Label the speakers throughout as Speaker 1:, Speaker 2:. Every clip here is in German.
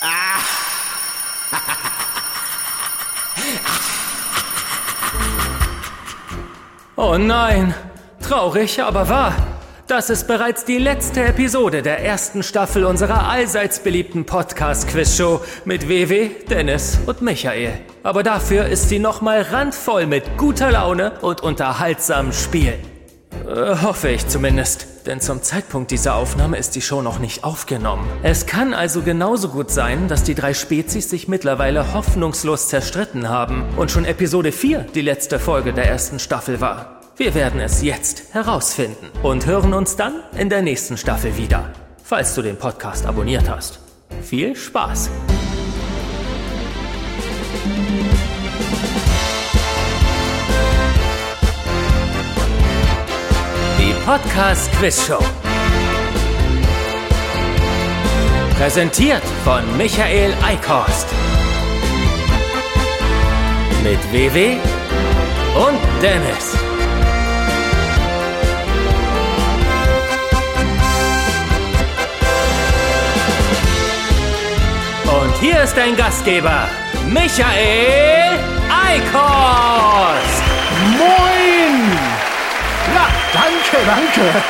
Speaker 1: Oh nein, traurig, aber wahr. Das ist bereits die letzte Episode der ersten Staffel unserer allseits beliebten Podcast-Quiz-Show mit WW, Dennis und Michael. Aber dafür ist sie nochmal randvoll mit guter Laune und unterhaltsamen Spielen. Äh, hoffe ich zumindest. Denn zum Zeitpunkt dieser Aufnahme ist die Show noch nicht aufgenommen. Es kann also genauso gut sein, dass die drei Spezies sich mittlerweile hoffnungslos zerstritten haben und schon Episode 4 die letzte Folge der ersten Staffel war. Wir werden es jetzt herausfinden und hören uns dann in der nächsten Staffel wieder, falls du den Podcast abonniert hast. Viel Spaß! Podcast Quiz Show. Präsentiert von Michael Eickhorst. Mit WW und Dennis. Und hier ist dein Gastgeber, Michael Eickhorst.
Speaker 2: Moin! Danke, danke.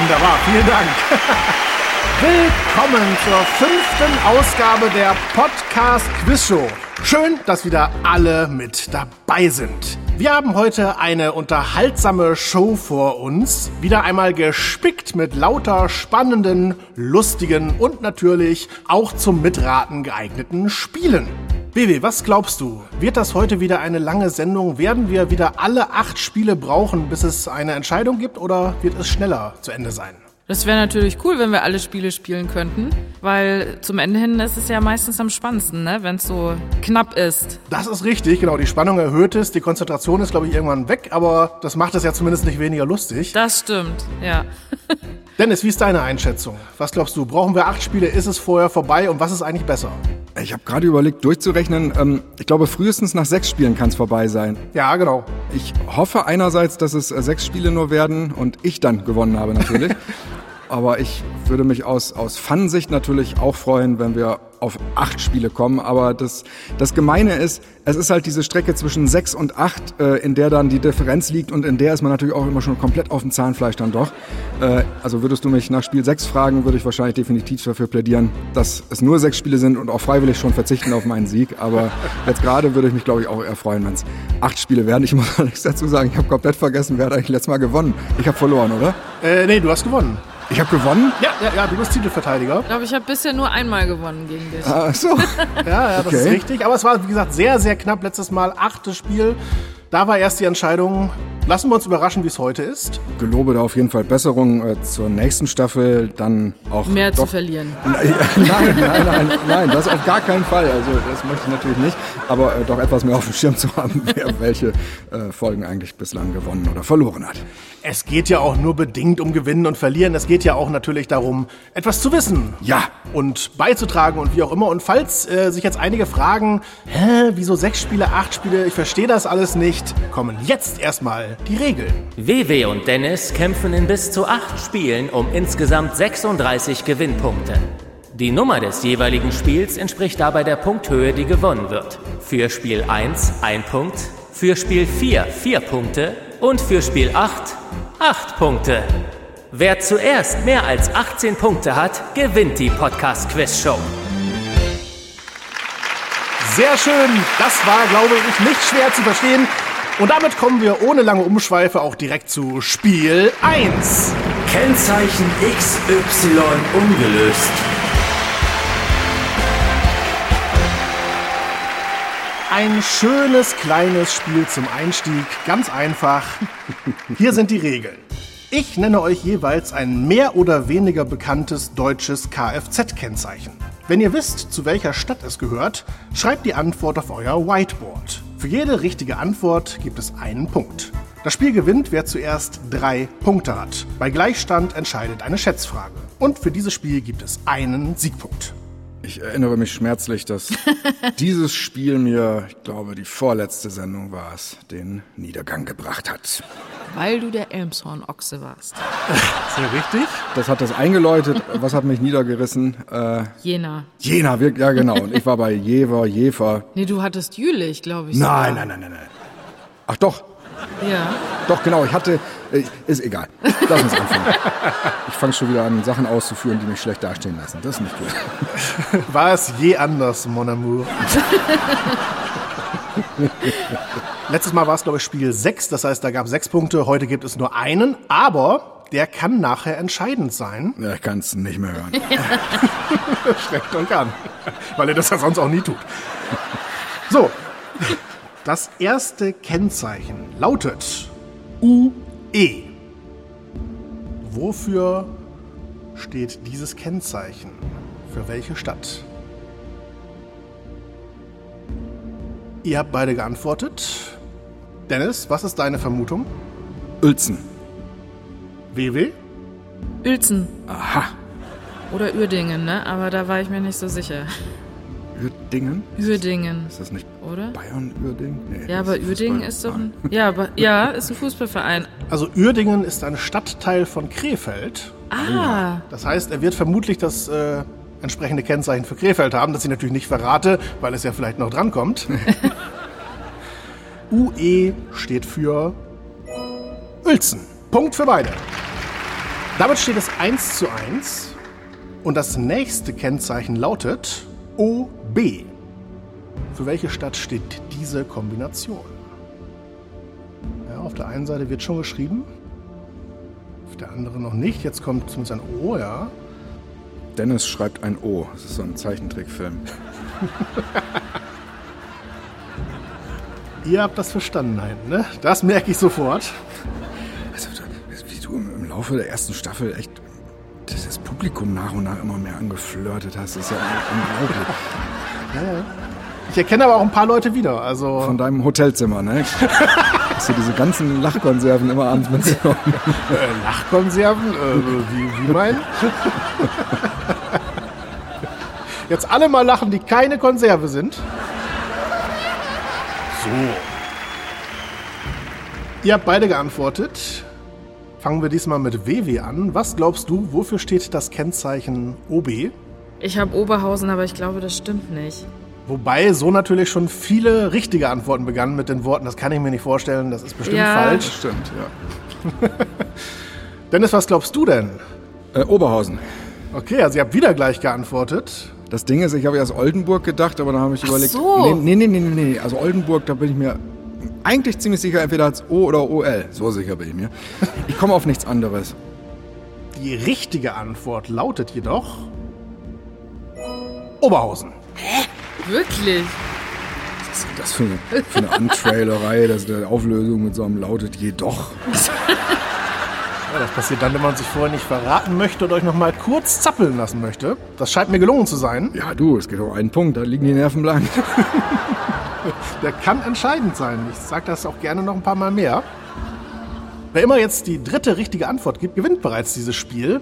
Speaker 2: Wunderbar, vielen Dank. Willkommen zur fünften Ausgabe der Podcast Quiz Show. Schön, dass wieder alle mit dabei sind. Wir haben heute eine unterhaltsame Show vor uns. Wieder einmal gespickt mit lauter spannenden, lustigen und natürlich auch zum Mitraten geeigneten Spielen. BW, was glaubst du? Wird das heute wieder eine lange Sendung? Werden wir wieder alle acht Spiele brauchen, bis es eine Entscheidung gibt oder wird es schneller zu Ende sein?
Speaker 3: Das wäre natürlich cool, wenn wir alle Spiele spielen könnten, weil zum Ende hin ist es ja meistens am spannendsten, ne? wenn es so knapp ist.
Speaker 2: Das ist richtig, genau. Die Spannung erhöht es, die Konzentration ist, glaube ich, irgendwann weg, aber das macht es ja zumindest nicht weniger lustig.
Speaker 3: Das stimmt, ja.
Speaker 2: Dennis, wie ist deine Einschätzung? Was glaubst du? Brauchen wir acht Spiele? Ist es vorher vorbei? Und was ist eigentlich besser?
Speaker 4: Ich habe gerade überlegt, durchzurechnen. Ähm, ich glaube, frühestens nach sechs Spielen kann es vorbei sein.
Speaker 2: Ja, genau.
Speaker 4: Ich hoffe einerseits, dass es äh, sechs Spiele nur werden und ich dann gewonnen habe natürlich. Aber ich würde mich aus, aus Fun-Sicht natürlich auch freuen, wenn wir auf acht Spiele kommen. Aber das, das Gemeine ist, es ist halt diese Strecke zwischen sechs und acht, äh, in der dann die Differenz liegt und in der ist man natürlich auch immer schon komplett auf dem Zahnfleisch dann doch. Äh, also würdest du mich nach Spiel sechs fragen, würde ich wahrscheinlich definitiv dafür plädieren, dass es nur sechs Spiele sind und auch freiwillig schon verzichten auf meinen Sieg. Aber jetzt gerade würde ich mich, glaube ich, auch eher freuen, wenn es acht Spiele werden. Ich muss nichts dazu sagen, ich habe komplett vergessen, wer hat eigentlich letztes Mal gewonnen. Ich habe verloren, oder?
Speaker 2: Äh, nee, du hast gewonnen.
Speaker 4: Ich habe gewonnen?
Speaker 2: Ja, ja, ja, du bist Titelverteidiger.
Speaker 3: Ich glaube, ich habe bisher nur einmal gewonnen gegen dich.
Speaker 4: Ach so.
Speaker 2: Ja, ja, das
Speaker 4: Okay.
Speaker 2: ist richtig. Aber es war, wie gesagt, sehr, sehr knapp. Letztes Mal achtes Spiel. Da war erst die Entscheidung. Lassen wir uns überraschen, wie es heute ist.
Speaker 4: Gelobe da auf jeden Fall Besserung äh, zur nächsten Staffel, dann auch
Speaker 3: Mehr zu
Speaker 4: doch
Speaker 3: verlieren.
Speaker 4: Nein, nein, nein, nein, das auf gar keinen Fall. Also das möchte ich natürlich nicht. Aber äh, doch etwas mehr auf dem Schirm zu haben, wer welche äh, Folgen eigentlich bislang gewonnen oder verloren hat.
Speaker 2: Es geht ja auch nur bedingt um Gewinnen und Verlieren. Es geht ja auch natürlich darum, etwas zu wissen.
Speaker 4: Ja.
Speaker 2: Und beizutragen und wie auch immer. Und falls äh, sich jetzt einige fragen, hä, wieso sechs Spiele, acht Spiele, ich verstehe das alles nicht, kommen jetzt erstmal die Regeln.
Speaker 1: WW und Dennis kämpfen in bis zu acht Spielen um insgesamt 36 Gewinnpunkte. Die Nummer des jeweiligen Spiels entspricht dabei der Punkthöhe, die gewonnen wird. Für Spiel 1 ein Punkt, für Spiel 4 vier Punkte und für Spiel 8 acht Punkte. Wer zuerst mehr als 18 Punkte hat, gewinnt die Podcast Quiz Show.
Speaker 2: Sehr schön. Das war, glaube ich, nicht schwer zu verstehen. Und damit kommen wir ohne lange Umschweife auch direkt zu Spiel 1.
Speaker 1: Kennzeichen XY ungelöst.
Speaker 2: Ein schönes kleines Spiel zum Einstieg, ganz einfach. Hier sind die Regeln. Ich nenne euch jeweils ein mehr oder weniger bekanntes deutsches Kfz-Kennzeichen. Wenn ihr wisst, zu welcher Stadt es gehört, schreibt die Antwort auf euer Whiteboard. Für jede richtige Antwort gibt es einen Punkt. Das Spiel gewinnt, wer zuerst drei Punkte hat. Bei Gleichstand entscheidet eine Schätzfrage. Und für dieses Spiel gibt es einen Siegpunkt.
Speaker 4: Ich erinnere mich schmerzlich, dass dieses Spiel mir, ich glaube, die vorletzte Sendung war es, den Niedergang gebracht hat.
Speaker 3: Weil du der Elmshorn-Ochse warst.
Speaker 2: Ist ja richtig?
Speaker 4: Das hat das eingeläutet. Was hat mich niedergerissen? Äh,
Speaker 3: Jena.
Speaker 4: Jena, wir- ja genau. Und ich war bei Jever, Jefer.
Speaker 3: Nee, du hattest Jülich, glaube ich.
Speaker 4: Nein,
Speaker 3: sogar.
Speaker 4: nein, nein, nein, nein. Ach doch,
Speaker 3: Ja.
Speaker 4: doch, genau. Ich hatte, äh, ist egal. Lass uns anfangen. Ich fange schon wieder an, Sachen auszuführen, die mich schlecht dastehen lassen. Das ist nicht gut.
Speaker 2: War es je anders, Mon Amour? Letztes Mal war es, glaube ich, Spiel 6, das heißt, da gab es sechs Punkte. Heute gibt es nur einen, aber der kann nachher entscheidend sein.
Speaker 4: Ja, ich kann es nicht mehr hören.
Speaker 2: Schreckt und kann. Weil er das ja sonst auch nie tut. So. Das erste Kennzeichen lautet UE. Wofür steht dieses Kennzeichen? Für welche Stadt? Ihr habt beide geantwortet. Dennis, was ist deine Vermutung?
Speaker 4: Uelzen.
Speaker 2: WW?
Speaker 3: Uelzen.
Speaker 4: Aha.
Speaker 3: Oder Uerdingen, ne? Aber da war ich mir nicht so sicher.
Speaker 4: Uerdingen?
Speaker 3: Uerdingen,
Speaker 4: Ist das nicht
Speaker 3: oder?
Speaker 4: Bayern, Uerdingen? Nee,
Speaker 3: Ja, aber Uerdingen ist doch ein. Ja, aber, ja, ist ein Fußballverein.
Speaker 2: Also Uerdingen ist ein Stadtteil von Krefeld.
Speaker 3: Ah,
Speaker 2: Das heißt, er wird vermutlich das äh, entsprechende Kennzeichen für Krefeld haben, das ich natürlich nicht verrate, weil es ja vielleicht noch drankommt. UE steht für Uelzen. Punkt für beide. Damit steht es 1 zu 1. Und das nächste Kennzeichen lautet OB. Für welche Stadt steht diese Kombination? Ja, auf der einen Seite wird schon geschrieben, auf der anderen noch nicht. Jetzt kommt zumindest ein O, ja.
Speaker 4: Dennis schreibt ein O. Das ist so ein Zeichentrickfilm.
Speaker 2: Ihr habt das verstanden, ne? Das merke ich sofort.
Speaker 4: Also, wie du im im Laufe der ersten Staffel echt das Publikum nach und nach immer mehr angeflirtet hast, ist ja unglaublich.
Speaker 2: Ich erkenne aber auch ein paar Leute wieder. Also
Speaker 4: Von deinem Hotelzimmer, ne? Hast du diese ganzen Lachkonserven immer abends mitgenommen?
Speaker 2: äh, Lachkonserven, äh, wie, wie mein? Jetzt alle mal lachen, die keine Konserve sind. So. Ihr habt beide geantwortet. Fangen wir diesmal mit WW an. Was glaubst du, wofür steht das Kennzeichen OB?
Speaker 3: Ich habe Oberhausen, aber ich glaube, das stimmt nicht.
Speaker 2: Wobei so natürlich schon viele richtige Antworten begannen mit den Worten, das kann ich mir nicht vorstellen, das ist bestimmt
Speaker 3: Ja.
Speaker 2: falsch.
Speaker 4: Stimmt, ja.
Speaker 2: Dennis, was glaubst du denn?
Speaker 4: Äh, Oberhausen.
Speaker 2: Okay, also ihr habt wieder gleich geantwortet.
Speaker 4: Das Ding ist, ich habe erst Oldenburg gedacht, aber dann habe ich überlegt.
Speaker 3: so.
Speaker 4: Nee, nee, nee, nee, nee, nee. Also Oldenburg, da bin ich mir eigentlich ziemlich sicher, entweder als O oder OL. So sicher bin ich mir. Ich komme auf nichts anderes.
Speaker 2: Die richtige Antwort lautet jedoch Oberhausen.
Speaker 3: Wirklich?
Speaker 4: Was ist denn das für eine, für eine Antrailerei, dass der Auflösung mit so einem lautet jedoch.
Speaker 2: Ja, das passiert dann, wenn man sich vorher nicht verraten möchte und euch noch mal kurz zappeln lassen möchte. Das scheint mir gelungen zu sein.
Speaker 4: Ja, du, es geht um einen Punkt, da liegen die Nerven blank.
Speaker 2: Der kann entscheidend sein. Ich sage das auch gerne noch ein paar Mal mehr. Wer immer jetzt die dritte richtige Antwort gibt, gewinnt bereits dieses Spiel.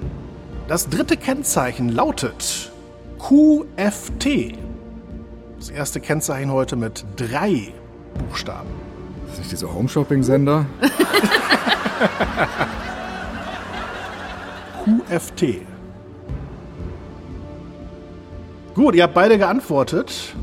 Speaker 2: Das dritte Kennzeichen lautet QFT. Das erste Kennzeichen heute mit drei Buchstaben.
Speaker 4: Das ist nicht dieser Home-Shopping-Sender?
Speaker 2: QFT. Gut, ihr habt beide geantwortet.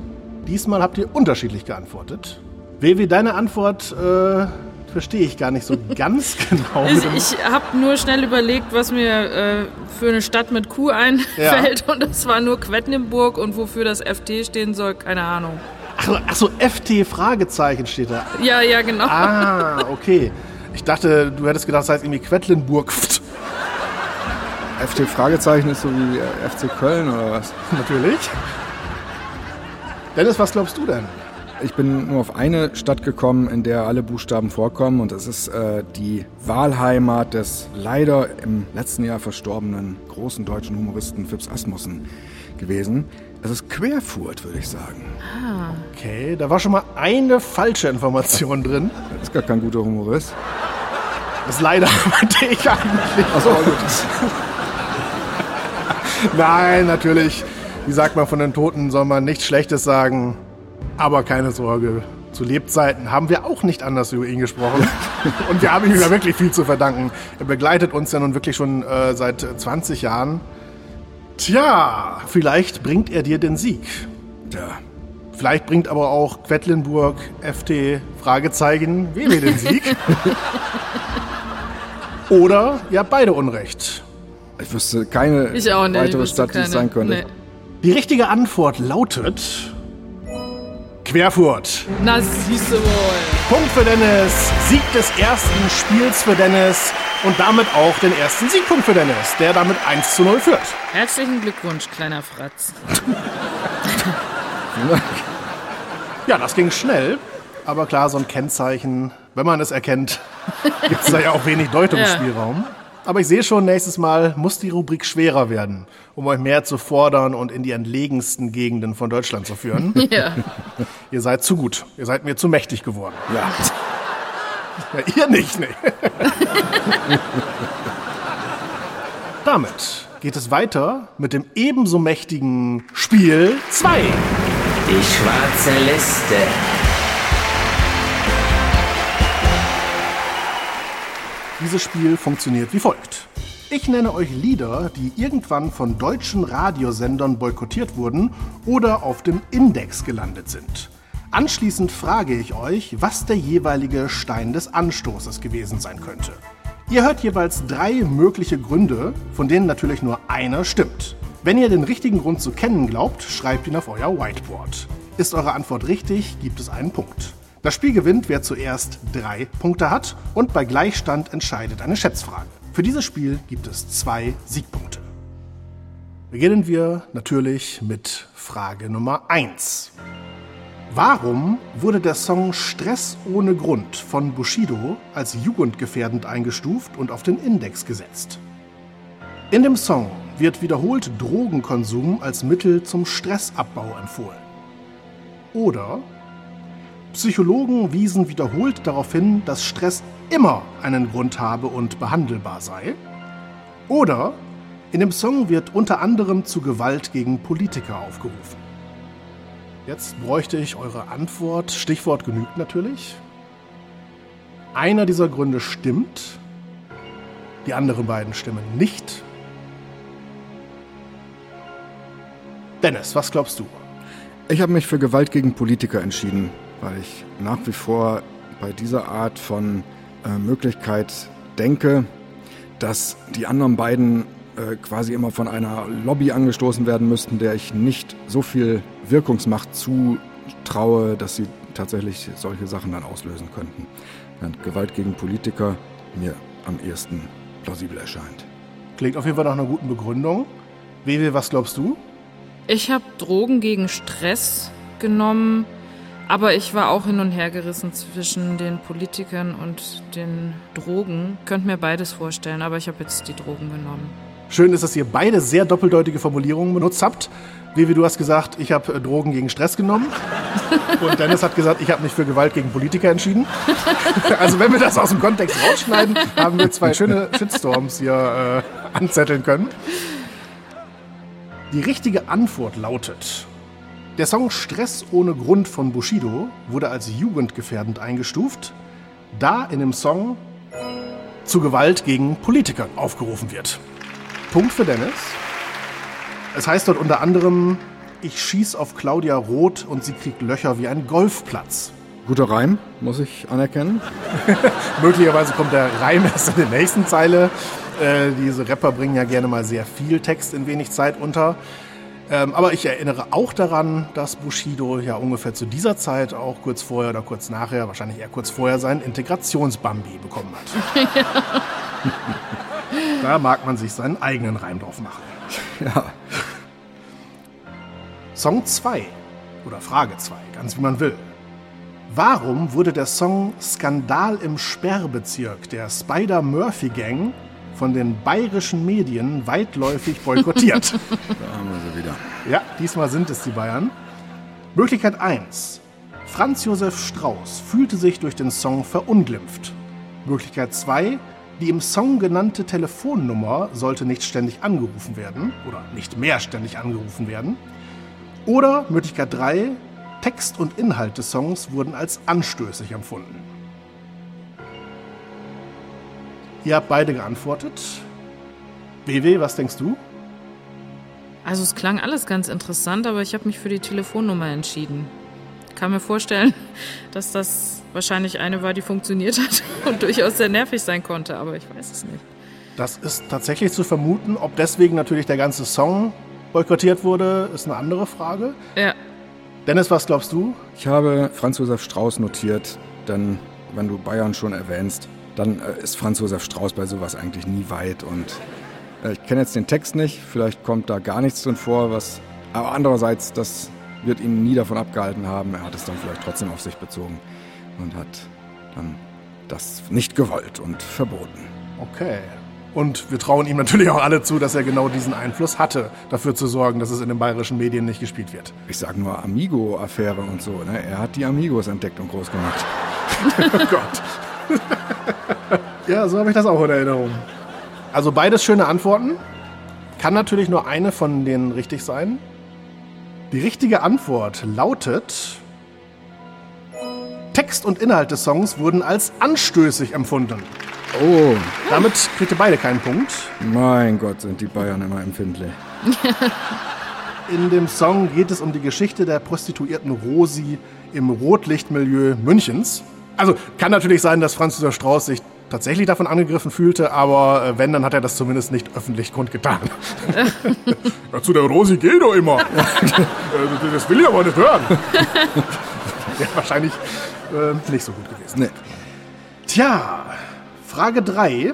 Speaker 2: Diesmal habt ihr unterschiedlich geantwortet. Wewe, deine Antwort äh, verstehe ich gar nicht so ganz genau.
Speaker 3: Ich, ich habe nur schnell überlegt, was mir äh, für eine Stadt mit Q einfällt. Und das war nur Quedlinburg und wofür das FT stehen soll, keine Ahnung.
Speaker 2: Ach, so, ach so, FT Fragezeichen steht da.
Speaker 3: Ja, ja, genau.
Speaker 2: Ah, okay. Ich dachte, du hättest gedacht, das heißt irgendwie Quedlinburg.
Speaker 4: FT Fragezeichen ist so wie äh, FC Köln oder was?
Speaker 2: Natürlich. Dennis, was glaubst du denn?
Speaker 4: Ich bin nur auf eine Stadt gekommen, in der alle Buchstaben vorkommen und das ist äh, die Wahlheimat des leider im letzten Jahr verstorbenen großen deutschen Humoristen Phipps Asmussen gewesen. Es ist Querfurt, würde ich sagen.
Speaker 2: Okay, da war schon mal eine falsche Information drin.
Speaker 4: Das ist gar kein guter Humorist.
Speaker 2: Das ist leider meinte ich eigentlich.
Speaker 4: Achso, gut.
Speaker 2: Nein, natürlich. Wie sagt man von den Toten, soll man nichts Schlechtes sagen. Aber keine Sorge, Zu Lebzeiten haben wir auch nicht anders über ihn gesprochen. Und wir haben ihm ja wirklich viel zu verdanken. Er begleitet uns ja nun wirklich schon äh, seit 20 Jahren. Tja, vielleicht bringt er dir den Sieg.
Speaker 4: Ja.
Speaker 2: Vielleicht bringt aber auch Quedlinburg, FT, Fragezeichen, WW den Sieg. Oder ihr habt beide Unrecht.
Speaker 4: Ich wüsste keine
Speaker 3: Ich auch nicht. ich
Speaker 4: weitere
Speaker 3: wüsste
Speaker 4: Stadt, die es
Speaker 3: keine.
Speaker 4: sein könnte.
Speaker 3: Nee.
Speaker 2: Die richtige Antwort lautet Querfurt.
Speaker 3: Na, siehst du wohl.
Speaker 2: Punkt für Dennis, Sieg des ersten Spiels für Dennis und damit auch den ersten Siegpunkt für Dennis, der damit 1 zu 0 führt.
Speaker 3: Herzlichen Glückwunsch, kleiner Fratz.
Speaker 2: Ja, das ging schnell, aber klar, so ein Kennzeichen, wenn man es erkennt, gibt es da ja auch wenig Deutungsspielraum. Aber ich sehe schon, nächstes Mal muss die Rubrik schwerer werden, um euch mehr zu fordern und in die entlegensten Gegenden von Deutschland zu führen.
Speaker 3: Ja.
Speaker 2: Ihr seid zu gut, ihr seid mir zu mächtig geworden.
Speaker 4: Ja.
Speaker 2: Ja, ihr nicht, ne? Damit geht es weiter mit dem ebenso mächtigen Spiel 2.
Speaker 1: Die schwarze Liste.
Speaker 2: Dieses Spiel funktioniert wie folgt. Ich nenne euch Lieder, die irgendwann von deutschen Radiosendern boykottiert wurden oder auf dem Index gelandet sind. Anschließend frage ich euch, was der jeweilige Stein des Anstoßes gewesen sein könnte. Ihr hört jeweils drei mögliche Gründe, von denen natürlich nur einer stimmt. Wenn ihr den richtigen Grund zu kennen glaubt, schreibt ihn auf euer Whiteboard. Ist eure Antwort richtig, gibt es einen Punkt. Das Spiel gewinnt, wer zuerst drei Punkte hat und bei Gleichstand entscheidet eine Schätzfrage. Für dieses Spiel gibt es zwei Siegpunkte. Beginnen wir natürlich mit Frage Nummer 1. Warum wurde der Song Stress ohne Grund von Bushido als jugendgefährdend eingestuft und auf den Index gesetzt? In dem Song wird wiederholt Drogenkonsum als Mittel zum Stressabbau empfohlen. Oder Psychologen wiesen wiederholt darauf hin, dass Stress immer einen Grund habe und behandelbar sei. Oder in dem Song wird unter anderem zu Gewalt gegen Politiker aufgerufen. Jetzt bräuchte ich eure Antwort. Stichwort genügt natürlich. Einer dieser Gründe stimmt, die anderen beiden stimmen nicht. Dennis, was glaubst du?
Speaker 4: Ich habe mich für Gewalt gegen Politiker entschieden, weil ich nach wie vor bei dieser Art von äh, Möglichkeit denke, dass die anderen beiden äh, quasi immer von einer Lobby angestoßen werden müssten, der ich nicht so viel Wirkungsmacht zutraue, dass sie tatsächlich solche Sachen dann auslösen könnten. Während Gewalt gegen Politiker mir am ehesten plausibel erscheint.
Speaker 2: Klingt auf jeden Fall nach einer guten Begründung. Wewe, was glaubst du?
Speaker 3: Ich habe Drogen gegen Stress genommen, aber ich war auch hin und her gerissen zwischen den Politikern und den Drogen. Könnt mir beides vorstellen, aber ich habe jetzt die Drogen genommen.
Speaker 2: Schön ist, dass ihr beide sehr doppeldeutige Formulierungen benutzt habt. Vivi, du hast gesagt, ich habe äh, Drogen gegen Stress genommen. Und Dennis hat gesagt, ich habe mich für Gewalt gegen Politiker entschieden. Also wenn wir das aus dem Kontext rausschneiden, haben wir zwei schöne Shitstorms hier äh, anzetteln können. Die richtige Antwort lautet, der Song Stress ohne Grund von Bushido wurde als jugendgefährdend eingestuft, da in dem Song zu Gewalt gegen Politikern aufgerufen wird. Punkt für Dennis. Es heißt dort unter anderem, ich schieß auf Claudia Roth und sie kriegt Löcher wie ein Golfplatz.
Speaker 4: Guter Reim, muss ich anerkennen.
Speaker 2: Möglicherweise kommt der Reim erst in der nächsten Zeile. Äh, diese Rapper bringen ja gerne mal sehr viel Text in wenig Zeit unter. Ähm, aber ich erinnere auch daran, dass Bushido ja ungefähr zu dieser Zeit, auch kurz vorher oder kurz nachher, wahrscheinlich eher kurz vorher, seinen Integrationsbambi bekommen hat. da mag man sich seinen eigenen Reim drauf machen.
Speaker 4: Ja.
Speaker 2: Song 2 oder Frage 2, ganz wie man will. Warum wurde der Song Skandal im Sperrbezirk der Spider-Murphy-Gang von den bayerischen Medien weitläufig boykottiert?
Speaker 4: Da haben wir sie wieder.
Speaker 2: ja, diesmal sind es die Bayern. Möglichkeit 1. Franz Josef Strauß fühlte sich durch den Song verunglimpft. Möglichkeit 2. Die im Song genannte Telefonnummer sollte nicht ständig angerufen werden oder nicht mehr ständig angerufen werden. Oder Möglichkeit 3. Text und Inhalt des Songs wurden als anstößig empfunden. Ihr habt beide geantwortet. WW, was denkst du?
Speaker 3: Also es klang alles ganz interessant, aber ich habe mich für die Telefonnummer entschieden. Kann mir vorstellen, dass das wahrscheinlich eine war, die funktioniert hat und durchaus sehr nervig sein konnte, aber ich weiß es nicht.
Speaker 2: Das ist tatsächlich zu vermuten. Ob deswegen natürlich der ganze Song boykottiert wurde, ist eine andere Frage.
Speaker 3: Ja.
Speaker 2: Dennis, was glaubst du?
Speaker 4: Ich habe Franz Josef Strauß notiert, denn wenn du Bayern schon erwähnst, dann äh, ist Franz Josef Strauß bei sowas eigentlich nie weit. Und äh, ich kenne jetzt den Text nicht, vielleicht kommt da gar nichts drin vor, was. Aber andererseits, das wird ihn nie davon abgehalten haben. Er hat es dann vielleicht trotzdem auf sich bezogen und hat dann das nicht gewollt und verboten.
Speaker 2: Okay. Und wir trauen ihm natürlich auch alle zu, dass er genau diesen Einfluss hatte, dafür zu sorgen, dass es in den bayerischen Medien nicht gespielt wird.
Speaker 4: Ich sage nur Amigo-Affäre und so. Ne? Er hat die Amigos entdeckt und groß gemacht.
Speaker 2: oh Gott. ja, so habe ich das auch in Erinnerung. Also beides schöne Antworten. Kann natürlich nur eine von denen richtig sein. Die richtige Antwort lautet: Text und Inhalt des Songs wurden als anstößig empfunden.
Speaker 4: Oh,
Speaker 2: Damit kriegt ihr beide keinen Punkt.
Speaker 4: mein Gott, sind die Bayern immer empfindlich.
Speaker 2: In dem Song geht es um die Geschichte der Prostituierten Rosi im Rotlichtmilieu Münchens. Also kann natürlich sein, dass Franz Josef Strauß sich tatsächlich davon angegriffen fühlte, aber äh, wenn, dann hat er das zumindest nicht öffentlich kundgetan. ja, zu der Rosi geht doch immer. Äh, das will ich aber nicht hören. ja, wahrscheinlich äh, nicht so gut gewesen.
Speaker 4: Nee.
Speaker 2: Tja, Frage 3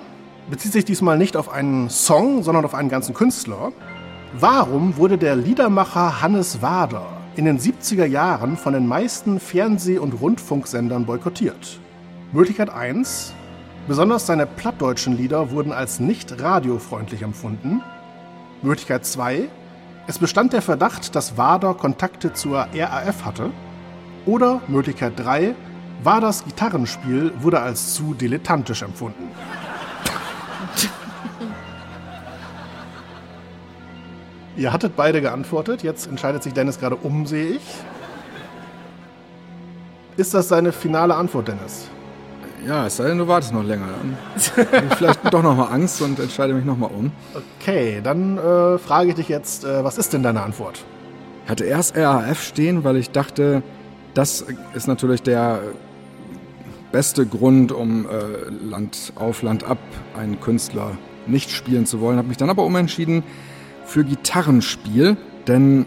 Speaker 2: bezieht sich diesmal nicht auf einen Song, sondern auf einen ganzen Künstler. Warum wurde der Liedermacher Hannes Wader in den 70er Jahren von den meisten Fernseh- und Rundfunksendern boykottiert? Möglichkeit 1. Besonders seine plattdeutschen Lieder wurden als nicht radiofreundlich empfunden. Möglichkeit 2. Es bestand der Verdacht, dass Wader Kontakte zur RAF hatte. Oder Möglichkeit 3. Waders Gitarrenspiel wurde als zu dilettantisch empfunden. Ihr hattet beide geantwortet. Jetzt entscheidet sich Dennis gerade um, sehe ich. Ist das seine finale Antwort, Dennis?
Speaker 4: Ja, es sei denn, du wartest noch länger. Dann vielleicht doch noch mal Angst und entscheide mich noch mal um.
Speaker 2: Okay, dann äh, frage ich dich jetzt, äh, was ist denn deine Antwort?
Speaker 4: Ich hatte erst RAF stehen, weil ich dachte, das ist natürlich der beste Grund, um äh, Land auf, Land ab einen Künstler nicht spielen zu wollen. Habe mich dann aber umentschieden für Gitarrenspiel, denn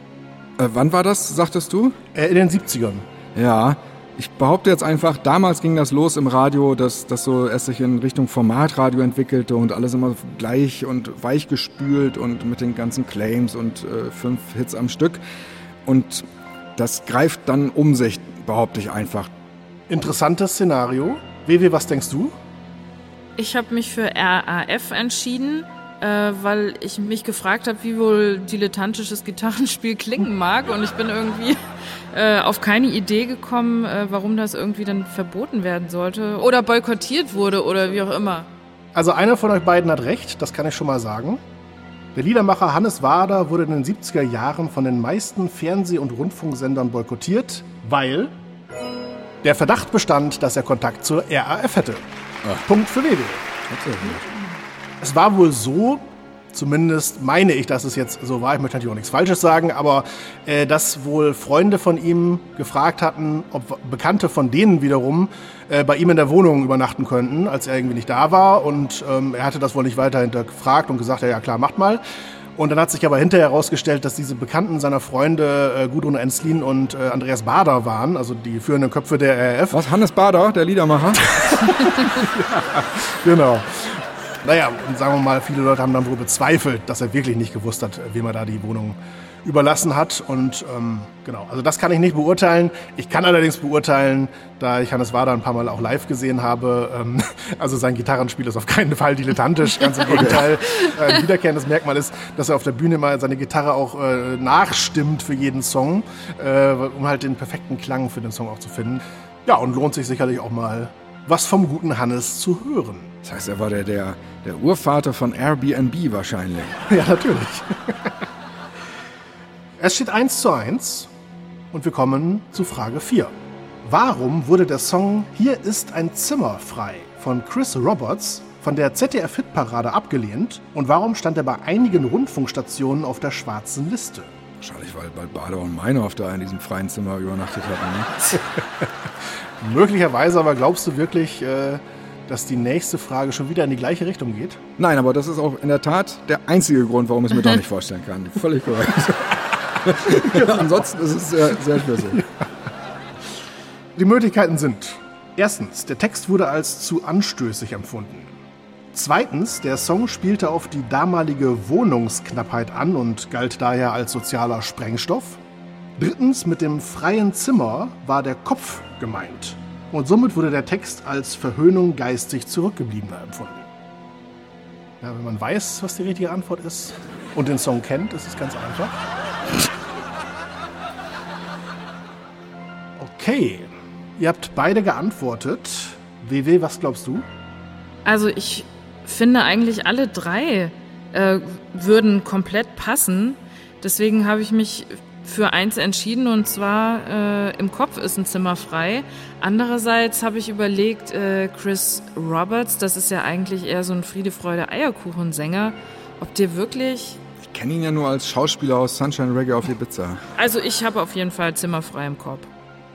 Speaker 4: äh, wann war das, sagtest du?
Speaker 2: Äh, in den 70ern.
Speaker 4: Ja, ich behaupte jetzt einfach, damals ging das los im Radio, dass das so erst sich in Richtung Formatradio entwickelte und alles immer gleich und weich gespült und mit den ganzen Claims und äh, fünf Hits am Stück. Und das greift dann um sich, behaupte ich einfach.
Speaker 2: Interessantes Szenario. WW, was denkst du?
Speaker 3: Ich habe mich für RAF entschieden, äh, weil ich mich gefragt habe, wie wohl dilettantisches Gitarrenspiel klingen mag. Und ich bin irgendwie äh, auf keine Idee gekommen, äh, warum das irgendwie dann verboten werden sollte oder boykottiert wurde oder wie auch immer.
Speaker 2: Also einer von euch beiden hat recht, das kann ich schon mal sagen. Der Liedermacher Hannes Wader wurde in den 70er Jahren von den meisten Fernseh- und Rundfunksendern boykottiert, weil der Verdacht bestand, dass er Kontakt zur RAF hätte. Punkt für WW. Es war wohl so, zumindest meine ich, dass es jetzt so war, ich möchte natürlich auch nichts Falsches sagen, aber äh, dass wohl Freunde von ihm gefragt hatten, ob Bekannte von denen wiederum äh, bei ihm in der Wohnung übernachten könnten, als er irgendwie nicht da war. Und ähm, er hatte das wohl nicht weiter hinterfragt und gesagt, ja, ja klar, macht mal. Und dann hat sich aber hinterher herausgestellt, dass diese Bekannten seiner Freunde äh, Gudrun Enslin und äh, Andreas Bader waren, also die führenden Köpfe der RAF.
Speaker 4: Was, Hannes Bader, der Liedermacher?
Speaker 2: Genau. Naja, und sagen wir mal, viele Leute haben dann wohl bezweifelt, dass er wirklich nicht gewusst hat, wem er da die Wohnung überlassen hat. Und ähm, genau, also das kann ich nicht beurteilen. Ich kann allerdings beurteilen, da ich Hannes Wader ein paar Mal auch live gesehen habe, ähm, also sein Gitarrenspiel ist auf keinen Fall dilettantisch, ganz im Gegenteil. Äh, Ein wiederkehrendes Merkmal ist, dass er auf der Bühne mal seine Gitarre auch äh, nachstimmt für jeden Song, äh, um halt den perfekten Klang für den Song auch zu finden. Ja, und lohnt sich sicherlich auch mal, was vom guten Hannes zu hören.
Speaker 4: Das heißt, er war der, der, der Urvater von Airbnb wahrscheinlich.
Speaker 2: Ja, natürlich. es steht 1 zu 1. Und wir kommen zu Frage 4. Warum wurde der Song Hier ist ein Zimmer frei von Chris Roberts von der ZDF-Hitparade abgelehnt und warum stand er bei einigen Rundfunkstationen auf der schwarzen Liste?
Speaker 4: Wahrscheinlich, weil, weil Bader und Meinhof da in diesem freien Zimmer übernachtet hatten. Ne?
Speaker 2: Möglicherweise, aber glaubst du wirklich, äh, dass die nächste Frage schon wieder in die gleiche Richtung geht?
Speaker 4: Nein, aber das ist auch in der Tat der einzige Grund, warum ich es mir doch nicht vorstellen kann. Völlig korrekt. Ansonsten ist es sehr, sehr schlüssig.
Speaker 2: Die Möglichkeiten sind: Erstens, der Text wurde als zu anstößig empfunden. Zweitens, der Song spielte auf die damalige Wohnungsknappheit an und galt daher als sozialer Sprengstoff. Drittens, mit dem freien Zimmer war der Kopf gemeint. Und somit wurde der Text als Verhöhnung geistig Zurückgebliebener empfunden. Ja, wenn man weiß, was die richtige Antwort ist und den Song kennt, ist es ganz einfach. Okay, ihr habt beide geantwortet. WW, was glaubst du?
Speaker 3: Also ich finde eigentlich alle drei äh, würden komplett passen. Deswegen habe ich mich für eins entschieden und zwar äh, im Kopf ist ein Zimmer frei. Andererseits habe ich überlegt, äh, Chris Roberts, das ist ja eigentlich eher so ein Friede, Freude, Eierkuchensänger, ob der wirklich...
Speaker 4: Ich kenne ihn ja nur als Schauspieler aus Sunshine Reggae auf Ibiza.
Speaker 3: Also ich habe auf jeden Fall Zimmer frei im Kopf.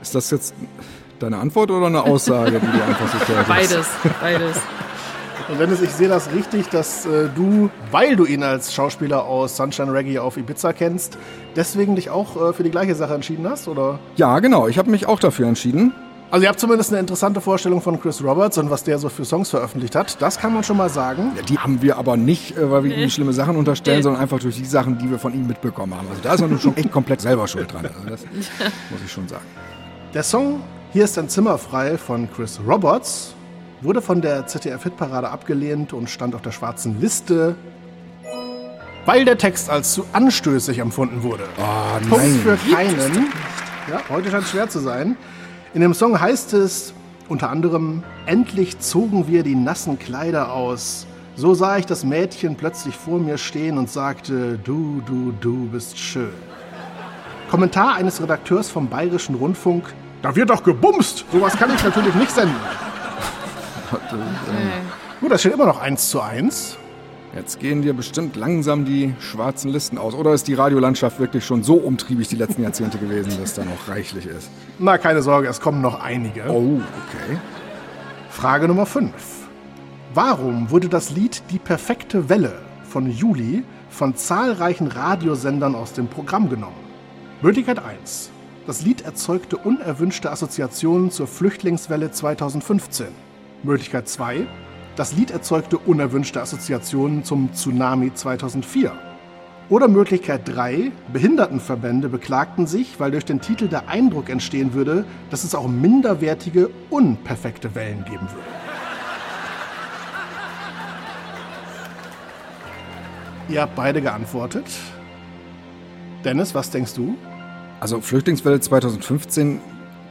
Speaker 4: Ist das jetzt deine Antwort oder eine Aussage, die du einfach so stellst?
Speaker 3: Beides, beides.
Speaker 2: Und Dennis, ich sehe das richtig, dass äh, du, weil du ihn als Schauspieler aus Sunshine Reggae auf Ibiza kennst, deswegen dich auch äh, für die gleiche Sache entschieden hast, oder?
Speaker 4: Ja, genau. Ich habe mich auch dafür entschieden.
Speaker 2: Also ihr habt zumindest eine interessante Vorstellung von Chris Roberts und was der so für Songs veröffentlicht hat. Das kann man schon mal sagen.
Speaker 4: Ja, die haben wir aber nicht, äh, weil wir ihm schlimme Sachen unterstellen, sondern einfach durch die Sachen, die wir von ihm mitbekommen haben. Also da ist nun schon echt komplett selber schuld dran. Also das muss ich schon sagen.
Speaker 2: Der Song Hier ist ein Zimmer frei von Chris Roberts wurde von der ZDF-Hitparade abgelehnt und stand auf der schwarzen Liste, weil der Text als zu anstößig empfunden wurde.
Speaker 4: Oh,
Speaker 2: Punkt für keinen. Ja, heute scheint es schwer zu sein. In dem Song heißt es unter anderem, endlich zogen wir die nassen Kleider aus. So sah ich das Mädchen plötzlich vor mir stehen und sagte, du, du, du bist schön. Kommentar eines Redakteurs vom Bayerischen Rundfunk, da wird doch gebumst. Sowas kann ich natürlich nicht senden. Okay. Gut, das steht immer noch 1 zu 1.
Speaker 4: Jetzt gehen dir bestimmt langsam die schwarzen Listen aus. Oder ist die Radiolandschaft wirklich schon so umtriebig die letzten Jahrzehnte gewesen, dass da noch reichlich ist?
Speaker 2: Na, keine Sorge, es kommen noch einige.
Speaker 4: Oh, okay.
Speaker 2: Frage Nummer 5. Warum wurde das Lied Die perfekte Welle von Juli von zahlreichen Radiosendern aus dem Programm genommen? Möglichkeit 1. Das Lied erzeugte unerwünschte Assoziationen zur Flüchtlingswelle 2015. Möglichkeit 2. Das Lied erzeugte unerwünschte Assoziationen zum Tsunami 2004. Oder Möglichkeit 3. Behindertenverbände beklagten sich, weil durch den Titel der Eindruck entstehen würde, dass es auch minderwertige, unperfekte Wellen geben würde. Ihr habt beide geantwortet. Dennis, was denkst du?
Speaker 4: Also Flüchtlingswelle 2015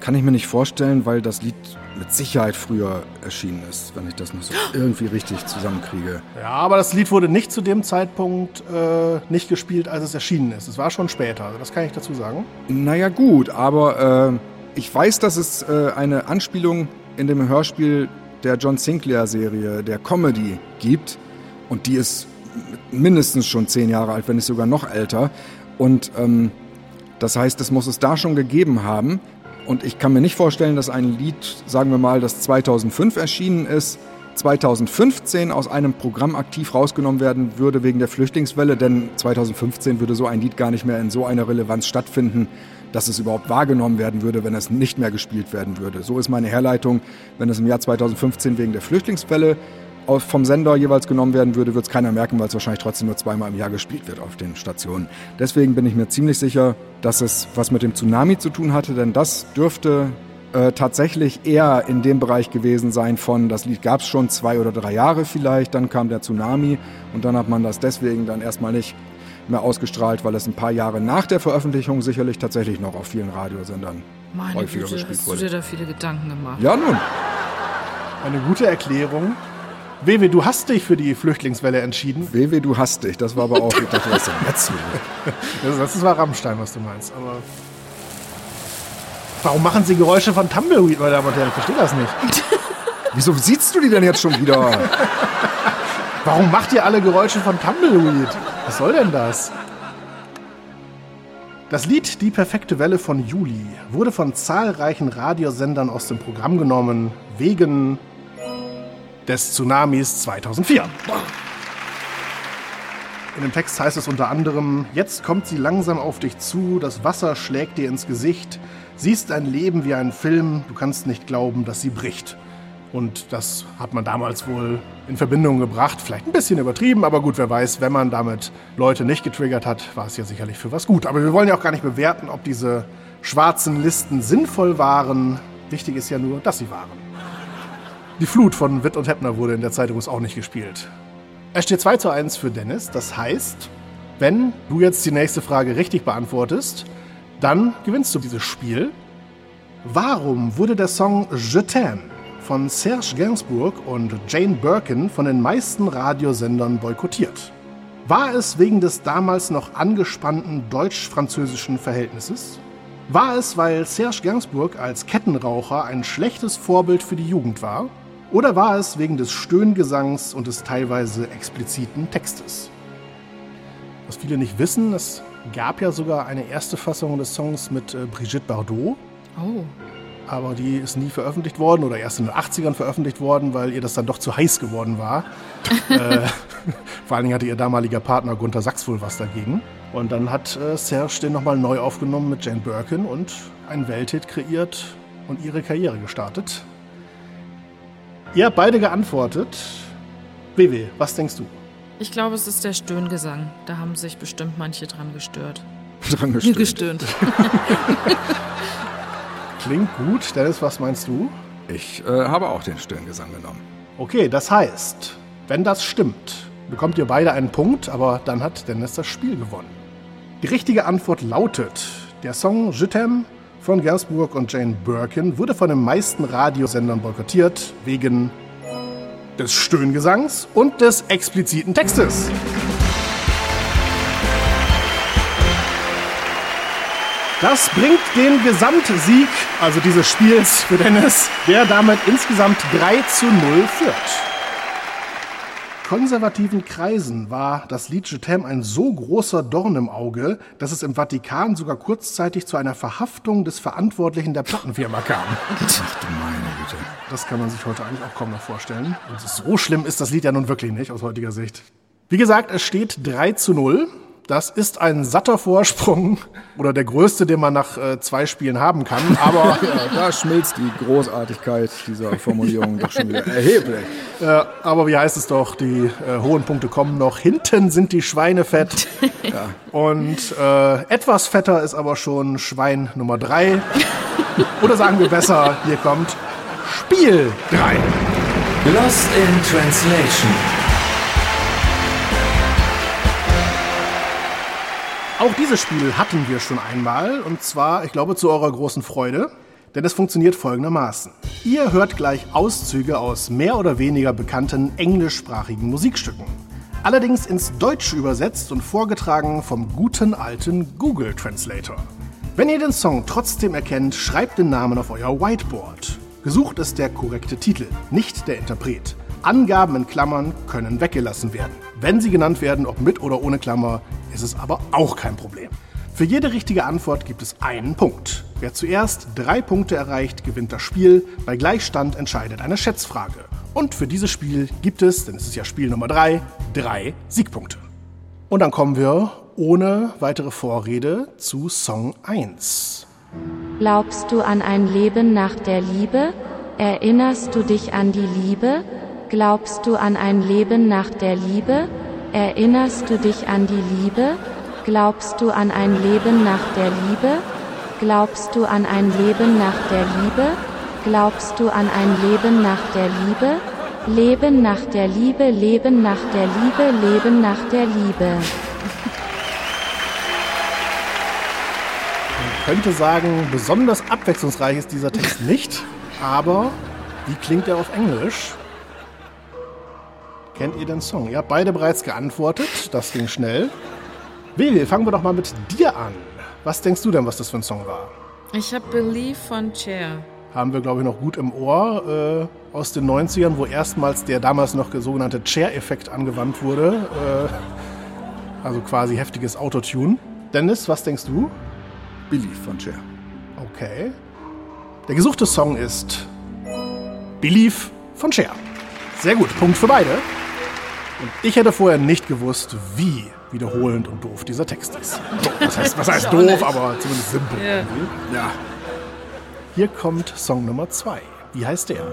Speaker 4: kann ich mir nicht vorstellen, weil das Lied mit Sicherheit früher erschienen ist, wenn ich das noch so irgendwie richtig zusammenkriege.
Speaker 2: Ja, aber das Lied wurde nicht zu dem Zeitpunkt äh, nicht gespielt, als es erschienen ist. Es war schon später, das kann ich dazu sagen.
Speaker 4: Naja gut, aber äh, ich weiß, dass es äh, eine Anspielung in dem Hörspiel der John Sinclair-Serie, der Comedy, gibt. Und die ist mindestens schon zehn Jahre alt, wenn nicht sogar noch älter. Und ähm, das heißt, es muss es da schon gegeben haben. Und ich kann mir nicht vorstellen, dass ein Lied, sagen wir mal, das 2005 erschienen ist, 2015 aus einem Programm aktiv rausgenommen werden würde wegen der Flüchtlingswelle, denn 2015 würde so ein Lied gar nicht mehr in so einer Relevanz stattfinden, dass es überhaupt wahrgenommen werden würde, wenn es nicht mehr gespielt werden würde. So ist meine Herleitung, wenn es im Jahr 2015 wegen der Flüchtlingswelle vom Sender jeweils genommen werden würde, wird es keiner merken, weil es wahrscheinlich trotzdem nur zweimal im Jahr gespielt wird auf den Stationen. Deswegen bin ich mir ziemlich sicher, dass es was mit dem Tsunami zu tun hatte, denn das dürfte äh, tatsächlich eher in dem Bereich gewesen sein von, das Lied gab es schon zwei oder drei Jahre vielleicht, dann kam der Tsunami und dann hat man das deswegen dann erstmal nicht mehr ausgestrahlt, weil es ein paar Jahre nach der Veröffentlichung sicherlich tatsächlich noch auf vielen Radiosendern
Speaker 3: Meine
Speaker 4: häufiger
Speaker 3: Güte,
Speaker 4: gespielt
Speaker 3: hast
Speaker 4: wurde.
Speaker 3: du dir da viele Gedanken gemacht?
Speaker 4: Ja, nun.
Speaker 2: Eine gute Erklärung. Wewe, du hast dich für die Flüchtlingswelle entschieden.
Speaker 4: Wewe, du hast dich. Das war aber auch, ich dachte, was denn jetzt?
Speaker 2: Das, das war Rammstein, was du meinst. Aber Warum machen Sie Geräusche von Tumbleweed, meine Damen und Herren? Ich verstehe das nicht.
Speaker 4: Wieso siehst du die denn jetzt schon wieder?
Speaker 2: Warum macht ihr alle Geräusche von Tumbleweed? Was soll denn das? Das Lied Die perfekte Welle von Juli wurde von zahlreichen Radiosendern aus dem Programm genommen, wegen des Tsunamis 2004. In dem Text heißt es unter anderem, jetzt kommt sie langsam auf dich zu, das Wasser schlägt dir ins Gesicht, siehst dein Leben wie ein Film, du kannst nicht glauben, dass sie bricht. Und das hat man damals wohl in Verbindung gebracht, vielleicht ein bisschen übertrieben, aber gut, wer weiß, wenn man damit Leute nicht getriggert hat, war es ja sicherlich für was gut. Aber wir wollen ja auch gar nicht bewerten, ob diese schwarzen Listen sinnvoll waren. Wichtig ist ja nur, dass sie waren. Die Flut von Witt und Heppner wurde in der Zeit übrigens auch nicht gespielt. Es steht 2 zu 1 für Dennis. Das heißt, wenn du jetzt die nächste Frage richtig beantwortest, dann gewinnst du dieses Spiel. Warum wurde der Song Je t'aime von Serge Gainsbourg und Jane Birkin von den meisten Radiosendern boykottiert? War es wegen des damals noch angespannten deutsch-französischen Verhältnisses? War es, weil Serge Gainsbourg als Kettenraucher ein schlechtes Vorbild für die Jugend war? Oder war es wegen des Stöhngesangs und des teilweise expliziten Textes? Was viele nicht wissen, es gab ja sogar eine erste Fassung des Songs mit äh, Brigitte Bardot.
Speaker 3: Oh.
Speaker 2: Aber die ist nie veröffentlicht worden oder erst in den 80ern veröffentlicht worden, weil ihr das dann doch zu heiß geworden war. äh, vor allen Dingen hatte ihr damaliger Partner Gunther Sachs wohl was dagegen. Und dann hat äh, Serge den nochmal neu aufgenommen mit Jane Birkin und einen Welthit kreiert und ihre Karriere gestartet. Ihr habt beide geantwortet. WW, was denkst du?
Speaker 3: Ich glaube, es ist der Stöhngesang. Da haben sich bestimmt manche dran gestört.
Speaker 4: Dran gestimmt.
Speaker 3: Gestöhnt.
Speaker 2: Klingt gut. Dennis, was meinst du?
Speaker 4: Ich äh, habe auch den Stirngesang genommen.
Speaker 2: Okay, das heißt, wenn das stimmt, bekommt ihr beide einen Punkt, aber dann hat Dennis das Spiel gewonnen. Die richtige Antwort lautet, der Song Je t'aime von Gainsbourg und Jane Birkin wurde von den meisten Radiosendern boykottiert wegen des Stöhngesangs und des expliziten Textes. Das bringt den Gesamtsieg, also dieses Spiels für Dennis, der damit insgesamt 3 zu 0 führt. Konservativen Kreisen war das Lied Je t'aime ein so großer Dorn im Auge, dass es im Vatikan sogar kurzzeitig zu einer Verhaftung des Verantwortlichen der Plattenfirma kam.
Speaker 4: Ach du meine Güte.
Speaker 2: Das kann man sich heute eigentlich auch kaum noch vorstellen. Und so schlimm ist das Lied ja nun wirklich nicht aus heutiger Sicht. Wie gesagt, es steht 3 zu 0. Das ist ein satter Vorsprung oder der größte, den man nach äh, zwei Spielen haben kann. Aber
Speaker 4: Ja, da schmilzt die Großartigkeit dieser Formulierung doch schon wieder erheblich.
Speaker 2: Äh, aber wie heißt es doch, die äh, hohen Punkte kommen noch. Hinten sind die Schweine fett. Und äh, etwas fetter ist aber schon Schwein Nummer drei. Oder sagen wir besser, hier kommt Spiel 3.
Speaker 1: Lost in Translation.
Speaker 2: Auch dieses Spiel hatten wir schon einmal. Und zwar, ich glaube, zu eurer großen Freude. Denn es funktioniert folgendermaßen. Ihr hört gleich Auszüge aus mehr oder weniger bekannten englischsprachigen Musikstücken. Allerdings ins Deutsche übersetzt und vorgetragen vom guten alten Google Translator. Wenn ihr den Song trotzdem erkennt, schreibt den Namen auf euer Whiteboard. Gesucht ist der korrekte Titel, nicht der Interpret. Angaben in Klammern können weggelassen werden. Wenn sie genannt werden, ob mit oder ohne Klammer, ist es aber auch kein Problem. Für jede richtige Antwort gibt es einen Punkt. Wer zuerst drei Punkte erreicht, gewinnt das Spiel. Bei Gleichstand entscheidet eine Schätzfrage. Und für dieses Spiel gibt es, denn es ist ja Spiel Nummer drei, drei Siegpunkte. Und dann kommen wir ohne weitere Vorrede zu Song 1.
Speaker 5: Glaubst du an ein Leben nach der Liebe? Erinnerst du dich an die Liebe? Glaubst du an ein Leben nach der Liebe? Erinnerst du dich an die Liebe? Glaubst du an ein Leben nach der Liebe? Glaubst du an ein Leben nach der Liebe? Glaubst du an ein Leben nach der Liebe? Leben nach der Liebe, Leben nach der Liebe, Leben nach der Liebe.
Speaker 2: Man könnte sagen, besonders abwechslungsreich ist dieser Text nicht, aber wie klingt er auf Englisch? Kennt ihr den Song? Ihr habt beide bereits geantwortet, das ging schnell. Willi, fangen wir doch mal mit dir an. Was denkst du denn, was das für ein Song war?
Speaker 3: Ich habe Believe von Cher.
Speaker 2: Haben wir, glaube ich, noch gut im Ohr äh, aus den 90ern, wo erstmals der damals noch sogenannte Chair-Effekt angewandt wurde. Äh, also quasi heftiges Autotune. Dennis, was denkst du?
Speaker 4: Believe von Cher.
Speaker 2: Okay. Der gesuchte Song ist Believe von Cher. Sehr gut, Punkt für beide. Und ich hätte vorher nicht gewusst, wie wiederholend und doof dieser Text ist. Was heißt, was heißt doof, aber zumindest simpel.
Speaker 3: Ja.
Speaker 2: Ja. Hier kommt Song Nummer zwei. Wie heißt der?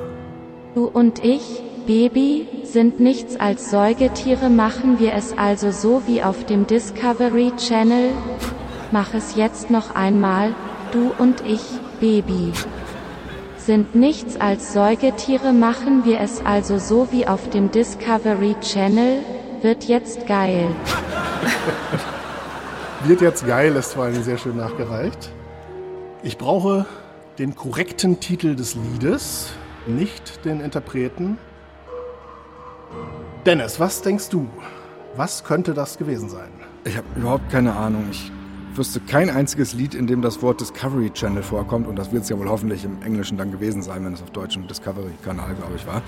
Speaker 5: Du und ich, Baby, sind nichts als Säugetiere, machen wir es also so wie auf dem Discovery Channel? Mach es jetzt noch einmal, du und ich, Baby. Sind nichts als Säugetiere, machen wir es also so wie auf dem Discovery Channel? Wird jetzt geil.
Speaker 2: Wird jetzt geil, ist vor allem sehr schön nachgereicht. Ich brauche den korrekten Titel des Liedes, nicht den Interpreten. Dennis, was denkst du? Was könnte das gewesen sein?
Speaker 4: Ich habe überhaupt keine Ahnung. Ich wüsste kein einziges Lied, in dem das Wort Discovery Channel vorkommt. Und das wird es ja wohl hoffentlich im Englischen dann gewesen sein, wenn es auf deutschem Discovery-Kanal, glaube ich, war.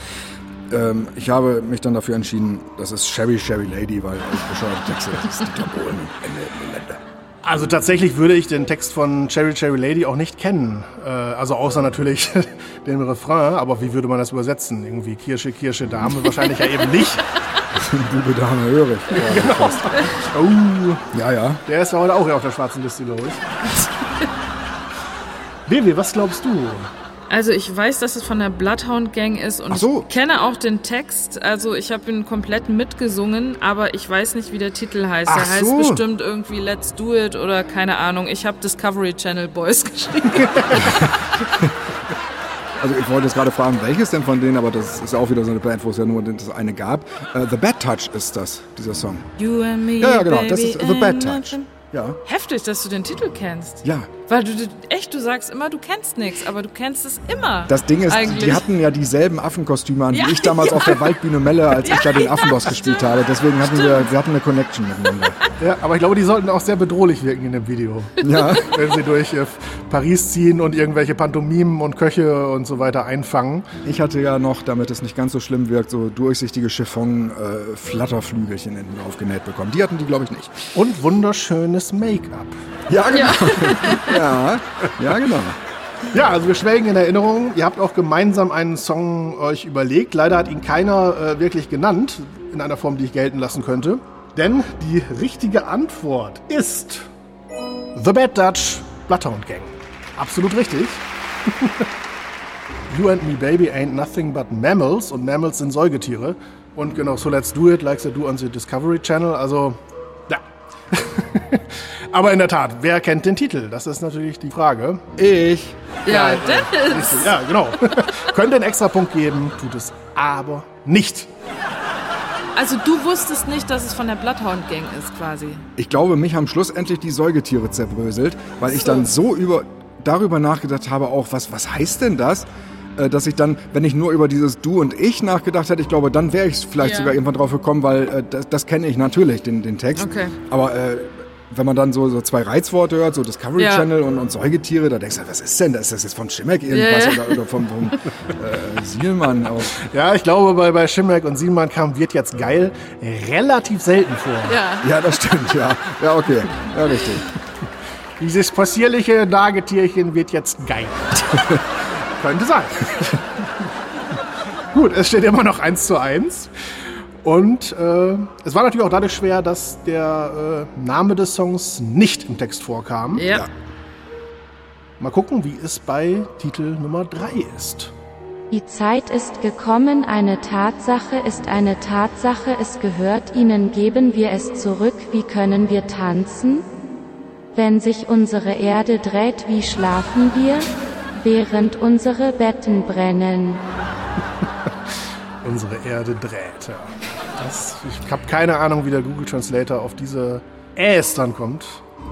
Speaker 4: Ähm, ich habe mich dann dafür entschieden, das ist Sherry Sherry Lady, weil ich bescheuerte Texte, das ist. Ende, Ende.
Speaker 2: Also tatsächlich würde ich den Text von Cherry Cherry Lady auch nicht kennen. Äh, also außer natürlich den Refrain, aber wie würde man das übersetzen? Irgendwie Kirsche, Kirsche, Dame wahrscheinlich ja eben nicht.
Speaker 4: Bube, Dame, hörig. Ja,
Speaker 2: Genau. Oh,
Speaker 4: ja, ja.
Speaker 2: der ist ja heute auch auf der schwarzen Liste, glaube ich. Vivi, was glaubst du?
Speaker 3: Also ich weiß, dass es von der Bloodhound Gang ist und
Speaker 4: Ach so.
Speaker 3: ich kenne auch den Text. Also ich habe ihn komplett mitgesungen, aber ich weiß nicht, wie der Titel heißt.
Speaker 2: Ach
Speaker 3: der heißt
Speaker 2: so.
Speaker 3: bestimmt irgendwie Let's Do It oder keine Ahnung. Ich habe Discovery Channel Boys geschrieben.
Speaker 4: Also ich wollte jetzt gerade fragen, welches denn von denen, aber das ist auch wieder so eine Band, wo es ja nur das eine gab. Äh, The Bad Touch ist das, dieser Song.
Speaker 3: You and me,
Speaker 4: Ja, ja, genau, das ist The Bad Touch. Ja.
Speaker 3: Heftig, dass du den Titel kennst.
Speaker 4: Ja.
Speaker 3: Weil du echt, du sagst immer, du kennst nichts, aber du kennst es immer.
Speaker 4: Das Ding ist,
Speaker 3: Eigentlich.
Speaker 4: die hatten ja dieselben Affenkostüme an,
Speaker 3: Ja,
Speaker 4: wie ich damals
Speaker 3: ja.
Speaker 4: auf der Waldbühne Melle, als ich da den Affenboss gespielt habe. Deswegen hatten wir, wir hatten eine Connection miteinander.
Speaker 2: Ja, aber ich glaube, die sollten auch sehr bedrohlich wirken in dem Video.
Speaker 4: Ja.
Speaker 2: Wenn sie durch äh, Paris ziehen und irgendwelche Pantomimen und Köche und so weiter einfangen.
Speaker 4: Ich hatte ja noch, damit es nicht ganz so schlimm wirkt, so durchsichtige Chiffon-Flatterflügelchen hinten aufgenäht bekommen. Die hatten die, glaube ich, nicht.
Speaker 2: Und wunderschönes Make-up.
Speaker 4: Ja, genau. Ja, ja, genau.
Speaker 2: Ja, also wir schwelgen in Erinnerung. Ihr habt auch gemeinsam einen Song euch überlegt. Leider hat ihn keiner äh, wirklich genannt, in einer Form, die ich gelten lassen könnte. Denn die richtige Antwort ist The Bad Dutch Bloodhound Gang. Absolut richtig. you and me, baby, ain't nothing but mammals. Und Mammals sind Säugetiere. Und genau, so let's do it, like they do on the Discovery Channel. Also, ja. Aber in der Tat, wer kennt den Titel? Das ist natürlich die Frage.
Speaker 4: Ich.
Speaker 3: ja, Dennis.
Speaker 2: Ja, genau. Könnte einen extra Punkt geben, tut es aber nicht.
Speaker 3: Also du wusstest nicht, dass es von der Bloodhound Gang ist, quasi.
Speaker 4: Ich glaube, mich haben schlussendlich die Säugetiere zerbröselt, weil ich dann so über, darüber nachgedacht habe, auch was, was heißt denn das? Äh, Dass ich dann, wenn ich nur über dieses Du und Ich nachgedacht hätte, ich glaube, dann wäre ich vielleicht
Speaker 3: Ja.
Speaker 4: sogar irgendwann drauf gekommen, weil äh, das, das kenne ich natürlich, den, den Text.
Speaker 3: Okay.
Speaker 4: Aber äh, wenn man dann so, so zwei Reizworte hört, so Discovery
Speaker 3: Ja.
Speaker 4: Channel und, und Säugetiere, da denkst du, was ist denn das? Ist das jetzt von Schimmeck irgendwas
Speaker 3: Ja, ja.
Speaker 4: oder, oder vom, vom äh, Sielmann? Auch.
Speaker 2: Ja, ich glaube, bei, bei Schimmeck und Siemann kam wird jetzt geil relativ selten vor.
Speaker 3: Ja.
Speaker 4: Ja, das stimmt, ja. Ja, okay. Ja, richtig.
Speaker 2: Dieses possierliche Nagetierchen wird jetzt geil. Könnte sein. Gut, es steht immer noch 1 zu 1. Und äh, es war natürlich auch dadurch schwer, dass der äh, Name des Songs nicht im Text vorkam.
Speaker 3: Ja.
Speaker 2: Mal gucken, wie es bei Titel Nummer 3 ist.
Speaker 5: Die Zeit ist gekommen, eine Tatsache ist eine Tatsache, es gehört ihnen, geben wir es zurück, wie können wir tanzen? Wenn sich unsere Erde dreht, wie schlafen wir? Während unsere Betten brennen.
Speaker 2: Unsere Erde dreht. Ja. Das, ich habe keine Ahnung, wie der Google Translator auf diese Äs dann kommt.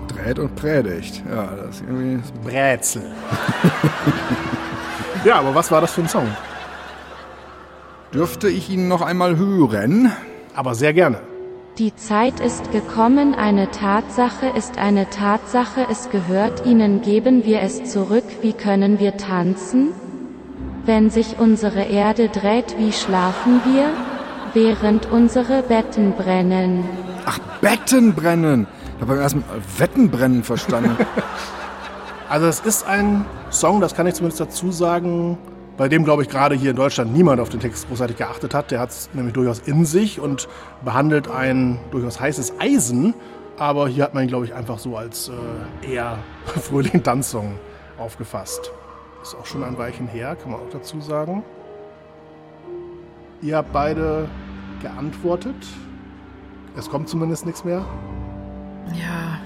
Speaker 4: Dreht und predigt. Ja, das ist irgendwie.
Speaker 2: Brätsel. ja, aber was war das für ein Song?
Speaker 4: Dürfte ich ihn noch einmal hören?
Speaker 2: Aber sehr gerne.
Speaker 5: Die Zeit ist gekommen, eine Tatsache ist eine Tatsache, es gehört ihnen, geben wir es zurück, wie können wir tanzen? Wenn sich unsere Erde dreht, wie schlafen wir? Während unsere Betten brennen.
Speaker 4: Ach, Betten brennen. Ich habe beim ersten Mal Wetten brennen verstanden.
Speaker 2: Also es ist ein Song, das kann ich zumindest dazu sagen, bei dem, glaube ich, gerade hier in Deutschland niemand auf den Text großartig geachtet hat. Der hat es nämlich durchaus in sich und behandelt ein durchaus heißes Eisen. Aber hier hat man ihn, glaube ich, einfach so als äh, eher fröhlichen Tanzsong aufgefasst. Ist auch schon ein Weilchen her, kann man auch dazu sagen. Ihr habt beide geantwortet. Es kommt zumindest nichts mehr.
Speaker 3: Ja.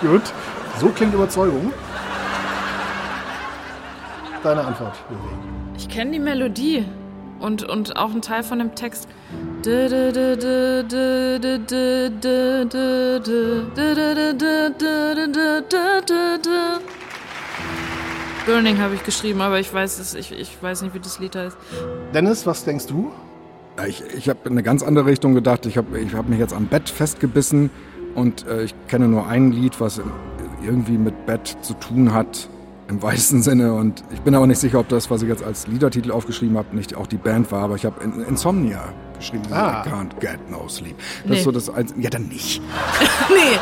Speaker 2: Gut, so klingt Überzeugung. Deine Antwort, Vivi.
Speaker 3: Ich kenne die Melodie und, und auch einen Teil von dem Text. Burning habe ich geschrieben, aber ich weiß, es, ich, ich weiß nicht, wie das Lied heißt.
Speaker 2: Dennis, was denkst du?
Speaker 4: Ich, ich habe in eine ganz andere Richtung gedacht. Ich habe ich hab mich jetzt am Bett festgebissen und äh, ich kenne nur ein Lied, was irgendwie mit Bett zu tun hat, im weitesten Sinne. Und ich bin aber nicht sicher, ob das, was ich jetzt als Liedertitel aufgeschrieben habe, nicht auch die Band war. Aber ich habe in, Insomnia geschrieben.
Speaker 2: Ah.
Speaker 4: I can't get no sleep. Das
Speaker 3: Nee.
Speaker 4: ist so das Einzige. Ja, dann nicht.
Speaker 3: Nee.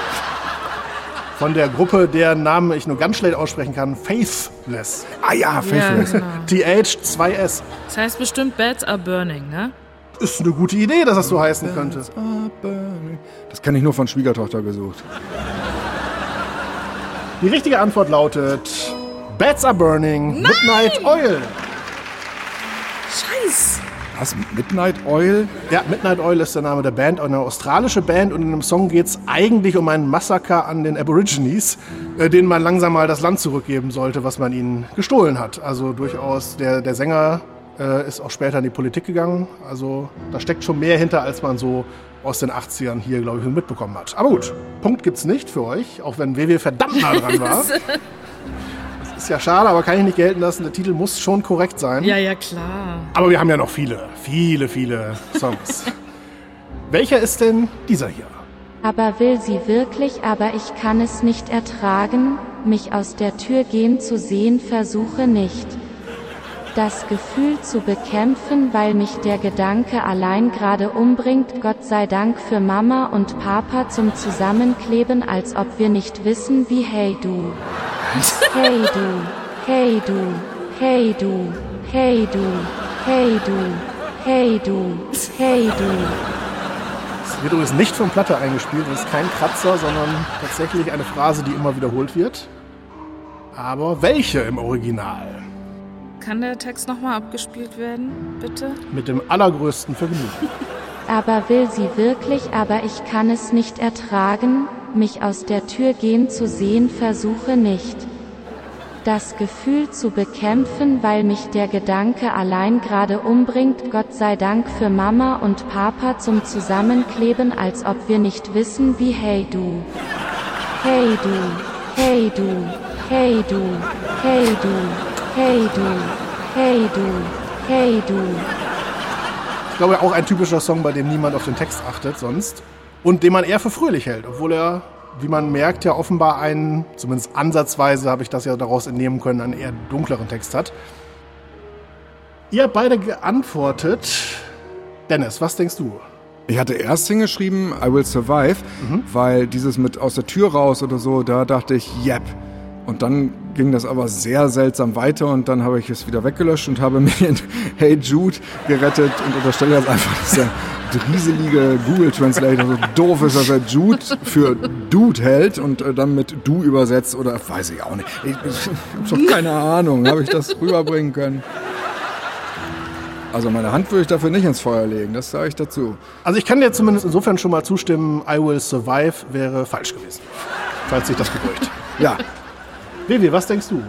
Speaker 2: Von der Gruppe, deren Namen ich nur ganz schlecht aussprechen kann, Faithless.
Speaker 4: Ah ja, Faithless.
Speaker 3: genau.
Speaker 2: TH2S.
Speaker 3: Das heißt bestimmt Beds are burning, ne?
Speaker 2: Ist eine gute Idee, dass das so heißen könnte.
Speaker 4: Das kenne ich nur von Schwiegertochter gesucht.
Speaker 2: Die richtige Antwort lautet Bats are Burning, Midnight Oil.
Speaker 3: Scheiß!
Speaker 4: Was? Midnight Oil?
Speaker 2: Ja, Midnight Oil ist der Name der Band, eine australische Band und in dem Song geht es eigentlich um ein Massaker an den Aborigines, äh, denen man langsam mal das Land zurückgeben sollte, was man ihnen gestohlen hat. Also durchaus, der, der Sänger äh, ist auch später in die Politik gegangen. Also da steckt schon mehr hinter, als man so aus den 80ern hier, glaube ich, mitbekommen hat. Aber gut, Punkt gibt's nicht für euch, auch wenn WW verdammt nah dran war. Das ist ja schade, aber kann ich nicht gelten lassen. Der Titel muss schon korrekt sein.
Speaker 3: Ja, ja, klar.
Speaker 2: Aber wir haben ja noch viele, viele, viele Songs. Welcher ist denn dieser hier?
Speaker 5: Aber will sie wirklich, aber ich kann es nicht ertragen, mich aus der Tür gehen zu sehen, versuche nicht. Das Gefühl zu bekämpfen, weil mich der Gedanke allein gerade umbringt, Gott sei Dank für Mama und Papa zum Zusammenkleben, als ob wir nicht wissen, wie hey du. Hey du, hey du, hey du, hey du, hey du, hey du, hey du.
Speaker 2: Es wird übrigens nicht von Platte eingespielt. Das ist kein Kratzer, sondern tatsächlich eine Phrase, die immer wiederholt wird. Aber welche im Original?
Speaker 3: Kann der Text nochmal abgespielt werden, bitte?
Speaker 2: Mit dem allergrößten Vergnügen.
Speaker 5: Aber will sie wirklich, aber ich kann es nicht ertragen, mich aus der Tür gehen zu sehen, versuche nicht. Das Gefühl zu bekämpfen, weil mich der Gedanke allein gerade umbringt, Gott sei Dank für Mama und Papa zum Zusammenkleben, als ob wir nicht wissen, wie hey du. Hey du, hey du, hey du, hey du, hey du, hey du, hey du.
Speaker 2: Ich glaube, auch ein typischer Song, bei dem niemand auf den Text achtet sonst. Und den man eher für fröhlich hält, obwohl er, wie man merkt, ja offenbar einen, zumindest ansatzweise habe ich das ja daraus entnehmen können, einen eher dunkleren Text hat. Ihr habt beide geantwortet. Dennis, was denkst du?
Speaker 4: Ich hatte erst hingeschrieben, I will survive, weil dieses mit aus der Tür raus oder so, da dachte ich, yep. Und dann ging das aber sehr seltsam weiter und dann habe ich es wieder weggelöscht und habe mich in Hey Jude gerettet und unterstelle jetzt einfach, dass der drieselige Google Translator so doof ist, dass er Jude für Dude hält und äh, dann mit du übersetzt oder weiß ich auch nicht. Ich, ich habe schon keine Ahnung, habe ich das rüberbringen können. Also meine Hand würde ich dafür nicht ins Feuer legen, das sage ich dazu.
Speaker 2: Also ich kann dir zumindest insofern schon mal zustimmen, I will survive wäre falsch gewesen. Falls sich das beruhigt.
Speaker 4: Ja,
Speaker 2: Vivi, was denkst du?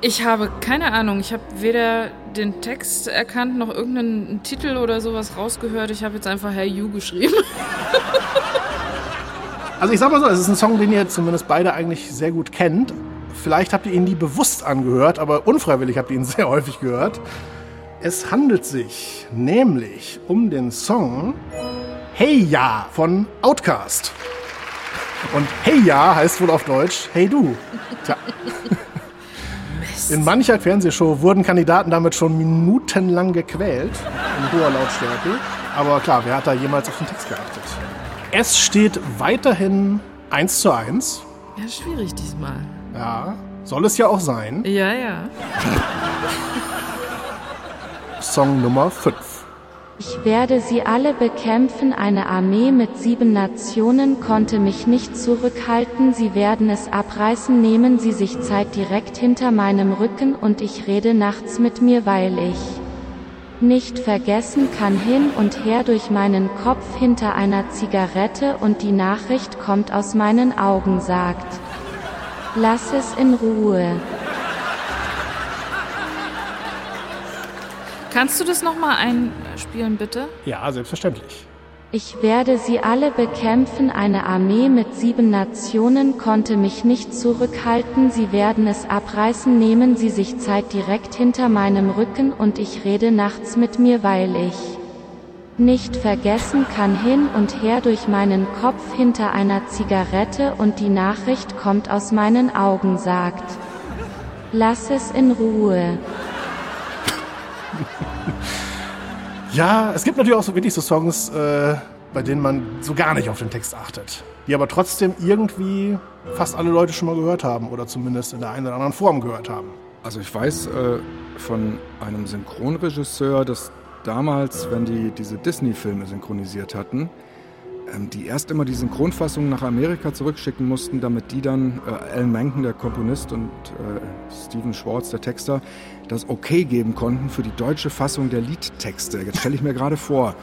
Speaker 3: Ich habe keine Ahnung. Ich habe weder den Text erkannt noch irgendeinen Titel oder sowas rausgehört. Ich habe jetzt einfach Hey You geschrieben.
Speaker 2: Also ich sag mal so, es ist ein Song, den ihr zumindest beide eigentlich sehr gut kennt. Vielleicht habt ihr ihn nie bewusst angehört, aber unfreiwillig habt ihr ihn sehr häufig gehört. Es handelt sich nämlich um den Song Hey Ja von Outcast. Und Hey Ja heißt wohl auf Deutsch Hey Du. Tja. In mancher Fernsehshow wurden Kandidaten damit schon minutenlang gequält, in hoher Lautstärke. Aber klar, wer hat da jemals auf den Text geachtet? Es steht weiterhin 1 zu 1.
Speaker 3: Ja, schwierig diesmal.
Speaker 2: Ja, soll es ja auch sein.
Speaker 3: Ja, ja.
Speaker 2: Song Nummer 5.
Speaker 5: Ich werde sie alle bekämpfen. Eine Armee mit sieben Nationen konnte mich nicht zurückhalten. Sie werden es abreißen. Nehmen Sie sich Zeit direkt hinter meinem Rücken und ich rede nachts mit mir, weil ich nicht vergessen kann hin und her durch meinen Kopf hinter einer Zigarette und die Nachricht kommt aus meinen Augen sagt. Lass es in Ruhe.
Speaker 3: Kannst du das nochmal einspielen, bitte?
Speaker 2: Ja, selbstverständlich.
Speaker 5: Ich werde sie alle bekämpfen. Eine Armee mit sieben Nationen konnte mich nicht zurückhalten. Sie werden es abreißen. Nehmen Sie sich Zeit direkt hinter meinem Rücken und ich rede nachts mit mir, weil ich nicht vergessen kann hin und her durch meinen Kopf hinter einer Zigarette und die Nachricht kommt aus meinen Augen sagt. Lass es in Ruhe.
Speaker 2: Ja, es gibt natürlich auch so wirklich so Songs, äh, bei denen man so gar nicht auf den Text achtet. Die aber trotzdem irgendwie fast alle Leute schon mal gehört haben oder zumindest in der einen oder anderen Form gehört haben.
Speaker 4: Also ich weiß äh, von einem Synchronregisseur, dass damals, wenn die diese Disney-Filme synchronisiert hatten, ähm, die erst immer die Synchronfassung nach Amerika zurückschicken mussten, damit die dann, äh, Alan Menken, der Komponist, und äh, Steven Schwartz, der Texter, das Okay geben konnten für die deutsche Fassung der Liedtexte. Jetzt stelle ich mir gerade vor.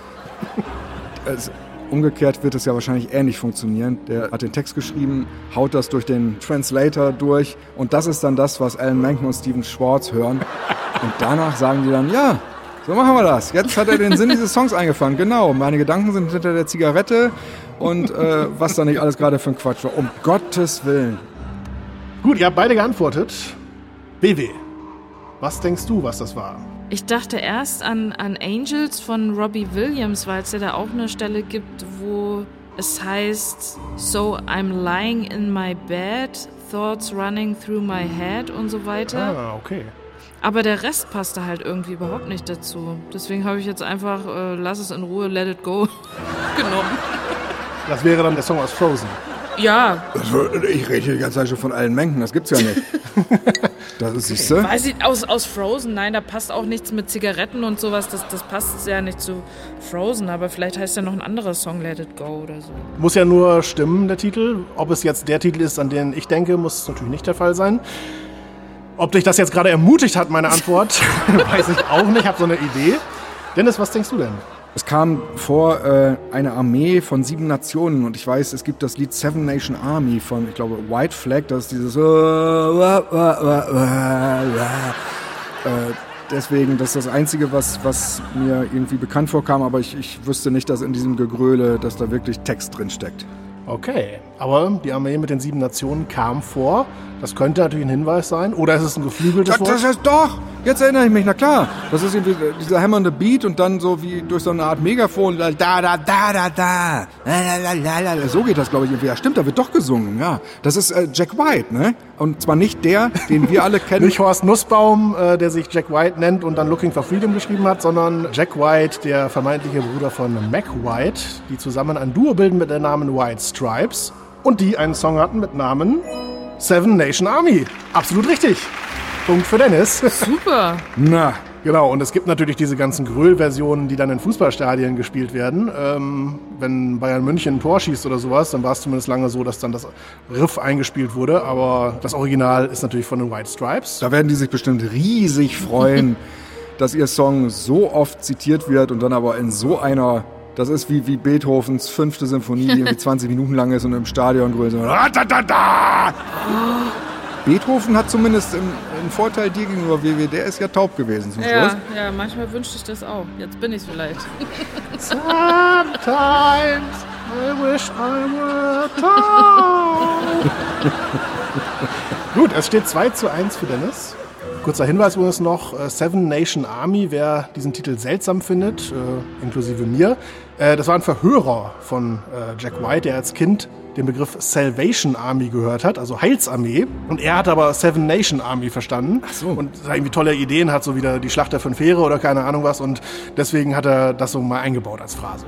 Speaker 4: Es, umgekehrt wird es ja wahrscheinlich ähnlich funktionieren. Der hat den Text geschrieben, haut das durch den Translator durch und das ist dann das, was Alan Menken und Steven Schwartz hören. Und danach sagen die dann, ja, so machen wir das. Jetzt hat er den Sinn dieses Songs eingefangen. Genau, meine Gedanken sind hinter der Zigarette und äh, was da nicht alles gerade für ein Quatsch war. Um Gottes Willen.
Speaker 2: Gut, ihr habt beide geantwortet. BW, was denkst du, was das war?
Speaker 3: Ich dachte erst an, an Angels von Robbie Williams, weil es ja da auch eine Stelle gibt, wo es heißt, So I'm lying in my bed, thoughts running through my head und so weiter.
Speaker 2: Ah, okay.
Speaker 3: Aber der Rest passte halt irgendwie überhaupt nicht dazu. Deswegen habe ich jetzt einfach äh, Lass es in Ruhe, Let it go genommen.
Speaker 2: Das wäre dann der Song aus Frozen.
Speaker 3: Ja,
Speaker 4: Also, ich rede hier die ganze Zeit schon von allen Mengen, das gibt's ja nicht. Das ist, du?
Speaker 3: weiß ich, aus, aus Frozen, nein, da passt auch nichts mit Zigaretten und sowas. Das, das passt ja nicht zu Frozen, aber vielleicht heißt ja noch ein anderer Song Let It Go oder so.
Speaker 2: Muss ja nur stimmen, der Titel. Ob es jetzt der Titel ist, an den ich denke, muss natürlich nicht der Fall sein. Ob dich das jetzt gerade ermutigt hat, meine Antwort, weiß ich auch nicht. Ich habe so eine Idee. Dennis, was denkst du denn?
Speaker 4: Es kam vor äh, eine Armee von sieben Nationen und ich weiß, es gibt das Lied Seven Nation Army von, ich glaube, White Flag, das ist dieses äh, äh, deswegen, das ist das Einzige, was, was mir irgendwie bekannt vorkam, aber ich, ich wüsste nicht, dass in diesem Gegröle, dass da wirklich Text drin steckt.
Speaker 2: Okay, aber die Armee mit den sieben Nationen kam vor. Das könnte natürlich ein Hinweis sein. Oder ist es ein geflügeltes
Speaker 4: Das, das
Speaker 2: Wort?
Speaker 4: ist doch! Jetzt erinnere ich mich, na klar. Das ist irgendwie dieser hämmernde Beat und dann so wie durch so eine Art Megafon. Da, da, da, da, da. So geht das, glaube ich, irgendwie. Ja, stimmt, da wird doch gesungen, ja. Das ist äh, Jack White, ne? Und zwar nicht der, den wir alle kennen.
Speaker 2: Nicht Horst Nussbaum, äh, der sich Jack White nennt und dann Looking for Freedom geschrieben hat, sondern Jack White, der vermeintliche Bruder von Mac White, die zusammen ein Duo bilden mit dem Namen White Stripes und die einen Song hatten mit Namen Seven Nation Army. Absolut richtig. Punkt für Dennis.
Speaker 3: Super.
Speaker 4: Na,
Speaker 2: Genau, und es gibt natürlich diese ganzen Gröll-Versionen, die dann in Fußballstadien gespielt werden. Ähm, wenn Bayern München ein Tor schießt oder sowas, dann war es zumindest lange so, dass dann das Riff eingespielt wurde. Aber das Original ist natürlich von den White Stripes.
Speaker 4: da werden die sich bestimmt riesig freuen, dass ihr Song so oft zitiert wird und dann aber in so einer. Das ist wie, wie Beethovens fünfte Symphonie, die irgendwie 20 Minuten lang ist und im Stadion grölen. Beethoven hat zumindest im, einen Vorteil dir gegenüber WW, der ist ja taub gewesen zum Schluss.
Speaker 3: Ja, ja, manchmal wünschte ich das auch. Jetzt bin ich vielleicht.
Speaker 2: Sometimes I wish I were tall. Gut, es steht 2 zu 1 für Dennis. Kurzer Hinweis übrigens noch, äh, Seven Nation Army, wer diesen Titel seltsam findet, äh, inklusive mir, äh, das war ein Verhörer von äh, Jack White, der als Kind den Begriff Salvation Army gehört hat, also Heilsarmee. Und er hat aber Seven Nation Army verstanden. Ach so. Und irgendwie tolle Ideen hat, so wieder die Schlacht der fünf Heere oder keine Ahnung was. Und deswegen hat er das so mal eingebaut als Phrase.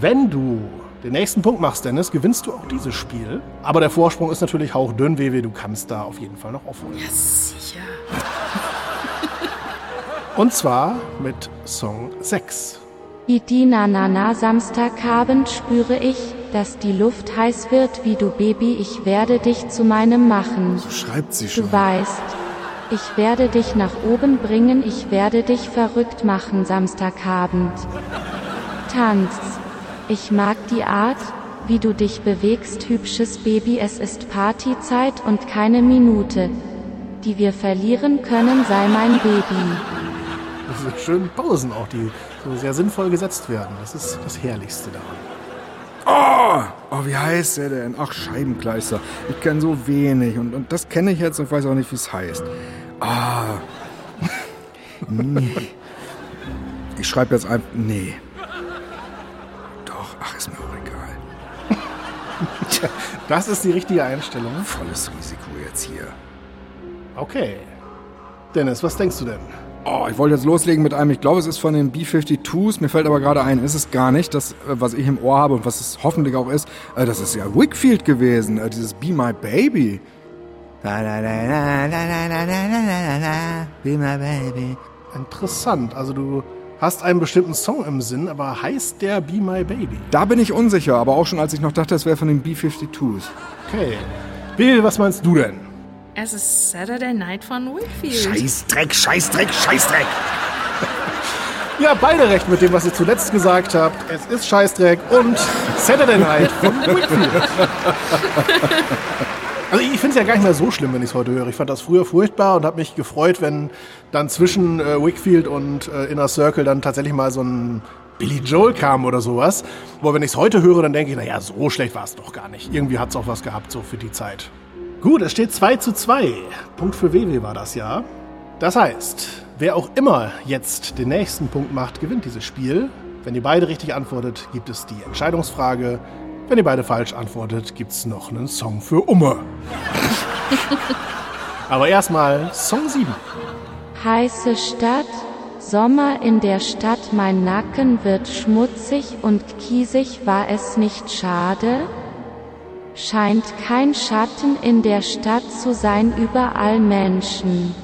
Speaker 2: Wenn du den nächsten Punkt machst, Dennis, gewinnst du auch dieses Spiel. Aber der Vorsprung ist natürlich hauchdünn, WW. Du kannst da auf jeden Fall noch aufholen.
Speaker 3: Ja, sicher.
Speaker 2: Und zwar mit Song 6.
Speaker 5: Idina Nana Samstagabend spüre ich, dass die Luft heiß wird wie du Baby, ich werde dich zu meinem machen.
Speaker 4: So schreibt sie schon.
Speaker 5: Du weißt, ich werde dich nach oben bringen, ich werde dich verrückt machen Samstagabend. Tanz. Ich mag die Art, wie du dich bewegst, hübsches Baby, es ist Partyzeit und keine Minute, die wir verlieren können, sei mein Baby.
Speaker 2: Diese schönen Pausen auch, die so sehr sinnvoll gesetzt werden. Das ist das Herrlichste daran.
Speaker 4: Oh, oh, wie heißt der denn? Ach, Scheibenkleister. Ich kenne so wenig und, und das kenne ich jetzt und weiß auch nicht, wie es heißt. Ah. Nee. Ich schreibe jetzt einfach. Nee. Ach, ist mir auch egal.
Speaker 2: Das ist die richtige Einstellung.
Speaker 4: Volles Risiko jetzt hier.
Speaker 2: Okay. Dennis, was denkst du denn?
Speaker 4: Oh, ich wollte jetzt loslegen mit einem, ich glaube, es ist von den B-52s, mir fällt aber gerade ein, ist es gar nicht, das, äh, was ich im Ohr habe und was es hoffentlich auch ist, äh, das ist ja Wickfield gewesen, äh, dieses Be My Baby.
Speaker 6: Be my baby.
Speaker 2: Interessant. Also du hast einen bestimmten Song im Sinn, aber heißt der Be My Baby?
Speaker 4: Da bin ich unsicher, aber auch schon als ich noch dachte, es wäre von den B-52s.
Speaker 2: Okay. Bill, was meinst du denn?
Speaker 3: Es ist Saturday Night von Wickfield.
Speaker 6: Scheißdreck, Scheißdreck, Scheißdreck.
Speaker 2: Ja, beide recht mit dem, was ihr zuletzt gesagt habt. Es ist Scheißdreck und Saturday Night von Wickfield. Also ich finde es ja gar nicht mehr so schlimm, wenn ich es heute höre. Ich fand das früher furchtbar und habe mich gefreut, wenn dann zwischen äh, Wickfield und äh, Inner Circle dann tatsächlich mal so ein Billy Joel kam oder sowas. Aber wenn ich es heute höre, dann denke ich, naja, so schlecht war es doch gar nicht. Irgendwie hat es auch was gehabt, so für die Zeit. Gut, es steht 2 zu 2. Punkt für WW war das ja. Das heißt, wer auch immer jetzt den nächsten Punkt macht, gewinnt dieses Spiel. Wenn ihr beide richtig antwortet, gibt es die Entscheidungsfrage. Wenn ihr beide falsch antwortet, gibt es noch einen Song für Umme. Aber erstmal Song 7.
Speaker 5: Heiße Stadt, Sommer in der Stadt, mein Nacken wird schmutzig und kiesig, war es nicht schade? Scheint kein Schatten in der Stadt zu sein, überall Menschen,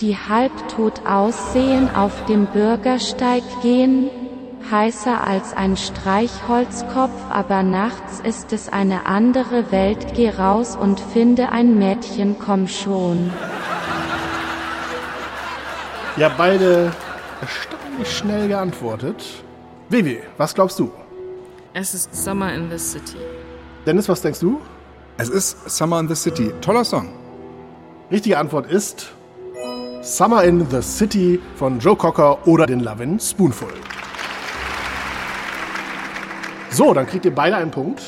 Speaker 5: die halbtot aussehen, auf dem Bürgersteig gehen, heißer als ein Streichholzkopf, aber nachts ist es eine andere Welt, geh raus und finde ein Mädchen, komm schon.
Speaker 2: Habt beide erstaunlich schnell geantwortet. Vivi, was glaubst du?
Speaker 3: Es ist Summer in the City.
Speaker 2: Dennis, was denkst du?
Speaker 4: Es ist Summer in the City. Toller Song.
Speaker 2: Richtige Antwort ist Summer in the City von Joe Cocker oder den Lovin' Spoonful. So, dann kriegt ihr beide einen Punkt.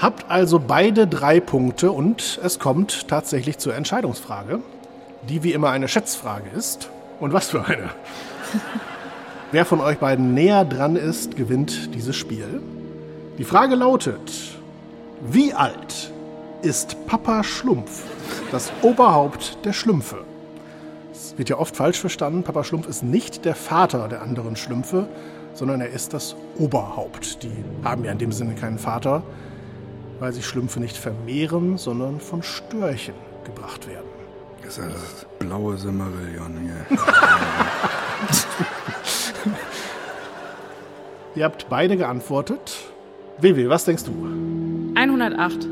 Speaker 2: Habt also beide drei Punkte und es kommt tatsächlich zur Entscheidungsfrage, die wie immer eine Schätzfrage ist. Und was für eine? Wer von euch beiden näher dran ist, gewinnt dieses Spiel. Die Frage lautet, wie alt ist Papa Schlumpf, das Oberhaupt der Schlümpfe? Das wird ja oft falsch verstanden. Papa Schlumpf ist nicht der Vater der anderen Schlümpfe, sondern er ist das Oberhaupt. Die haben ja in dem Sinne keinen Vater, weil sich Schlümpfe nicht vermehren, sondern von Störchen gebracht werden.
Speaker 4: Das ist ja das blaue Simmerillion hier.
Speaker 2: Ihr habt beide geantwortet. Vivi, was denkst du?
Speaker 3: 108.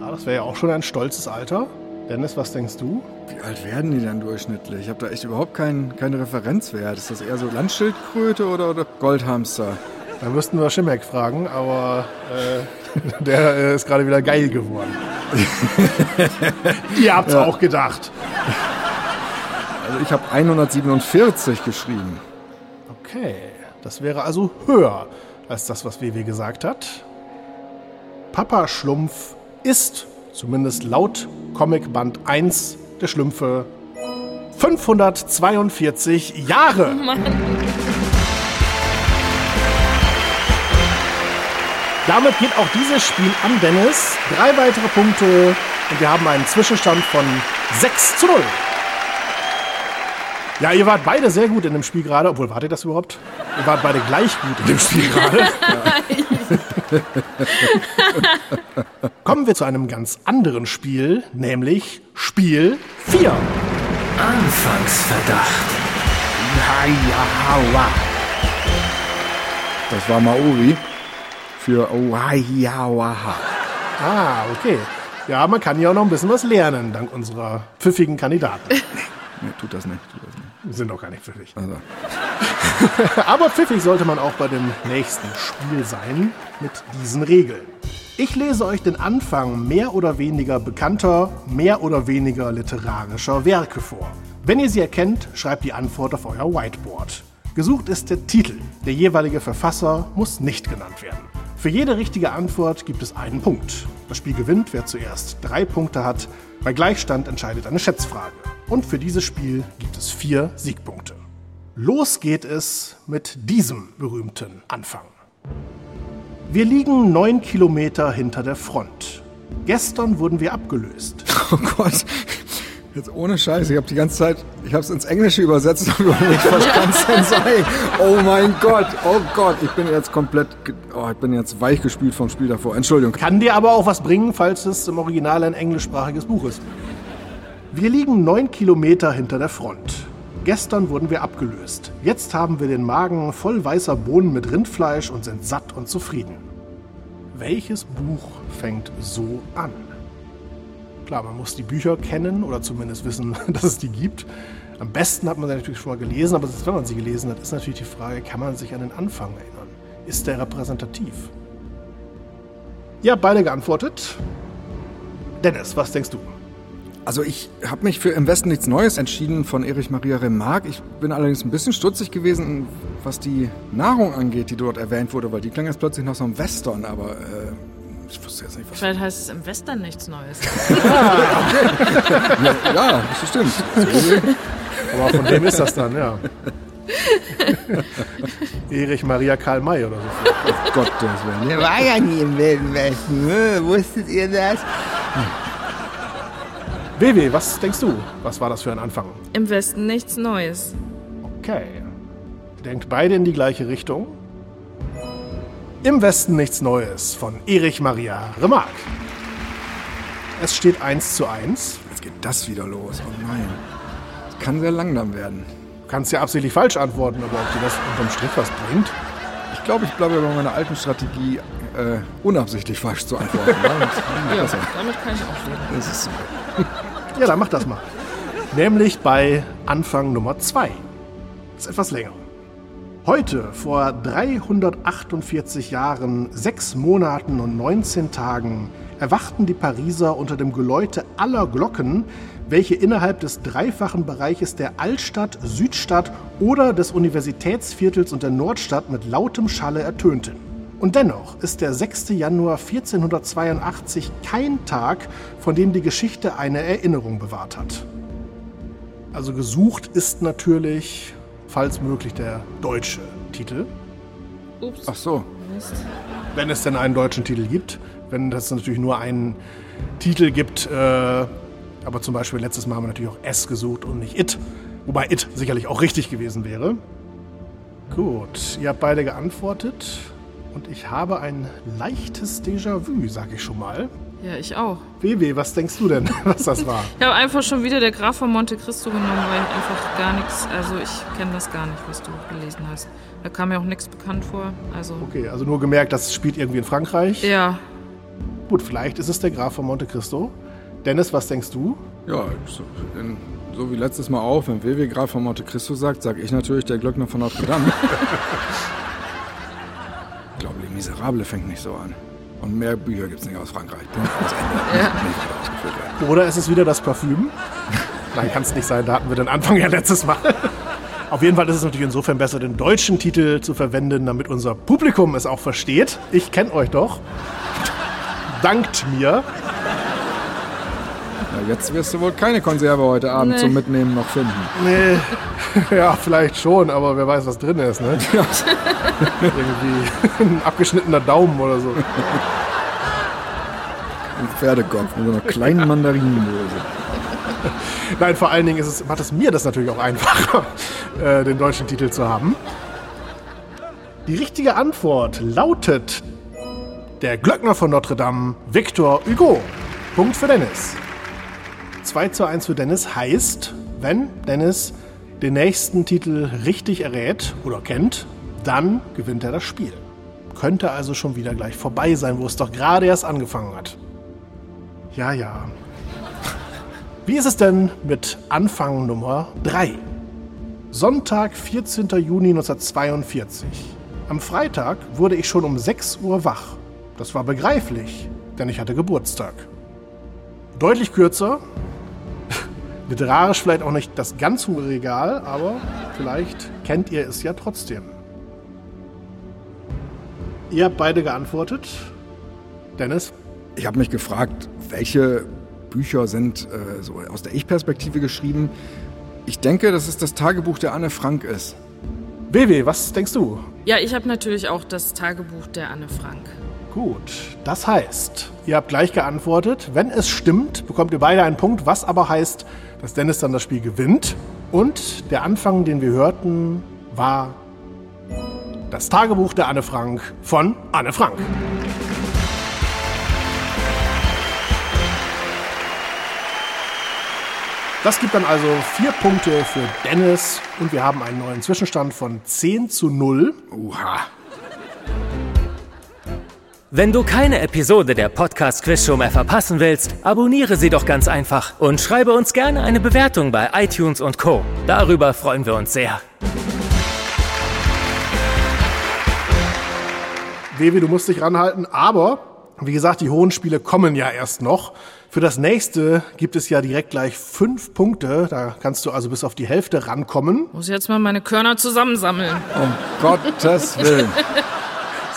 Speaker 2: Ah, das wäre ja auch schon ein stolzes Alter. Dennis, was denkst du?
Speaker 4: Wie alt werden die denn durchschnittlich? Ich habe da echt überhaupt keinen keinen Referenzwert. Ist das eher so Landschildkröte oder, oder Goldhamster?
Speaker 2: Da müssten wir Schimmeck fragen, aber äh, der äh, ist gerade wieder geil geworden. Ihr habt's auch gedacht.
Speaker 4: Also ich habe 147 geschrieben.
Speaker 2: Okay, das wäre also höher als das, was WW gesagt hat. Papa Schlumpf ist, zumindest laut Comic Band 1 der Schlümpfe, 542 Jahre. Damit geht auch dieses Spiel an Dennis. Drei weitere Punkte und wir haben einen Zwischenstand von 6 zu 0. Ja, ihr wart beide sehr gut in dem Spiel gerade. Obwohl, wart ihr das überhaupt? Ihr wart beide gleich gut in dem Spiel gerade. Kommen wir zu einem ganz anderen Spiel, nämlich Spiel 4.
Speaker 1: Anfangsverdacht.
Speaker 4: Das war Maori für Oahiawaha.
Speaker 2: Ah, okay. Ja, man kann ja auch noch ein bisschen was lernen, dank unserer pfiffigen Kandidaten.
Speaker 4: Nee, tut das nicht. Tut das nicht.
Speaker 2: Sind doch gar nicht pfiffig.
Speaker 4: Also,
Speaker 2: Aber pfiffig sollte man auch bei dem nächsten Spiel sein, mit diesen Regeln. Ich lese euch den Anfang mehr oder weniger bekannter, mehr oder weniger literarischer Werke vor. Wenn ihr sie erkennt, schreibt die Antwort auf euer Whiteboard. Gesucht ist der Titel. Der jeweilige Verfasser muss nicht genannt werden. Für jede richtige Antwort gibt es einen Punkt. Das Spiel gewinnt, wer zuerst drei Punkte hat. Bei Gleichstand entscheidet eine Schätzfrage. Und für dieses Spiel gibt es vier Siegpunkte. Los geht es mit diesem berühmten Anfang. Wir liegen neun Kilometer hinter der Front. Gestern wurden wir abgelöst.
Speaker 4: oh Gott. Jetzt ohne Scheiß, ich habe die ganze Zeit, ich habe es ins Englische übersetzt und überlegt, was kann es denn sein? Oh mein Gott, oh Gott, ich bin jetzt komplett, oh, ich bin jetzt weichgespült vom Spiel davor. Entschuldigung.
Speaker 2: Kann dir aber auch was bringen, falls es im Original ein englischsprachiges Buch ist. Wir liegen neun Kilometer hinter der Front. Gestern wurden wir abgelöst. Jetzt haben wir den Magen voll weißer Bohnen mit Rindfleisch und sind satt und zufrieden. Welches Buch fängt so an? Klar, man muss die Bücher kennen oder zumindest wissen, dass es die gibt. Am besten hat man sie natürlich schon mal gelesen, aber selbst wenn man sie gelesen hat, ist natürlich die Frage, kann man sich an den Anfang erinnern? Ist der repräsentativ? Habt beide geantwortet. Dennis, was denkst du?
Speaker 4: Also ich habe mich für Im Westen nichts Neues entschieden von Erich Maria Remarque. Ich bin allerdings ein bisschen stutzig gewesen, was die Nahrung angeht, die dort erwähnt wurde, weil die klang jetzt plötzlich nach so einem Western, aber äh, ich wusste jetzt nicht, was...
Speaker 3: Vielleicht heißt es im Western nichts Neues.
Speaker 4: Ja, das stimmt.
Speaker 2: Aber von wem ist das dann, ja? Erich Maria Karl May oder so.
Speaker 4: Oh Gott, das wäre...
Speaker 6: Der war ja nie im Wilden Westen. ne? Wusstet ihr das?
Speaker 2: WW, was denkst du? Was war das für ein Anfang?
Speaker 3: Im Westen nichts Neues.
Speaker 2: Okay. Denkt beide in die gleiche Richtung. Im Westen nichts Neues von Erich Maria Remarque. Es steht 1 zu 1.
Speaker 4: Jetzt geht das wieder los. Oh nein. Das kann sehr langsam werden.
Speaker 2: Du kannst ja absichtlich falsch antworten, aber ob dir das unterm Strich was bringt?
Speaker 4: Ich glaube, ich bleibe bei meiner alten Strategie, äh, unabsichtlich falsch zu antworten. Damit, ja,
Speaker 3: Damit kann ich auch leben.
Speaker 4: das ist
Speaker 2: Ja, dann mach das mal. Nämlich bei Anfang Nummer 2. Ist etwas länger. Heute, vor 348 Jahren, 6 Monaten und 19 Tagen, erwachten die Pariser unter dem Geläute aller Glocken, welche innerhalb des dreifachen Bereiches der Altstadt, Südstadt oder des Universitätsviertels und der Nordstadt mit lautem Schalle ertönten. Und dennoch ist der 6. Januar 1482 kein Tag, von dem die Geschichte eine Erinnerung bewahrt hat. Also gesucht ist natürlich, falls möglich, der deutsche Titel,
Speaker 3: Ups.
Speaker 4: Ach so.
Speaker 3: Mist.
Speaker 2: wenn es denn einen deutschen Titel gibt. Wenn es natürlich nur einen Titel gibt, äh, aber zum Beispiel letztes Mal haben wir natürlich auch S gesucht und nicht It, wobei It sicherlich auch richtig gewesen wäre. Gut, ihr habt beide geantwortet und ich habe ein leichtes Déjà-vu, sag ich schon mal.
Speaker 3: Ja, ich auch.
Speaker 2: WW, was denkst du denn, was das war?
Speaker 3: Ich habe einfach schon wieder der Graf von Monte Cristo genommen, weil einfach gar nichts, also ich kenne das gar nicht, was du gelesen hast. Da kam mir auch nichts bekannt vor. Also,
Speaker 2: Okay, also nur gemerkt, das spielt irgendwie in Frankreich.
Speaker 3: ja,
Speaker 2: Gut, vielleicht ist es der Graf von Monte Cristo. Dennis, was denkst du?
Speaker 4: Ja, so, in, so wie letztes Mal auch, wenn WW Graf von Monte Cristo sagt, sage ich natürlich der Glöckner von Notre Dame. Miserable fängt nicht so an. Und mehr Bücher gibt es nicht aus Frankreich. Punkt aus Ende.
Speaker 3: Ja.
Speaker 2: Oder ist es wieder das Parfüm? Nein, kann es nicht sein, da hatten wir den Anfang ja letztes Mal. Auf jeden Fall ist es natürlich insofern besser, den deutschen Titel zu verwenden, damit unser Publikum es auch versteht. Ich kenne euch doch. Dankt mir.
Speaker 4: Ja, jetzt wirst du wohl keine Konserve heute Abend
Speaker 3: Nee.
Speaker 4: zum Mitnehmen noch finden.
Speaker 2: Nee, ja, vielleicht schon, aber wer weiß, was drin ist, ne? Irgendwie ein abgeschnittener Daumen oder so.
Speaker 4: Ein Pferdekopf mit so einer kleinen Mandarinendose.
Speaker 2: Nein, vor allen Dingen ist es, macht es mir das natürlich auch einfacher, äh, den deutschen Titel zu haben. Die richtige Antwort lautet der Glöckner von Notre Dame, Victor Hugo. Punkt für Dennis. 2 zu 1 für Dennis heißt, wenn Dennis den nächsten Titel richtig errät oder kennt, dann gewinnt er das Spiel. Könnte also schon wieder gleich vorbei sein, wo es doch gerade erst angefangen hat. Ja, ja. Wie ist es denn mit Anfang Nummer 3? Sonntag, 14. Juni 1942. Am Freitag wurde ich schon um 6 Uhr wach. Das war begreiflich, denn ich hatte Geburtstag. Deutlich kürzer. Literarisch vielleicht auch nicht das ganz hohe Regal, aber vielleicht kennt ihr es ja trotzdem. Ihr habt beide geantwortet. Dennis?
Speaker 4: Ich habe mich gefragt, welche Bücher sind äh, so aus der Ich-Perspektive geschrieben. Ich denke, dass es das Tagebuch der Anne Frank ist.
Speaker 2: WW, was denkst du?
Speaker 3: Ja, ich habe natürlich auch das Tagebuch der Anne Frank.
Speaker 2: Gut, das heißt, ihr habt gleich geantwortet. Wenn es stimmt, bekommt ihr beide einen Punkt, was aber heißt, dass Dennis dann das Spiel gewinnt. Und der Anfang, den wir hörten, war das Tagebuch der Anne Frank von Anne Frank. Das gibt dann also vier Punkte für Dennis und wir haben einen neuen Zwischenstand von 10 zu 0.
Speaker 4: Uha.
Speaker 1: Wenn du keine Episode der Podcast Quiz Show mehr verpassen willst, abonniere sie doch ganz einfach und schreibe uns gerne eine Bewertung bei iTunes und Co. Darüber freuen wir uns sehr.
Speaker 2: Wewe, du musst dich ranhalten, aber wie gesagt, die hohen Spiele kommen ja erst noch. Für das nächste gibt es ja direkt gleich fünf Punkte. Da kannst du also bis auf die Hälfte rankommen.
Speaker 3: Muss jetzt mal meine Körner zusammensammeln.
Speaker 4: Um Gottes Willen.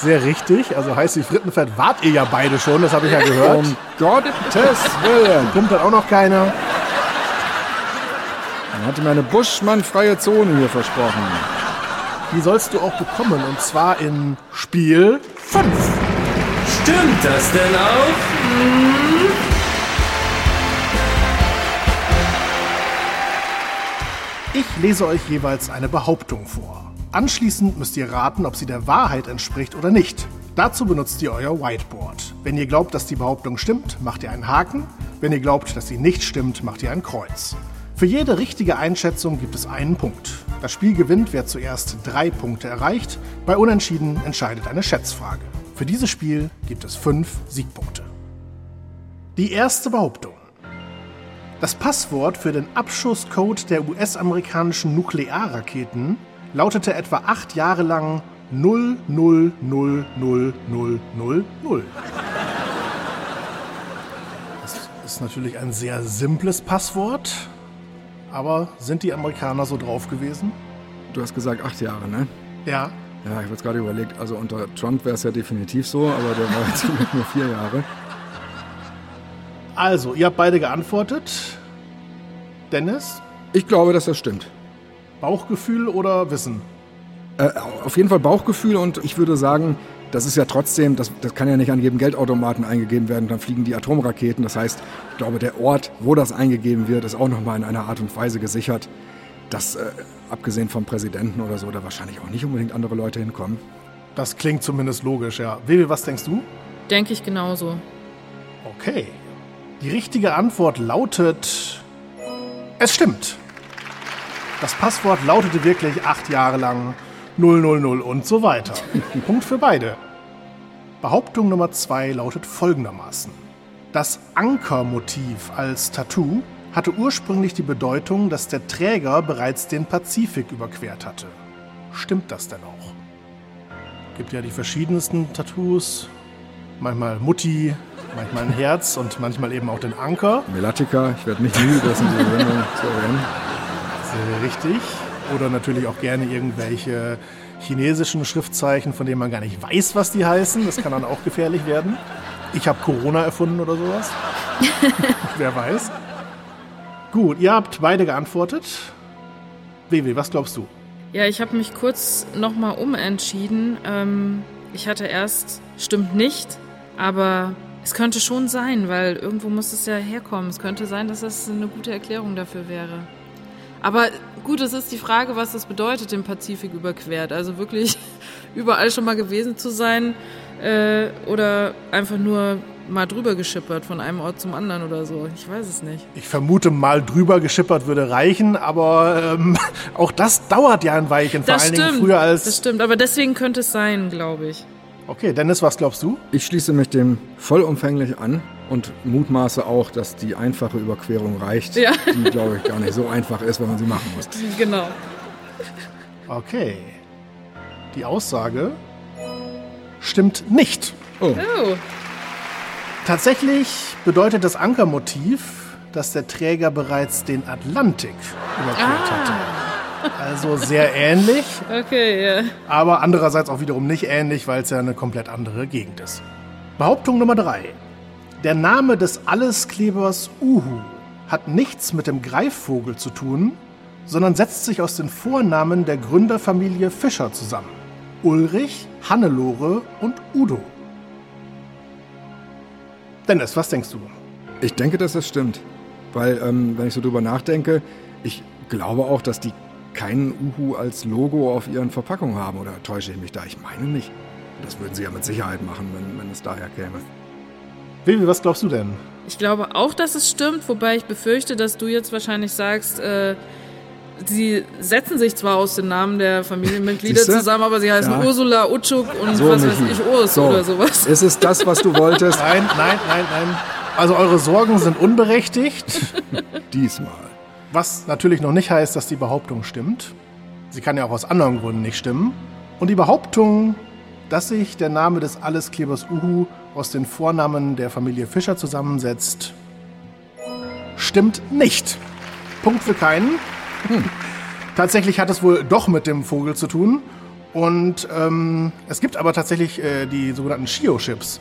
Speaker 2: Sehr richtig. Also heißt wie Frittenfett wart ihr ja beide schon, das habe ich ja gehört.
Speaker 4: Um Gottes Willen.
Speaker 2: Pumpt hat auch noch keiner.
Speaker 4: Man hatte mir eine Buschmann-freie Zone hier versprochen.
Speaker 2: Die sollst du auch bekommen und zwar in Spiel 5.
Speaker 1: Stimmt das denn auch?
Speaker 2: Ich lese euch jeweils eine Behauptung vor. Anschließend müsst ihr raten, ob sie der Wahrheit entspricht oder nicht. Dazu benutzt ihr euer Whiteboard. Wenn ihr glaubt, dass die Behauptung stimmt, macht ihr einen Haken. Wenn ihr glaubt, dass sie nicht stimmt, macht ihr ein Kreuz. Für jede richtige Einschätzung gibt es einen Punkt. Das Spiel gewinnt, wer zuerst drei Punkte erreicht. Bei Unentschieden entscheidet eine Schätzfrage. Für dieses Spiel gibt es fünf Siegpunkte. Die erste Behauptung. Das Passwort für den Abschusscode der US-amerikanischen Nuklearraketen lautete etwa acht Jahre lang 00000000. Das ist natürlich ein sehr simples Passwort, aber sind die Amerikaner so drauf gewesen?
Speaker 4: Du hast gesagt acht Jahre, ne?
Speaker 2: Ja.
Speaker 4: Ja, ich habe jetzt gerade überlegt, also unter Trump wäre es ja definitiv so, aber der war jetzt nur vier Jahre.
Speaker 2: Also, ihr habt beide geantwortet. Dennis,
Speaker 4: Ich glaube, dass das stimmt.
Speaker 2: Bauchgefühl oder Wissen?
Speaker 4: Äh, auf jeden Fall Bauchgefühl und ich würde sagen, das ist ja trotzdem, das, das kann ja nicht an jedem Geldautomaten eingegeben werden, dann fliegen die Atomraketen. Das heißt, ich glaube, der Ort, wo das eingegeben wird, ist auch nochmal in einer Art und Weise gesichert, dass, äh, abgesehen vom Präsidenten oder so, da wahrscheinlich auch nicht unbedingt andere Leute hinkommen.
Speaker 2: Das klingt zumindest logisch, ja. Vivi, was denkst du?
Speaker 3: Denke ich genauso.
Speaker 2: Okay. Die richtige Antwort lautet. Es stimmt. Das Passwort lautete wirklich acht Jahre lang 000 und so weiter. Punkt für beide. Behauptung Nummer zwei lautet folgendermaßen. Das Ankermotiv als Tattoo hatte ursprünglich die Bedeutung, dass der Träger bereits den Pazifik überquert hatte. Stimmt das denn auch? Gibt ja die verschiedensten Tattoos. Manchmal Mutti, manchmal ein Herz und manchmal eben auch den Anker.
Speaker 4: Melatica, ich werde nicht müde, das in dieser Sendung zu erwähnen.
Speaker 2: Sehr richtig. Oder natürlich auch gerne irgendwelche chinesischen Schriftzeichen, von denen man gar nicht weiß, was die heißen. Das kann dann auch gefährlich werden. Ich habe Corona erfunden oder sowas. Wer weiß. Gut, ihr habt beide geantwortet. Wewe, was glaubst du?
Speaker 3: Ja, ich habe mich kurz nochmal umentschieden. Ähm, ich hatte erst, stimmt nicht, aber es könnte schon sein, weil irgendwo muss es ja herkommen. Es könnte sein, dass das eine gute Erklärung dafür wäre. Aber gut, es ist die Frage, was das bedeutet, den Pazifik überquert. Also wirklich überall schon mal gewesen zu sein äh, oder einfach nur mal drüber geschippert von einem Ort zum anderen oder so. Ich weiß es nicht.
Speaker 2: Ich vermute, mal drüber geschippert würde reichen, aber ähm, auch das dauert ja ein Weilchen, vor
Speaker 3: Das
Speaker 2: allen
Speaker 3: stimmt,
Speaker 2: Dingen früher als.
Speaker 3: das stimmt. Aber deswegen könnte es sein, glaube ich.
Speaker 2: Okay, Dennis, was glaubst du?
Speaker 4: Ich schließe mich dem vollumfänglich an und mutmaße auch, dass die einfache Überquerung reicht,
Speaker 3: Ja.
Speaker 4: die, glaube ich, gar nicht so einfach ist, wenn man sie machen muss.
Speaker 3: Genau.
Speaker 2: Okay. Die Aussage stimmt nicht.
Speaker 3: Oh,
Speaker 2: Tatsächlich bedeutet das Ankermotiv, dass der Träger bereits den Atlantik überquert hatte. Also sehr ähnlich,
Speaker 3: okay, ja.
Speaker 2: aber andererseits auch wiederum nicht ähnlich, weil es ja eine komplett andere Gegend ist. Behauptung Nummer drei. Der Name des Allesklebers Uhu hat nichts mit dem Greifvogel zu tun, sondern setzt sich aus den Vornamen der Gründerfamilie Fischer zusammen. Ulrich, Hannelore und Udo. Dennis, was denkst du?
Speaker 4: Ich denke, dass das stimmt. Weil, ähm, wenn ich so drüber nachdenke, ich glaube auch, dass die keinen Uhu als Logo auf ihren Verpackungen haben. Oder täusche ich mich da? Ich meine nicht. Das würden sie ja mit Sicherheit machen, wenn, wenn es daher käme.
Speaker 2: Vivi, was glaubst du denn?
Speaker 3: Ich glaube auch, dass es stimmt, wobei ich befürchte, dass du jetzt wahrscheinlich sagst, äh, sie setzen sich zwar aus den Namen der Familienmitglieder zusammen, aber sie heißen
Speaker 4: Ja.
Speaker 3: Ursula, Utschuk und
Speaker 4: So,
Speaker 3: was weiß ich, Urs
Speaker 4: So.
Speaker 3: oder sowas.
Speaker 4: Ist es das, was du wolltest?
Speaker 2: Nein, nein, nein, nein. Also eure Sorgen sind unberechtigt,
Speaker 4: Diesmal.
Speaker 2: was natürlich noch nicht heißt, dass die Behauptung stimmt. Sie kann ja auch aus anderen Gründen nicht stimmen. Und die Behauptung, dass sich der Name des Allesklebers Uhu aus den Vornamen der Familie Fischer zusammensetzt, stimmt nicht. Punkt für keinen. Tatsächlich hat es wohl doch mit dem Vogel zu tun. Und ähm, es gibt aber tatsächlich äh, die sogenannten Chio-Chips.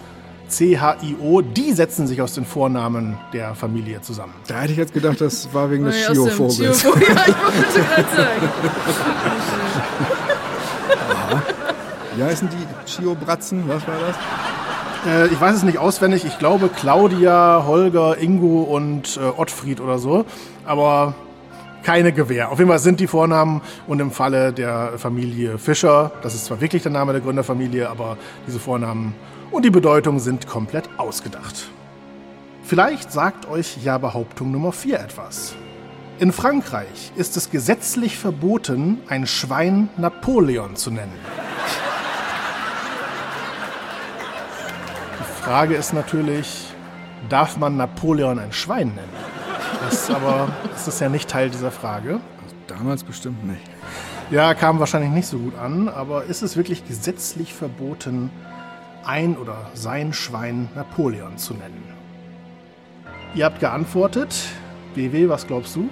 Speaker 2: C-H-I-O, die setzen sich aus den Vornamen der Familie zusammen.
Speaker 4: Da hätte ich jetzt gedacht, das war wegen des Chio-Vogels.
Speaker 3: Chio-Vogel. Ja, ich wollte gerade sagen.
Speaker 4: Wie heißen die Chio-Bratzen? Was war das?
Speaker 2: Äh, ich weiß es nicht auswendig. Ich glaube Claudia, Holger, Ingo und äh, Ottfried oder so. Aber keine Gewähr. Auf jeden Fall sind die Vornamen und im Falle der Familie Fischer, das ist zwar wirklich der Name der Gründerfamilie, aber diese Vornamen und die Bedeutung sind komplett ausgedacht. Vielleicht sagt euch ja Behauptung Nummer 4 etwas. In Frankreich ist es gesetzlich verboten, ein Schwein Napoleon zu nennen. Frage ist natürlich, darf man Napoleon ein Schwein nennen? Das ist aber das ist ja nicht Teil dieser Frage.
Speaker 4: Damals bestimmt nicht.
Speaker 2: Ja, kam wahrscheinlich nicht so gut an, aber ist es wirklich gesetzlich verboten, ein oder sein Schwein Napoleon zu nennen? Ihr habt geantwortet. BW, was glaubst du?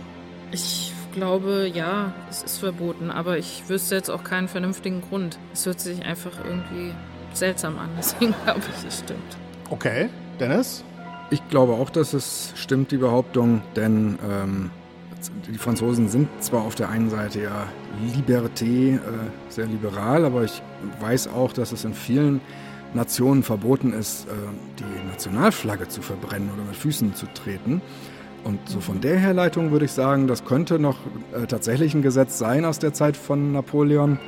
Speaker 3: Ich glaube, ja, es ist verboten, aber ich wüsste jetzt auch keinen vernünftigen Grund. Es hört sich einfach irgendwie seltsam an, deswegen glaube ich, es stimmt.
Speaker 2: Okay, Dennis?
Speaker 4: Ich glaube auch, dass es stimmt, die Behauptung, denn ähm, die Franzosen sind zwar auf der einen Seite ja Liberté, äh, sehr liberal, aber ich weiß auch, dass es in vielen Nationen verboten ist, äh, die Nationalflagge zu verbrennen oder mit Füßen zu treten. Und so von der Herleitung würde ich sagen, das könnte noch äh, tatsächlich ein Gesetz sein aus der Zeit von Napoleon.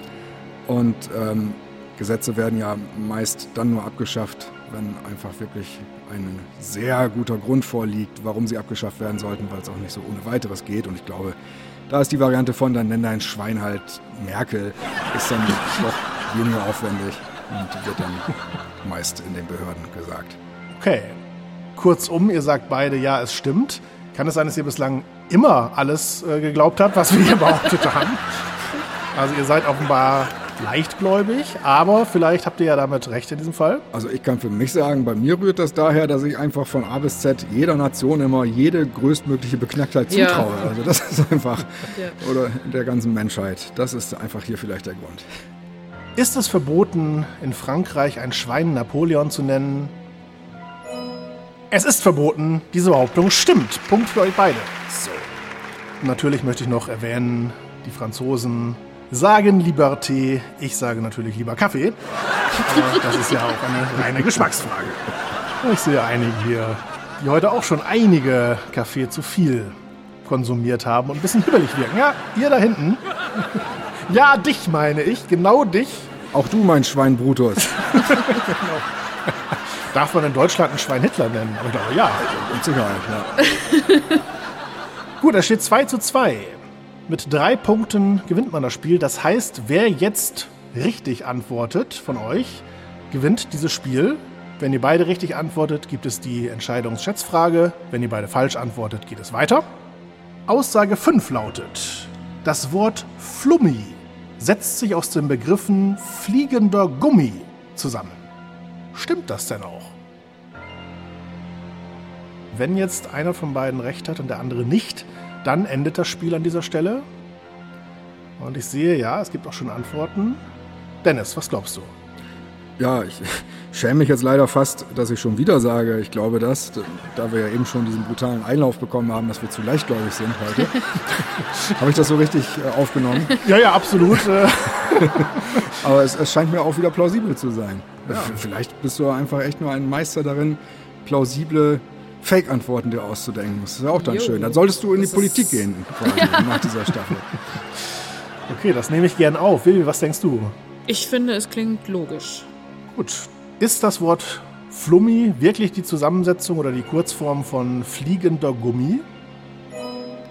Speaker 4: Und ähm, Gesetze werden ja meist dann nur abgeschafft, wenn einfach wirklich ein sehr guter Grund vorliegt, warum sie abgeschafft werden sollten, weil es auch nicht so ohne weiteres geht. Und ich glaube, da ist die Variante von, dann nenn dein Schwein halt Merkel, ist dann doch weniger aufwendig und wird dann meist in den Behörden gesagt.
Speaker 2: Okay. Kurzum, ihr sagt beide, ja, es stimmt. Kann es sein, dass ihr bislang immer alles äh, geglaubt habt, was wir hier behauptet haben? Also ihr seid offenbar leichtgläubig, aber vielleicht habt ihr ja damit recht in diesem Fall.
Speaker 4: Also ich kann für mich sagen, bei mir rührt das daher, dass ich einfach von A bis Z jeder Nation immer jede größtmögliche Beknacktheit
Speaker 3: Ja.
Speaker 4: zutraue. Also das ist einfach,
Speaker 3: Ja.
Speaker 4: oder der ganzen Menschheit. Das ist einfach hier vielleicht der Grund.
Speaker 2: Ist es verboten, in Frankreich ein Schwein Napoleon zu nennen? Es ist verboten. Diese Behauptung stimmt. Punkt für euch beide.
Speaker 3: So.
Speaker 2: Natürlich möchte ich noch erwähnen, die Franzosen sagen Liberté, ich sage natürlich lieber Kaffee. Aber das ist ja auch eine reine Geschmacksfrage. Ich sehe einige hier, die heute auch schon einige Kaffee zu viel konsumiert haben und ein bisschen hibbelig wirken. Ja, ihr da hinten. Ja, dich meine ich, genau dich.
Speaker 4: Auch du, mein Schwein Brutus.
Speaker 2: Darf man in Deutschland einen Schwein Hitler nennen? Aber ich glaube, ja.
Speaker 4: Mit Sicherheit, ja.
Speaker 2: Gut, es steht 2 zu 2. Mit drei Punkten gewinnt man das Spiel. Das heißt, wer jetzt richtig antwortet von euch, gewinnt dieses Spiel. Wenn ihr beide richtig antwortet, gibt es die Entscheidungsschätzfrage. Wenn ihr beide falsch antwortet, geht es weiter. Aussage 5 lautet, das Wort Flummi setzt sich aus den Begriffen fliegender Gummi zusammen. Stimmt das denn auch? Wenn jetzt einer von beiden recht hat und der andere nicht, dann endet das Spiel an dieser Stelle. Und ich sehe, ja, es gibt auch schon Antworten. Dennis, was glaubst du?
Speaker 4: Ja, ich schäme mich jetzt leider fast, dass ich schon wieder sage, ich glaube das, da wir ja eben schon diesen brutalen Einlauf bekommen haben, dass wir zu leichtgläubig sind heute. Habe ich das so richtig äh, aufgenommen?
Speaker 2: Ja, ja, absolut. äh.
Speaker 4: Aber es, es scheint mir auch wieder plausibel zu sein. Vielleicht bist du einfach echt nur ein Meister darin, plausible Fake-Antworten dir auszudenken. Das ist ja auch dann
Speaker 3: Jo.
Speaker 4: schön. Dann solltest du in die Politik gehen, quasi, nach dieser Staffel.
Speaker 2: Okay, das nehme ich gern auf. Vivi, was denkst du?
Speaker 3: Ich finde, es klingt logisch.
Speaker 2: Gut. Ist das Wort Flummi wirklich die Zusammensetzung oder die Kurzform von fliegender Gummi?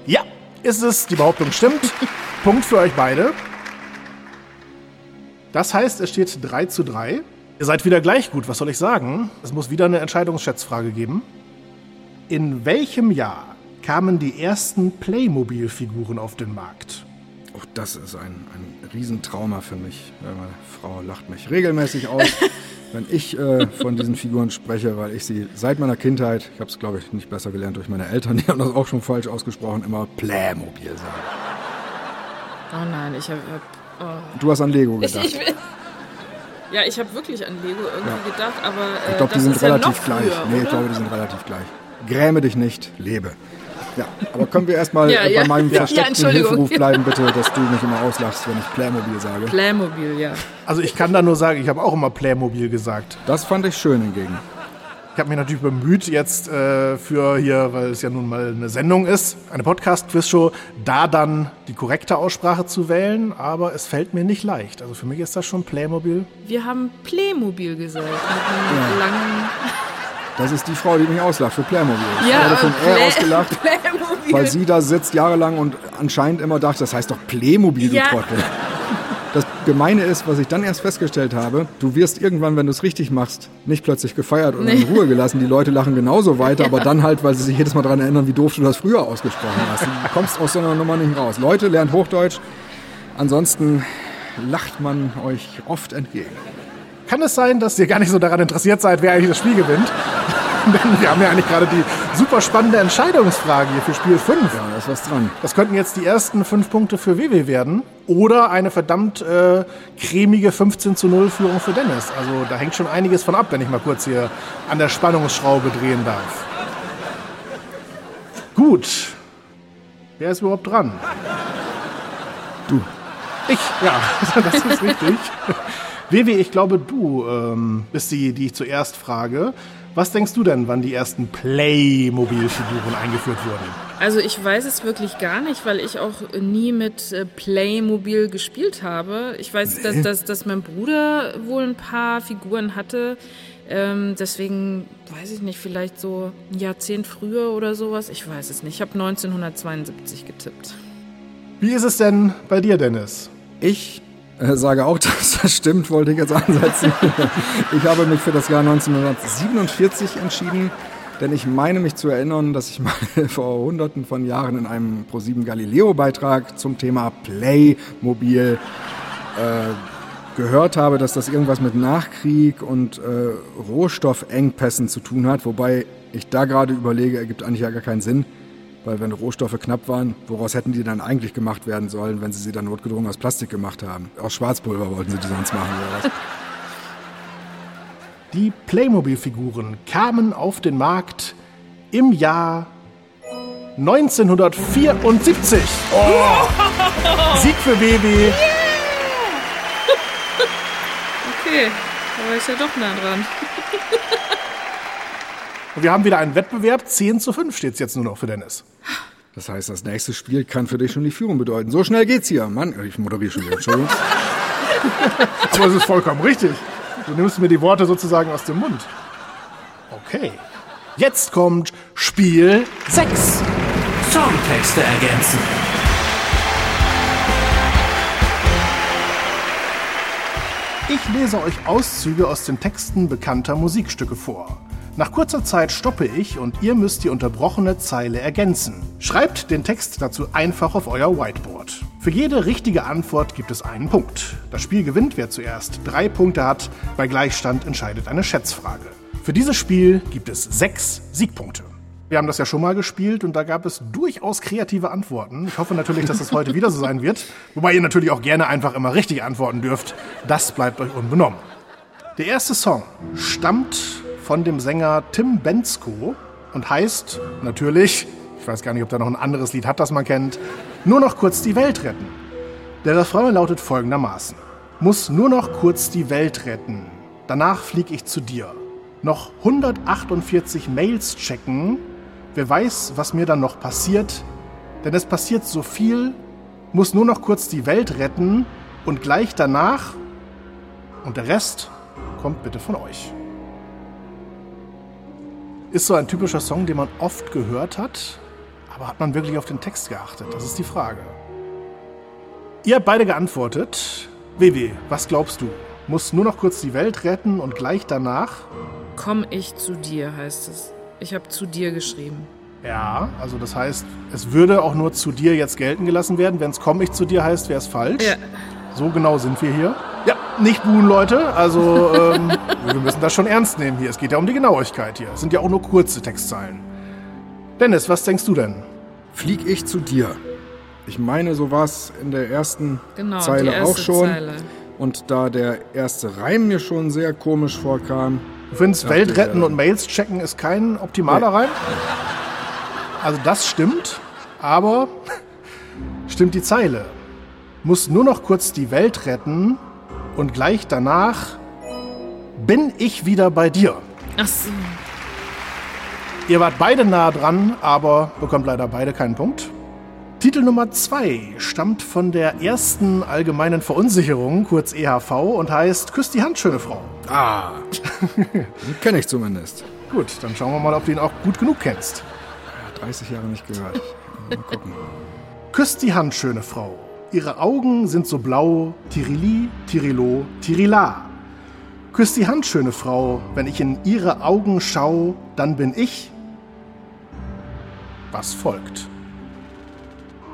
Speaker 2: Ja, ist es. Die Behauptung stimmt. Punkt für euch beide. Das heißt, es steht 3 zu 3. Ihr seid wieder gleich gut, was soll ich sagen? Es muss wieder eine Entscheidungsschätzfrage geben. In welchem Jahr kamen die ersten Playmobil-Figuren auf den Markt?
Speaker 4: Auch das ist ein, ein Riesentrauma für mich. Ja, Meine Frau lacht mich regelmäßig aus, wenn ich äh, von diesen Figuren spreche, weil ich sie seit meiner Kindheit, ich habe es glaube ich nicht besser gelernt durch meine Eltern, die haben das auch schon falsch ausgesprochen, immer Playmobil sagen.
Speaker 3: Oh nein, ich habe. Oh.
Speaker 4: Du hast an Lego
Speaker 3: Ich,
Speaker 4: gedacht.
Speaker 3: ich, ja, ich habe wirklich an Lego irgendwie gedacht, aber äh,
Speaker 4: Ich glaube, die sind
Speaker 3: ja
Speaker 4: relativ
Speaker 3: noch
Speaker 4: gleich.
Speaker 3: Früher,
Speaker 4: nee, ich glaube, die sind relativ gleich. Gräme dich nicht, lebe. Ja, aber können wir erstmal
Speaker 3: Ja,
Speaker 4: bei
Speaker 3: ja.
Speaker 4: meinem
Speaker 3: Ja,
Speaker 4: versteckten
Speaker 3: Entschuldigung.
Speaker 4: Hilferuf bleiben, bitte, dass du mich immer auslachst, wenn ich Playmobil sage.
Speaker 3: Playmobil, ja.
Speaker 2: Also ich kann da nur sagen, ich habe auch immer Playmobil gesagt.
Speaker 4: Das fand ich schön hingegen.
Speaker 2: Ich habe mich natürlich bemüht, jetzt äh, für hier, weil es ja nun mal eine Sendung ist, eine Podcast-Quiz-Show, da dann die korrekte Aussprache zu wählen, aber es fällt mir nicht leicht. Also für mich ist das schon Playmobil.
Speaker 3: Wir haben Playmobil gesagt. Mit einem langen.
Speaker 4: Das ist die Frau, die mich auslacht für Playmobil. Ich
Speaker 3: Ja,
Speaker 4: werde von
Speaker 3: äh,
Speaker 4: er
Speaker 3: Play-
Speaker 4: ausgelacht,
Speaker 3: Playmobil.
Speaker 4: weil sie da sitzt jahrelang und anscheinend immer dachte, das heißt doch Playmobil, du
Speaker 3: Ja.
Speaker 4: Trottel. Das Gemeine ist, was ich dann erst festgestellt habe, du wirst irgendwann, wenn du es richtig machst, nicht plötzlich gefeiert in
Speaker 3: Nee.
Speaker 4: Ruhe gelassen. Die Leute lachen genauso weiter, aber dann halt, weil sie sich jedes Mal daran erinnern, wie doof du das früher ausgesprochen hast. Du kommst aus so einer Nummer nicht raus. Leute, lernt Hochdeutsch. Ansonsten lacht man euch oft entgegen.
Speaker 2: Kann es sein, dass ihr gar nicht so daran interessiert seid, wer eigentlich das Spiel gewinnt? Denn wir haben ja eigentlich gerade die super spannende Entscheidungsfrage hier für Spiel 5.
Speaker 4: Ja, da ist was dran.
Speaker 2: Das könnten jetzt die ersten fünf Punkte für WW werden oder eine verdammt äh, cremige 15 zu 0 Führung für Dennis. Also da hängt schon einiges von ab, wenn ich mal kurz hier an der Spannungsschraube drehen darf. Gut. Wer ist überhaupt dran?
Speaker 4: Du.
Speaker 2: Ich, ja, das ist richtig. WW, ich glaube, du ähm, bist die, die ich zuerst frage. Was denkst du denn, wann die ersten Playmobil-Figuren eingeführt wurden?
Speaker 3: Also ich weiß es wirklich gar nicht, weil ich auch nie mit äh, Playmobil gespielt habe. Ich weiß, dass, dass, dass mein Bruder wohl ein paar Figuren hatte. Ähm, deswegen weiß ich nicht, vielleicht so ein Jahrzehnt früher oder sowas. Ich weiß es nicht. Ich habe 1972 getippt.
Speaker 2: Wie ist es denn bei dir, Dennis?
Speaker 4: Ich sage auch, dass das stimmt, wollte ich jetzt ansetzen. ich habe mich für das Jahr 1947 entschieden, denn ich meine mich zu erinnern, dass ich mal vor hunderten von Jahren in einem ProSieben Galileo-Beitrag zum Thema Playmobil äh, gehört habe, dass das irgendwas mit Nachkrieg und äh, Rohstoffengpässen zu tun hat, wobei ich da gerade überlege, ergibt eigentlich ja gar keinen Sinn. Weil wenn Rohstoffe knapp waren, woraus hätten die dann eigentlich gemacht werden sollen, wenn sie sie dann notgedrungen aus Plastik gemacht haben? Aus Schwarzpulver wollten sie die sonst machen oder was?
Speaker 2: Die Playmobil-Figuren kamen auf den Markt im Jahr 1974. Oh. Sieg für WW.
Speaker 3: Okay, da war ich ja doch nah dran.
Speaker 2: Und wir haben wieder einen Wettbewerb. 10 zu 5 steht es jetzt nur noch für Dennis.
Speaker 4: Das heißt, das nächste Spiel kann für dich schon die Führung bedeuten. So schnell geht's hier. Mann, ich moderiere schon wieder. Entschuldigung.
Speaker 2: Aber es ist vollkommen richtig. Du nimmst mir die Worte sozusagen aus dem Mund. Okay. Jetzt kommt Spiel 6.
Speaker 1: Songtexte ergänzen.
Speaker 2: Ich lese euch Auszüge aus den Texten bekannter Musikstücke vor. Nach kurzer Zeit stoppe ich und ihr müsst die unterbrochene Zeile ergänzen. Schreibt den Text dazu einfach auf euer Whiteboard. Für jede richtige Antwort gibt es einen Punkt. Das Spiel gewinnt, wer zuerst drei Punkte hat. Bei Gleichstand entscheidet eine Schätzfrage. Für dieses Spiel gibt es sechs Siegpunkte. Wir haben das ja schon mal gespielt und da gab es durchaus kreative Antworten. Ich hoffe natürlich, dass es heute wieder so sein wird. Wobei ihr natürlich auch gerne einfach immer richtig antworten dürft. Das bleibt euch unbenommen. Der erste Song stammt von dem Sänger Tim Bensko und heißt natürlich, ich weiß gar nicht, ob da noch ein anderes Lied hat, das man kennt, nur noch kurz die Welt retten. Der Refrain lautet folgendermaßen. Muss nur noch kurz die Welt retten. Danach flieg ich zu dir. Noch 148 Mails checken. Wer weiß, was mir dann noch passiert. Denn es passiert so viel. Muss nur noch kurz die Welt retten. Und gleich danach. Und der Rest kommt bitte von euch. Ist so ein typischer Song, den man oft gehört hat, aber hat man wirklich auf den Text geachtet? Das ist die Frage. Ihr habt beide geantwortet. WW, was glaubst du? Muss nur noch kurz die Welt retten und gleich danach?
Speaker 3: Komm ich zu dir, heißt es. Ich habe zu dir geschrieben.
Speaker 2: Ja, also das heißt, es würde auch nur zu dir jetzt gelten gelassen werden. Wenn es komm ich zu dir heißt, wäre es falsch.
Speaker 3: Ja.
Speaker 2: So genau sind wir hier. Nicht buhen, Leute. Also, ähm, wir müssen das schon ernst nehmen hier. Es geht ja um die Genauigkeit hier. Es sind ja auch nur kurze Textzeilen. Dennis, was denkst du denn?
Speaker 4: Flieg ich zu dir. Ich meine, so war es in der ersten
Speaker 3: Genau,
Speaker 4: Zeile
Speaker 3: erste
Speaker 4: auch schon.
Speaker 3: Zeile.
Speaker 4: Und da der erste Reim mir schon sehr komisch vorkam,
Speaker 2: Du findest, Welt retten
Speaker 4: ja.
Speaker 2: und Mails checken ist kein optimaler Reim? Also das stimmt, aber stimmt die Zeile. Muss nur noch kurz die Welt retten und gleich danach bin ich wieder bei dir.
Speaker 3: Ach so.
Speaker 2: Ihr wart beide nah dran, aber bekommt leider beide keinen Punkt. Titel Nummer 2 stammt von der ersten allgemeinen Verunsicherung, kurz EHV, und heißt Küss die Hand, schöne Frau.
Speaker 4: ah, den kenne ich zumindest.
Speaker 2: Gut, dann schauen wir mal, ob du ihn auch gut genug kennst.
Speaker 4: 30 Jahre nicht gehört. Mal gucken.
Speaker 2: Küsst die Hand, schöne Frau. Ihre Augen sind so blau, Tirili, Tirilo, Tirila. Küsst die Hand, schöne Frau. Wenn ich in ihre Augen schau, dann bin ich. Was folgt?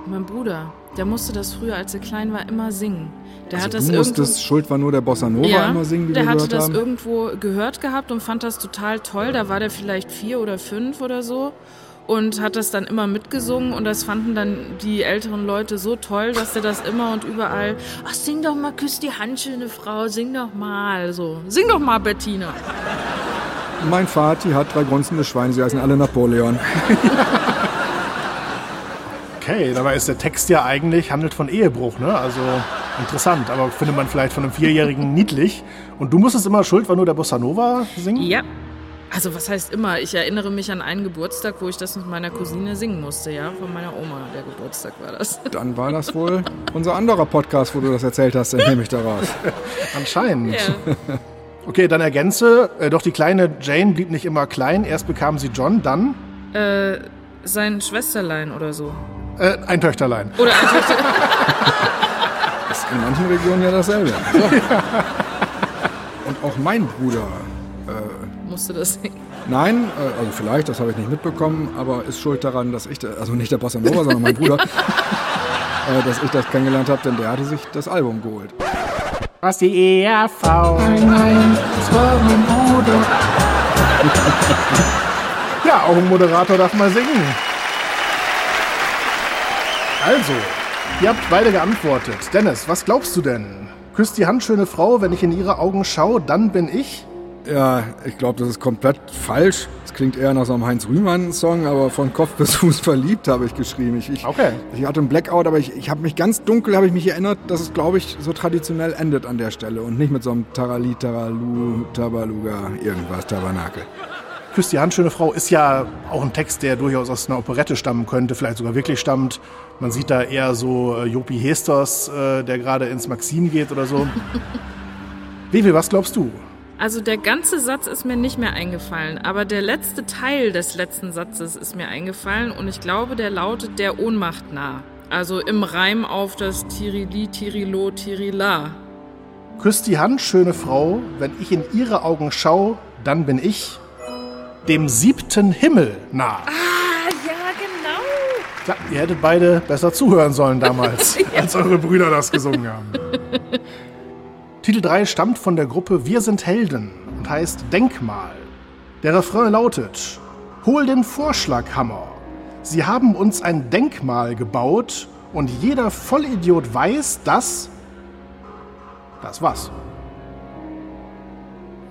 Speaker 3: Mein Bruder, der musste das früher, als er klein war, immer singen. Der
Speaker 4: Also
Speaker 3: hat das
Speaker 4: du
Speaker 3: irgendwo,
Speaker 4: musstest Schuld war nur der Bossa Nova
Speaker 3: ja,
Speaker 4: immer singen, wie
Speaker 3: der
Speaker 4: wir
Speaker 3: hatte
Speaker 4: gehört
Speaker 3: das
Speaker 4: haben.
Speaker 3: irgendwo gehört gehabt und fand das total toll. Da war der vielleicht vier oder fünf oder so und hat das dann immer mitgesungen und das fanden dann die älteren Leute so toll, dass der das immer und überall, ach sing doch mal, küss die Hand, schöne Frau, sing doch mal, so, sing doch mal, Bettina.
Speaker 4: Mein Vati hat drei grunzende Schweine, sie heißen alle Napoleon.
Speaker 2: Okay, dabei ist der Text ja eigentlich, handelt von Ehebruch, ne? Also interessant, aber findet man vielleicht von einem Vierjährigen niedlich. Und du musstest immer Schuld war nur der Bossa Nova singen?
Speaker 3: Ja. Also was heißt immer? Ich erinnere mich an einen Geburtstag, wo ich das mit meiner Cousine singen musste, ja, von meiner Oma. Der Geburtstag war das.
Speaker 4: Dann war das wohl unser anderer Podcast, wo du das erzählt hast, entnehme ich daraus.
Speaker 2: Anscheinend.
Speaker 3: Ja.
Speaker 2: Okay, dann ergänze, äh, doch die kleine Jane blieb nicht immer klein. Erst bekam sie John, dann
Speaker 3: Äh, sein Schwesterlein oder so.
Speaker 2: äh, ein Töchterlein.
Speaker 3: Oder ein Töchter
Speaker 4: Ist in manchen Regionen ja dasselbe. So. Und auch mein Bruder.
Speaker 3: Musste das singen.
Speaker 4: Nein, äh, also vielleicht, das habe ich nicht mitbekommen, aber ist schuld daran, dass ich, also nicht der Bossa Nova, sondern mein Bruder, äh, dass ich das kennengelernt habe, denn der hatte sich das Album geholt.
Speaker 2: Was die ERV? Nein, nein, das war mein Bruder. ja, auch ein Moderator darf mal singen. Also, ihr habt beide geantwortet. Dennis, was glaubst du denn? Küsst die Hand, schöne Frau, wenn ich in ihre Augen schaue, dann bin ich.
Speaker 4: Ja, ich glaube, das ist komplett falsch. Es klingt eher nach so einem Heinz Rühmann-Song, aber von Kopf bis Fuß verliebt habe ich geschrieben. Ich, ich,
Speaker 2: Okay.
Speaker 4: Ich hatte einen Blackout, aber ich, ich habe mich ganz dunkel, habe ich mich erinnert, dass es, glaube ich, so traditionell endet an der Stelle und nicht mit so einem Tarali, Taralu, Tabaluga, irgendwas, Tabernakel.
Speaker 2: Küss die Hand, schöne Frau ist ja auch ein Text, der durchaus aus einer Operette stammen könnte, vielleicht sogar wirklich stammt. Man sieht da eher so äh, Jopi Hesters, äh, der gerade ins Maxim geht oder so. Vivi, was glaubst du?
Speaker 3: Also der ganze Satz ist mir nicht mehr eingefallen, aber der letzte Teil des letzten Satzes ist mir eingefallen und ich glaube, der lautet der Ohnmacht nah. Also im Reim auf das Tirili, Tirilo, Tirila.
Speaker 2: Küss die Hand, schöne Frau, wenn ich in ihre Augen schau, dann bin ich dem siebten Himmel nah.
Speaker 3: Ah, ja, genau.
Speaker 2: Tja, ihr hättet beide besser zuhören sollen damals, als eure Brüder das gesungen haben. Titel 3 stammt von der Gruppe Wir sind Helden und heißt Denkmal. Der Refrain lautet: Hol den Vorschlaghammer. Sie haben uns ein Denkmal gebaut und jeder Vollidiot weiß, dass. Das was?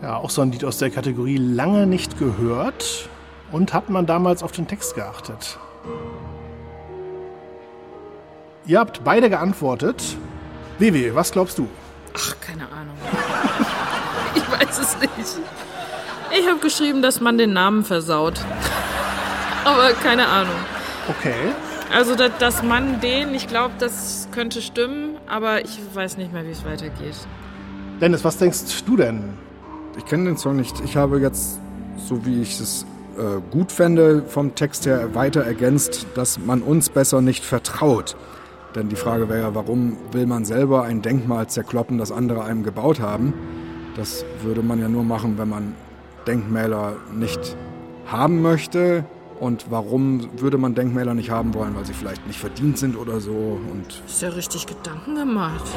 Speaker 2: Ja, auch so ein Lied aus der Kategorie lange nicht gehört und hat man damals auf den Text geachtet. Ihr habt beide geantwortet. Vivi, was glaubst du?
Speaker 3: Ach, keine Ahnung. Ich weiß es nicht. Ich habe geschrieben, dass man den Namen versaut. Aber keine Ahnung.
Speaker 2: Okay.
Speaker 3: Also, dass, dass man den, ich glaube, das könnte stimmen, aber ich weiß nicht mehr, wie es weitergeht.
Speaker 2: Dennis, was denkst du denn?
Speaker 4: Ich kenne den Song nicht. Ich habe jetzt, so wie ich es äh, gut fände, vom Text her weiter ergänzt, dass man uns besser nicht vertraut. Denn die Frage wäre ja, warum will man selber ein Denkmal zerkloppen, das andere einem gebaut haben? Das würde man ja nur machen, wenn man Denkmäler nicht haben möchte. Und warum würde man Denkmäler nicht haben wollen? Weil sie vielleicht nicht verdient sind oder so. Und
Speaker 3: Ist ja richtig Gedanken gemacht.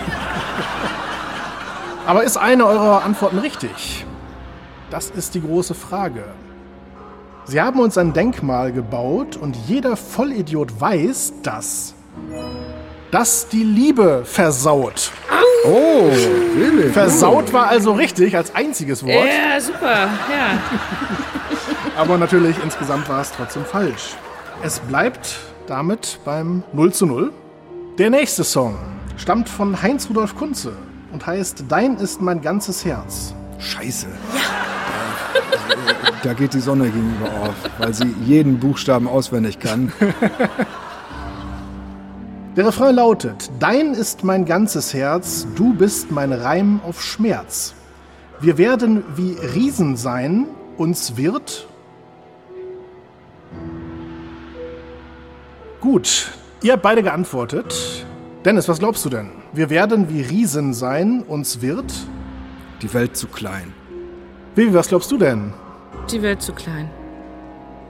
Speaker 2: Aber ist eine eurer Antworten richtig? Das ist die große Frage. Sie haben uns ein Denkmal gebaut und jeder Vollidiot weiß, dass das die Liebe versaut.
Speaker 4: oh, really?
Speaker 2: Versaut war also richtig als einziges Wort,
Speaker 3: Ja, super. Ja.
Speaker 2: aber natürlich insgesamt war es trotzdem falsch. Es bleibt damit beim 0 zu 0. Der nächste Song stammt von Heinz Rudolf Kunze und heißt Dein ist mein ganzes Herz.
Speaker 4: Scheiße. Da, da geht die Sonne gegenüber auf, weil sie jeden Buchstaben auswendig kann.
Speaker 2: Der Refrain lautet: Dein ist mein ganzes Herz, du bist mein Reim auf Schmerz. Wir werden wie Riesen sein, uns wird. Gut, ihr habt beide geantwortet. Dennis, was glaubst du denn? Wir werden wie Riesen sein, uns wird.
Speaker 4: Die Welt zu klein.
Speaker 2: Vivi, was glaubst du denn?
Speaker 3: Die Welt zu klein.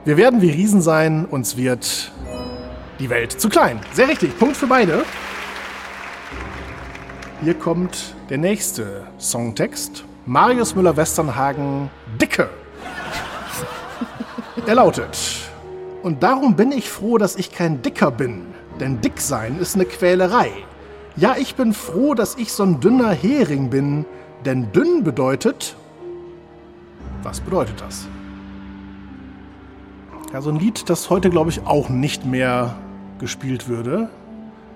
Speaker 2: Wir werden wie Riesen sein, uns wird die Welt zu klein. Sehr richtig, Punkt für beide. Hier kommt der nächste Songtext. Marius Müller-Westernhagen, Dicke. Er lautet, und darum bin ich froh, dass ich kein Dicker bin, denn dick sein ist eine Quälerei. Ja, ich bin froh, dass ich so ein dünner Hering bin, denn dünn bedeutet... Was bedeutet das? Ja, so ein Lied, das heute, glaube ich, auch nicht mehr gespielt würde.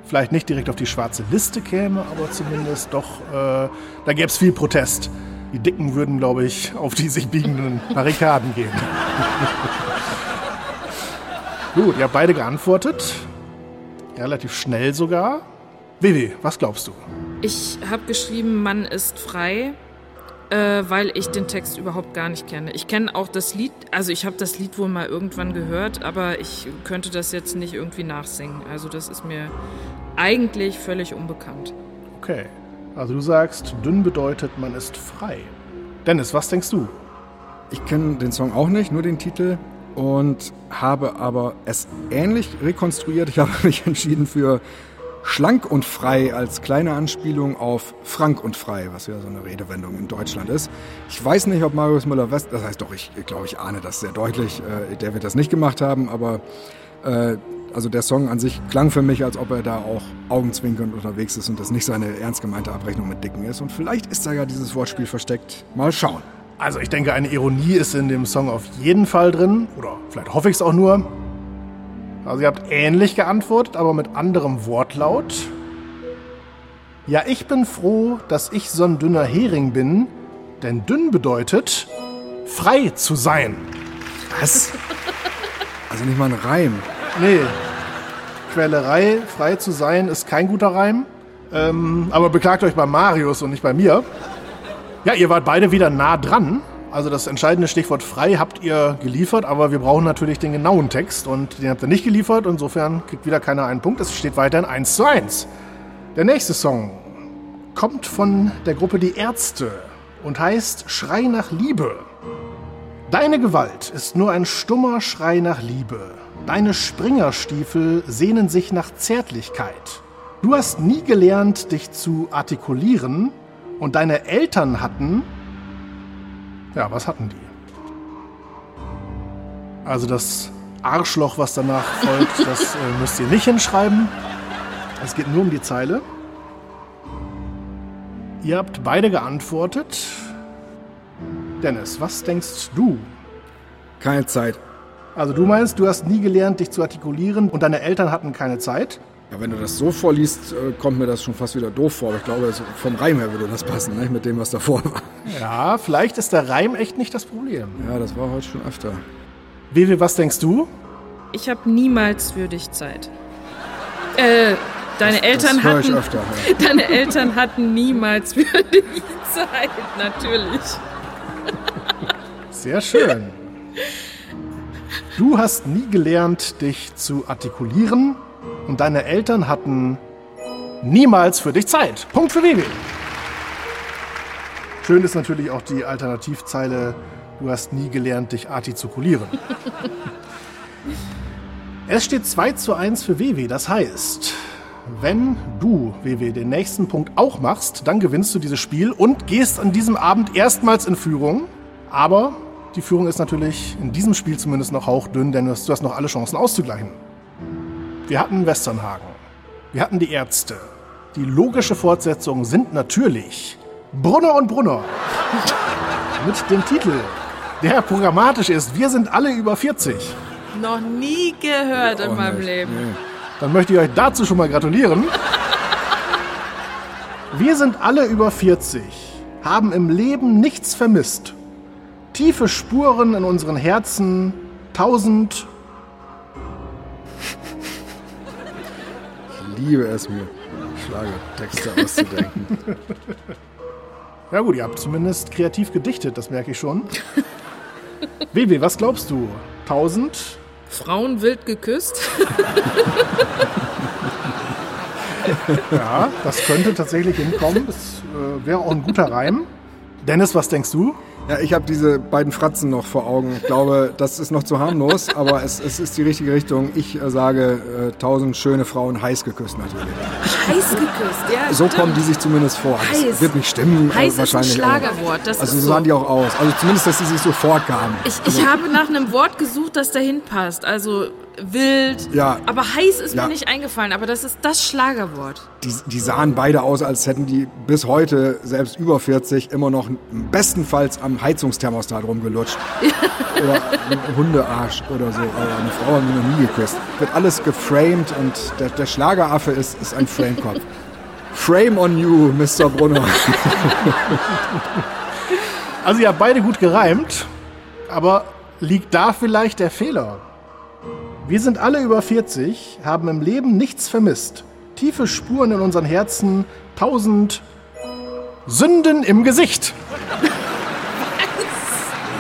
Speaker 2: Vielleicht nicht direkt auf die schwarze Liste käme, aber zumindest doch, äh, da gäbe es viel Protest. Die Dicken würden, glaube ich, auf die sich biegenden Barrikaden gehen. Gut, ihr habt beide geantwortet. Relativ schnell sogar. Vivi, was glaubst du?
Speaker 3: Ich habe geschrieben, Mann ist frei, äh, weil ich den Text überhaupt gar nicht kenne. Ich kenne auch das Lied, also ich habe das Lied wohl mal irgendwann gehört, aber ich könnte das jetzt nicht irgendwie nachsingen. Also das ist mir eigentlich völlig unbekannt.
Speaker 2: Okay, also du sagst, dünn bedeutet, man ist frei. Dennis, was denkst du?
Speaker 4: Ich kenne den Song auch nicht, nur den Titel und habe aber es ähnlich rekonstruiert. Ich habe mich entschieden für Schlank und frei als kleine Anspielung auf Frank und frei, was ja so eine Redewendung in Deutschland ist. Ich weiß nicht, ob Marius Müller-West, das heißt doch, ich, glaube, ich ahne das sehr deutlich, äh, der wird das nicht gemacht haben, aber äh, also der Song an sich klang für mich, als ob er da auch augenzwinkernd unterwegs ist und das nicht seine ernst gemeinte Abrechnung mit Dicken ist. Und vielleicht ist da ja dieses Wortspiel versteckt. Mal schauen.
Speaker 2: Also ich denke, eine Ironie ist in dem Song auf jeden Fall drin. Oder vielleicht hoffe ich es auch nur. Also ihr habt ähnlich geantwortet, aber mit anderem Wortlaut. Ja, ich bin froh, dass ich so ein dünner Hering bin, denn dünn bedeutet frei zu sein.
Speaker 4: Was? Also nicht mal ein Reim.
Speaker 2: Nee, Quälerei, frei zu sein, ist kein guter Reim. Ähm, aber beklagt euch bei Marius und nicht bei mir. Ja, ihr wart beide wieder nah dran. Also das entscheidende Stichwort frei habt ihr geliefert, aber wir brauchen natürlich den genauen Text und den habt ihr nicht geliefert. Insofern kriegt wieder keiner einen Punkt. Es steht weiterhin 1 zu 1. Der nächste Song kommt von der Gruppe Die Ärzte und heißt Schrei nach Liebe. Deine Gewalt ist nur ein stummer Schrei nach Liebe. Deine Springerstiefel sehnen sich nach Zärtlichkeit. Du hast nie gelernt, dich zu artikulieren und deine Eltern hatten... Ja, was hatten die? Also das Arschloch, was danach folgt, das äh, müsst ihr nicht hinschreiben. Es geht nur um die Zeile. Ihr habt beide geantwortet. Dennis, was denkst du?
Speaker 4: Keine Zeit.
Speaker 2: Also du meinst, du hast nie gelernt, dich zu artikulieren und deine Eltern hatten keine Zeit?
Speaker 4: Ja, wenn du das so vorliest, äh, kommt mir das schon fast wieder doof vor. Aber ich glaube, vom Reim her würde das passen, ne? mit dem, was davor war.
Speaker 2: Ja, vielleicht ist der Reim echt nicht das Problem.
Speaker 4: Ja, das war heute schon öfter.
Speaker 2: Vivi, was denkst du?
Speaker 3: Ich habe niemals für dich Zeit. Äh, deine Eltern
Speaker 4: das höre ich
Speaker 3: hatten.
Speaker 4: öfter. Ja.
Speaker 3: Deine Eltern hatten niemals für dich Zeit, natürlich.
Speaker 2: Sehr schön. Du hast nie gelernt, dich zu artikulieren und deine Eltern hatten niemals für dich Zeit. Punkt für Vivi. Schön ist natürlich auch die Alternativzeile, du hast nie gelernt, dich artikulieren. es steht 2 zu 1 für Vivi, das heißt, wenn du, WW, den nächsten Punkt auch machst, dann gewinnst du dieses Spiel und gehst an diesem Abend erstmals in Führung. Aber die Führung ist natürlich in diesem Spiel zumindest noch hauchdünn, denn du hast noch alle Chancen auszugleichen. Wir hatten Westernhagen. Wir hatten die Ärzte. Die logische Fortsetzung sind natürlich Brunner und Brunner. Mit dem Titel, der programmatisch ist, wir sind alle über 40.
Speaker 3: Noch nie gehört in
Speaker 4: Auch
Speaker 3: meinem
Speaker 4: nicht.
Speaker 3: Leben.
Speaker 4: Nee.
Speaker 2: Dann möchte ich euch dazu schon mal gratulieren. Wir sind alle über 40, haben im Leben nichts vermisst. Tiefe Spuren in unseren Herzen, tausend.
Speaker 4: Liebe es mir, Schlagertexte auszudenken.
Speaker 2: Ja gut, ihr habt zumindest kreativ gedichtet, das merke ich schon. Baby, was glaubst du? Tausend?
Speaker 3: Frauen wild geküsst?
Speaker 2: Ja, das könnte tatsächlich hinkommen. Das äh, wäre auch ein guter Reim. Dennis, was denkst du?
Speaker 4: Ja, ich habe diese beiden Fratzen noch vor Augen. Ich glaube, das ist noch zu harmlos, aber es, es ist die richtige Richtung. Ich äh, sage äh, tausend schöne Frauen heiß geküsst natürlich.
Speaker 3: Heiß geküsst, ja.
Speaker 4: So
Speaker 3: stimmt.
Speaker 4: kommen die sich zumindest vor. Das
Speaker 3: Heiß.
Speaker 4: wird nicht stimmen. äh,
Speaker 3: Heiß ist ein
Speaker 4: wahrscheinlich auch.
Speaker 3: Schlagerwort. Das
Speaker 4: Also
Speaker 3: ist
Speaker 4: so
Speaker 3: so.
Speaker 4: sahen die auch aus. Also zumindest, dass sie sich so vorkamen.
Speaker 3: Ich, ich habe nach einem Wort gesucht, das dahin passt. Also wild.
Speaker 4: Ja.
Speaker 3: Aber heiß ist
Speaker 4: Ja.
Speaker 3: mir nicht eingefallen. Aber das ist das Schlagerwort.
Speaker 4: Die, die sahen beide aus, als hätten die bis heute, selbst über 40, immer noch bestenfalls am Heizungsthermostat rumgelutscht. oder ein Hundearsch oder so. Aber eine Frau haben wir noch nie geküsst. Wird alles geframed und der, der Schlageraffe ist, ist ein Framekopf. Frame on you, Mr. Brunner.
Speaker 2: Also ihr habt beide gut gereimt, aber liegt da vielleicht der Fehler? Wir sind alle über 40, haben im Leben nichts vermisst. Tiefe Spuren in unseren Herzen, tausend Sünden im Gesicht.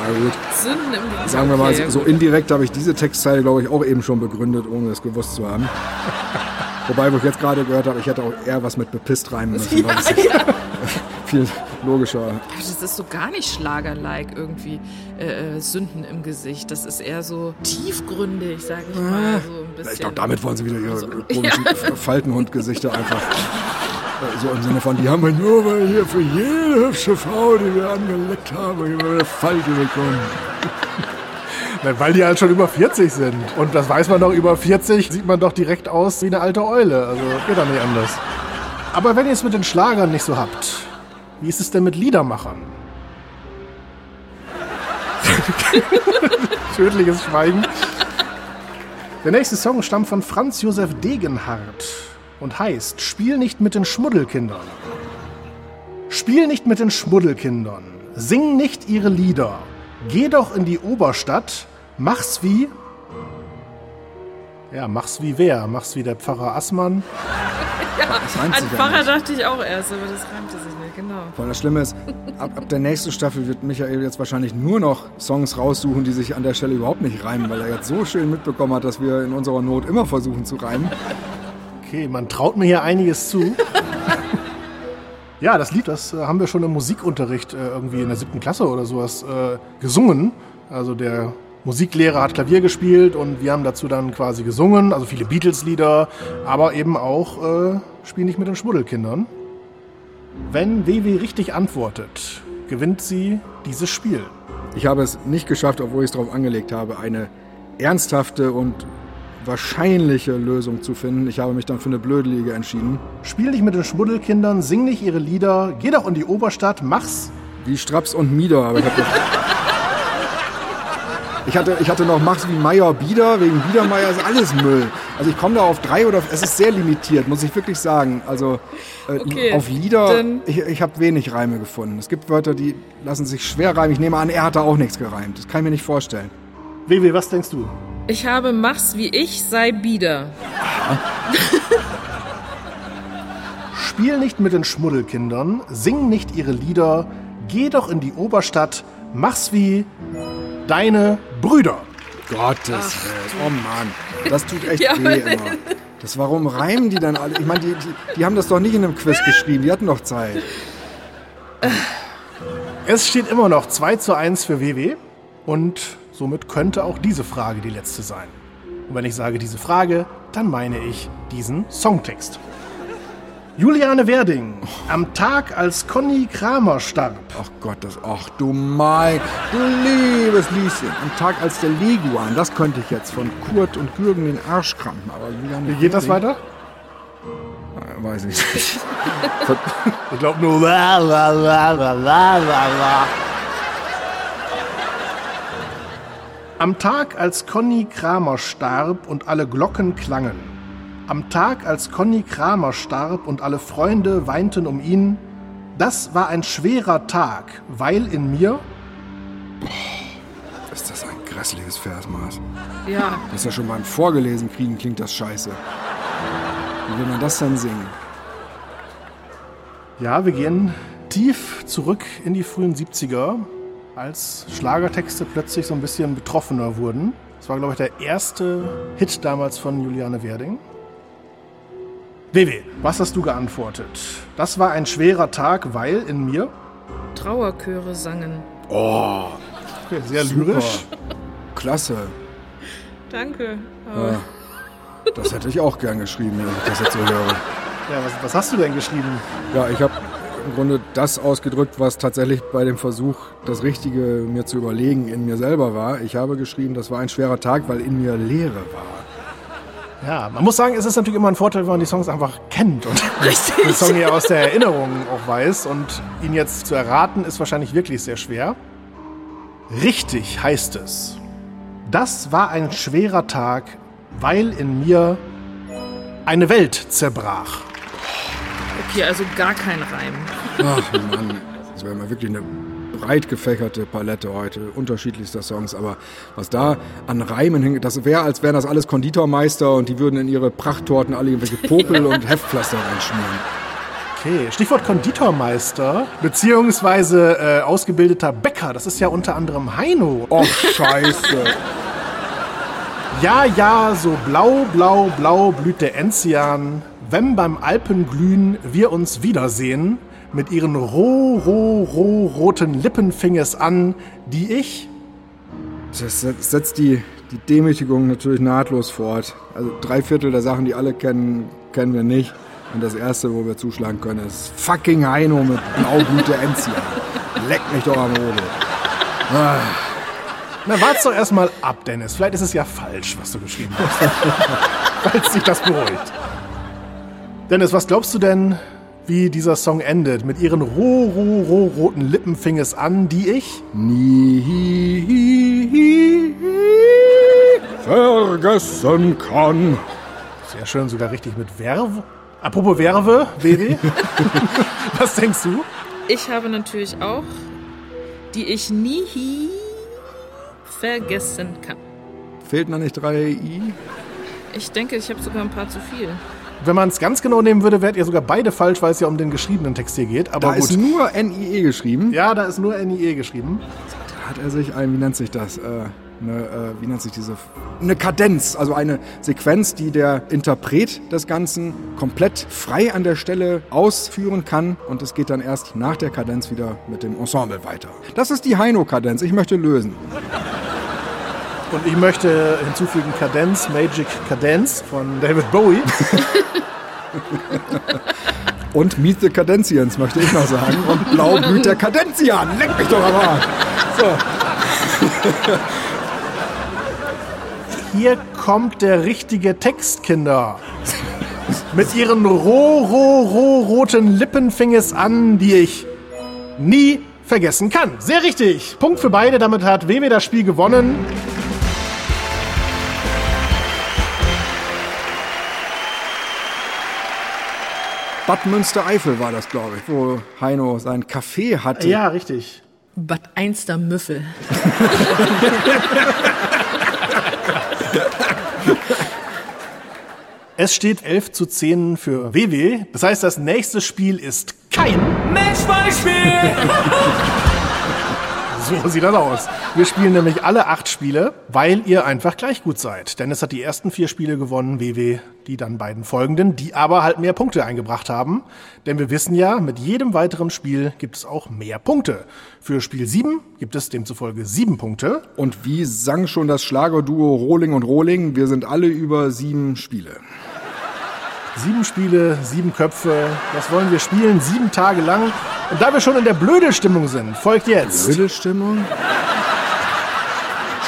Speaker 4: Na gut.
Speaker 3: Sünden im Gesicht.
Speaker 4: Sagen wir mal,
Speaker 3: Okay,
Speaker 4: so indirekt habe ich diese Textzeile, glaube ich, auch eben schon begründet, ohne es gewusst zu haben. Wobei, wo ich jetzt gerade gehört habe, ich hätte auch eher was mit bepisst reimen müssen. weil das ist viel logischer.
Speaker 3: Das ist so gar nicht Schlager-like irgendwie. Äh, äh, Sünden im Gesicht. Das ist eher so tiefgründig, sag ich mal. So ein bisschen.
Speaker 4: Ich glaube, damit wollen sie wieder ihre
Speaker 3: So.
Speaker 4: komischen Faltenhundgesichter einfach. äh, So im Sinne von, die haben wir nur weil hier für jede hübsche Frau, die wir angeleckt haben, hier eine Falte bekommen.
Speaker 2: Weil die halt schon über 40 sind. Und das weiß man doch, über 40 sieht man doch direkt aus wie eine alte Eule. Also geht doch nicht anders. Aber wenn ihr es mit den Schlagern nicht so habt, wie ist es denn mit Liedermachern? Tödliches Schweigen. Der nächste Song stammt von Franz Josef Degenhardt und heißt Spiel nicht mit den Schmuddelkindern. Spiel nicht mit den Schmuddelkindern. Sing nicht ihre Lieder. Geh doch in die Oberstadt. Mach's wie. Ja, mach's wie wer? Mach's wie der Pfarrer Assmann.
Speaker 4: Das reimt
Speaker 3: An
Speaker 4: ja
Speaker 3: Pfarrer
Speaker 4: nicht.
Speaker 3: dachte ich auch erst, aber das reimte sich nicht, genau.
Speaker 4: Weil das Schlimme ist, ab, ab der nächsten Staffel wird Michael jetzt wahrscheinlich nur noch Songs raussuchen, die sich an der Stelle überhaupt nicht reimen, weil er jetzt so schön mitbekommen hat, dass wir in unserer Not immer versuchen zu reimen.
Speaker 2: Okay, man traut mir hier einiges zu. Ja, das Lied, das äh, haben wir schon im Musikunterricht äh, irgendwie in der siebten Klasse oder sowas äh, gesungen. Also der Musiklehrer hat Klavier gespielt und wir haben dazu dann quasi gesungen. Also viele Beatles-Lieder, aber eben auch äh, Spiel nicht mit den Schmuddelkindern. Wenn WW richtig antwortet, gewinnt sie dieses Spiel.
Speaker 4: Ich habe es nicht geschafft, obwohl ich es darauf angelegt habe, eine ernsthafte und wahrscheinliche Lösung zu finden. Ich habe mich dann für eine Blödelige entschieden.
Speaker 2: Spiel nicht mit den Schmuddelkindern, sing nicht ihre Lieder, geh doch in die Oberstadt, mach's.
Speaker 4: Wie Straps und Mieder, aber ich habe Ich hatte, ich hatte noch Mach's wie Meier Bieder, wegen Biedermeier ist alles Müll. Also ich komme da auf drei oder es ist sehr limitiert, muss ich wirklich sagen. Also äh,
Speaker 3: Okay,
Speaker 4: auf Lieder, ich, ich habe wenig Reime gefunden. Es gibt Wörter, die lassen sich schwer reimen. Ich nehme an, er hat da auch nichts gereimt. Das kann ich mir nicht vorstellen.
Speaker 2: WW, was denkst du?
Speaker 3: Ich habe Mach's wie ich, sei bieder.
Speaker 2: Spiel nicht mit den Schmuddelkindern, sing nicht ihre Lieder, geh doch in die Oberstadt, mach's wie deine Brüder.
Speaker 4: Gottes Willen. Oh Mann, das tut echt
Speaker 3: Ja,
Speaker 4: weh immer. Das, warum reimen die dann alle? Ich meine, die, die, die haben das doch nicht in einem Quiz geschrieben. Die hatten doch Zeit.
Speaker 2: Es steht immer noch 2 zu 1 für WW und somit könnte auch diese Frage die letzte sein. Und wenn ich sage diese Frage, dann meine ich diesen Songtext. Juliane Werding, am Tag, als Conny Kramer starb,
Speaker 4: Ach Gott, das, ach du mein, du liebes Lieschen. Am Tag als der Leguan, das könnte ich jetzt von Kurt und Gürgen den Arsch krampen. Aber Juliane
Speaker 2: wie geht das
Speaker 4: Werding-
Speaker 2: weiter?
Speaker 4: Äh, Weiß ich nicht.
Speaker 2: Ich glaube nur. Am Tag, als Conny Kramer starb und alle Glocken klangen. Am Tag, als Conny Kramer starb und alle Freunde weinten um ihn. Das war ein schwerer Tag, weil in mir.
Speaker 4: Ist das ein grässliches Versmaß?
Speaker 3: Ja,
Speaker 4: Das ist ja schon beim Vorgelesen kriegen, klingt das scheiße. Wie will man das dann singen?
Speaker 2: Ja, wir gehen tief zurück in die frühen 70er, als Schlagertexte plötzlich so ein bisschen betroffener wurden. Das war, glaube ich, der erste Hit damals von Juliane Werding. WW, was hast du geantwortet? Das war ein schwerer Tag, weil in mir.
Speaker 3: Trauerchöre sangen.
Speaker 2: Okay, sehr lyrisch.
Speaker 4: Klasse.
Speaker 3: Danke.
Speaker 4: Das hätte ich auch gern geschrieben, wenn ich das jetzt so höre.
Speaker 2: Ja, was, was hast du denn geschrieben?
Speaker 4: Ja, ich habe im Grunde das ausgedrückt, was tatsächlich bei dem Versuch, das Richtige mir zu überlegen, in mir selber war. Ich habe geschrieben, das war ein schwerer Tag, weil in mir Leere war.
Speaker 2: Ja, man muss sagen, es ist natürlich immer ein Vorteil, wenn man die Songs einfach kennt und den Song ja aus der Erinnerung auch weiß. Und ihn jetzt zu erraten, ist wahrscheinlich wirklich sehr schwer. Richtig heißt es. Das war ein schwerer Tag, weil in mir eine Welt zerbrach.
Speaker 3: Okay, also gar kein Reim.
Speaker 4: Ach Mann, das wäre mal wirklich eine breit gefächerte Palette heute, unterschiedlichster Songs, aber was da an Reimen hängt, das wäre, als wären das alles Konditormeister und die würden in ihre Prachttorten alle irgendwelche Popel und Heftpflaster reinschmieren.
Speaker 2: Okay, Stichwort Konditormeister, beziehungsweise äh, ausgebildeter Bäcker. Das ist ja unter anderem Heino.
Speaker 4: Och, scheiße.
Speaker 2: Ja, ja, so blau, blau, blau blüht der Enzian, wenn beim Alpenglühen wir uns wiedersehen, mit ihren roh, roh, roh roten Lippen fing es an, die ich,
Speaker 4: Das setzt- die, die Demütigung natürlich nahtlos fort. Also drei Viertel der Sachen, die alle kennen, kennen wir nicht. Und das erste, wo wir zuschlagen können, ist fucking Heino mit Blaublüte Enzia. Leck mich doch am Rode.
Speaker 2: na wart's doch erstmal ab, Dennis, vielleicht ist es ja falsch, was du geschrieben hast, falls dich das beruhigt. Dennis, was glaubst du denn, wie dieser Song endet. Mit ihren roh, roh, roh roten Lippen fing es an, die ich
Speaker 4: nie vergessen kann.
Speaker 2: Sehr schön, sogar richtig mit Verve. Apropos Verve, WW. Was denkst du?
Speaker 3: Ich habe natürlich auch, die ich nie vergessen kann.
Speaker 4: Fehlt noch nicht drei I?
Speaker 3: Ich denke, ich habe sogar ein paar zu viel.
Speaker 2: Wenn man es ganz genau nehmen würde, wärt ihr sogar beide falsch, weil es ja um den geschriebenen Text hier geht. Aber
Speaker 4: Da
Speaker 2: gut.
Speaker 4: ist nur NIE geschrieben.
Speaker 2: ja, da ist nur NIE geschrieben.
Speaker 4: Hat er sich ein, wie nennt sich das? Äh, eine, äh, wie nennt sich diese? Eine Kadenz, also eine Sequenz, die der Interpret des Ganzen komplett frei an der Stelle ausführen kann. Und es geht dann erst nach der Kadenz wieder mit dem Ensemble weiter. Das ist die Heino-Kadenz. Ich möchte lösen.
Speaker 2: Und ich möchte hinzufügen Cadenz, Magic Cadenz von David Bowie.
Speaker 4: Und Meet the Cadenzians, möchte ich noch sagen. Und Blau blüht der Cadenzian. Leck mich doch aber.
Speaker 2: Hier kommt der richtige Text, Kinder. Mit ihren roh, roh, roh roten Lippen fing es an, die ich nie vergessen kann. Sehr richtig. Punkt für beide. Damit hat WW das Spiel gewonnen.
Speaker 4: Bad Münstereifel war das, glaube ich, wo Heino sein Café hatte.
Speaker 2: Ja, richtig.
Speaker 3: Bad Einster Müffel.
Speaker 2: Es steht 11 zu 10 für WW. Das heißt, das nächste Spiel ist kein
Speaker 1: Matchbeispiel!
Speaker 2: So sieht das aus. Wir spielen nämlich alle acht Spiele, weil ihr einfach gleich gut seid. Dennis hat die ersten vier Spiele gewonnen, WW die dann beiden folgenden, die aber halt mehr Punkte eingebracht haben. Denn wir wissen ja, mit jedem weiteren Spiel gibt es auch mehr Punkte. Für Spiel 7 gibt es demzufolge sieben Punkte.
Speaker 4: Und wie sang schon das Schlagerduo Rohling und Rohling, wir sind alle über sieben Spiele.
Speaker 2: Sieben Spiele, sieben Köpfe. Das wollen wir spielen, sieben Tage lang. Und da wir schon in der blöde Stimmung sind, folgt jetzt
Speaker 4: Blöde Stimmung?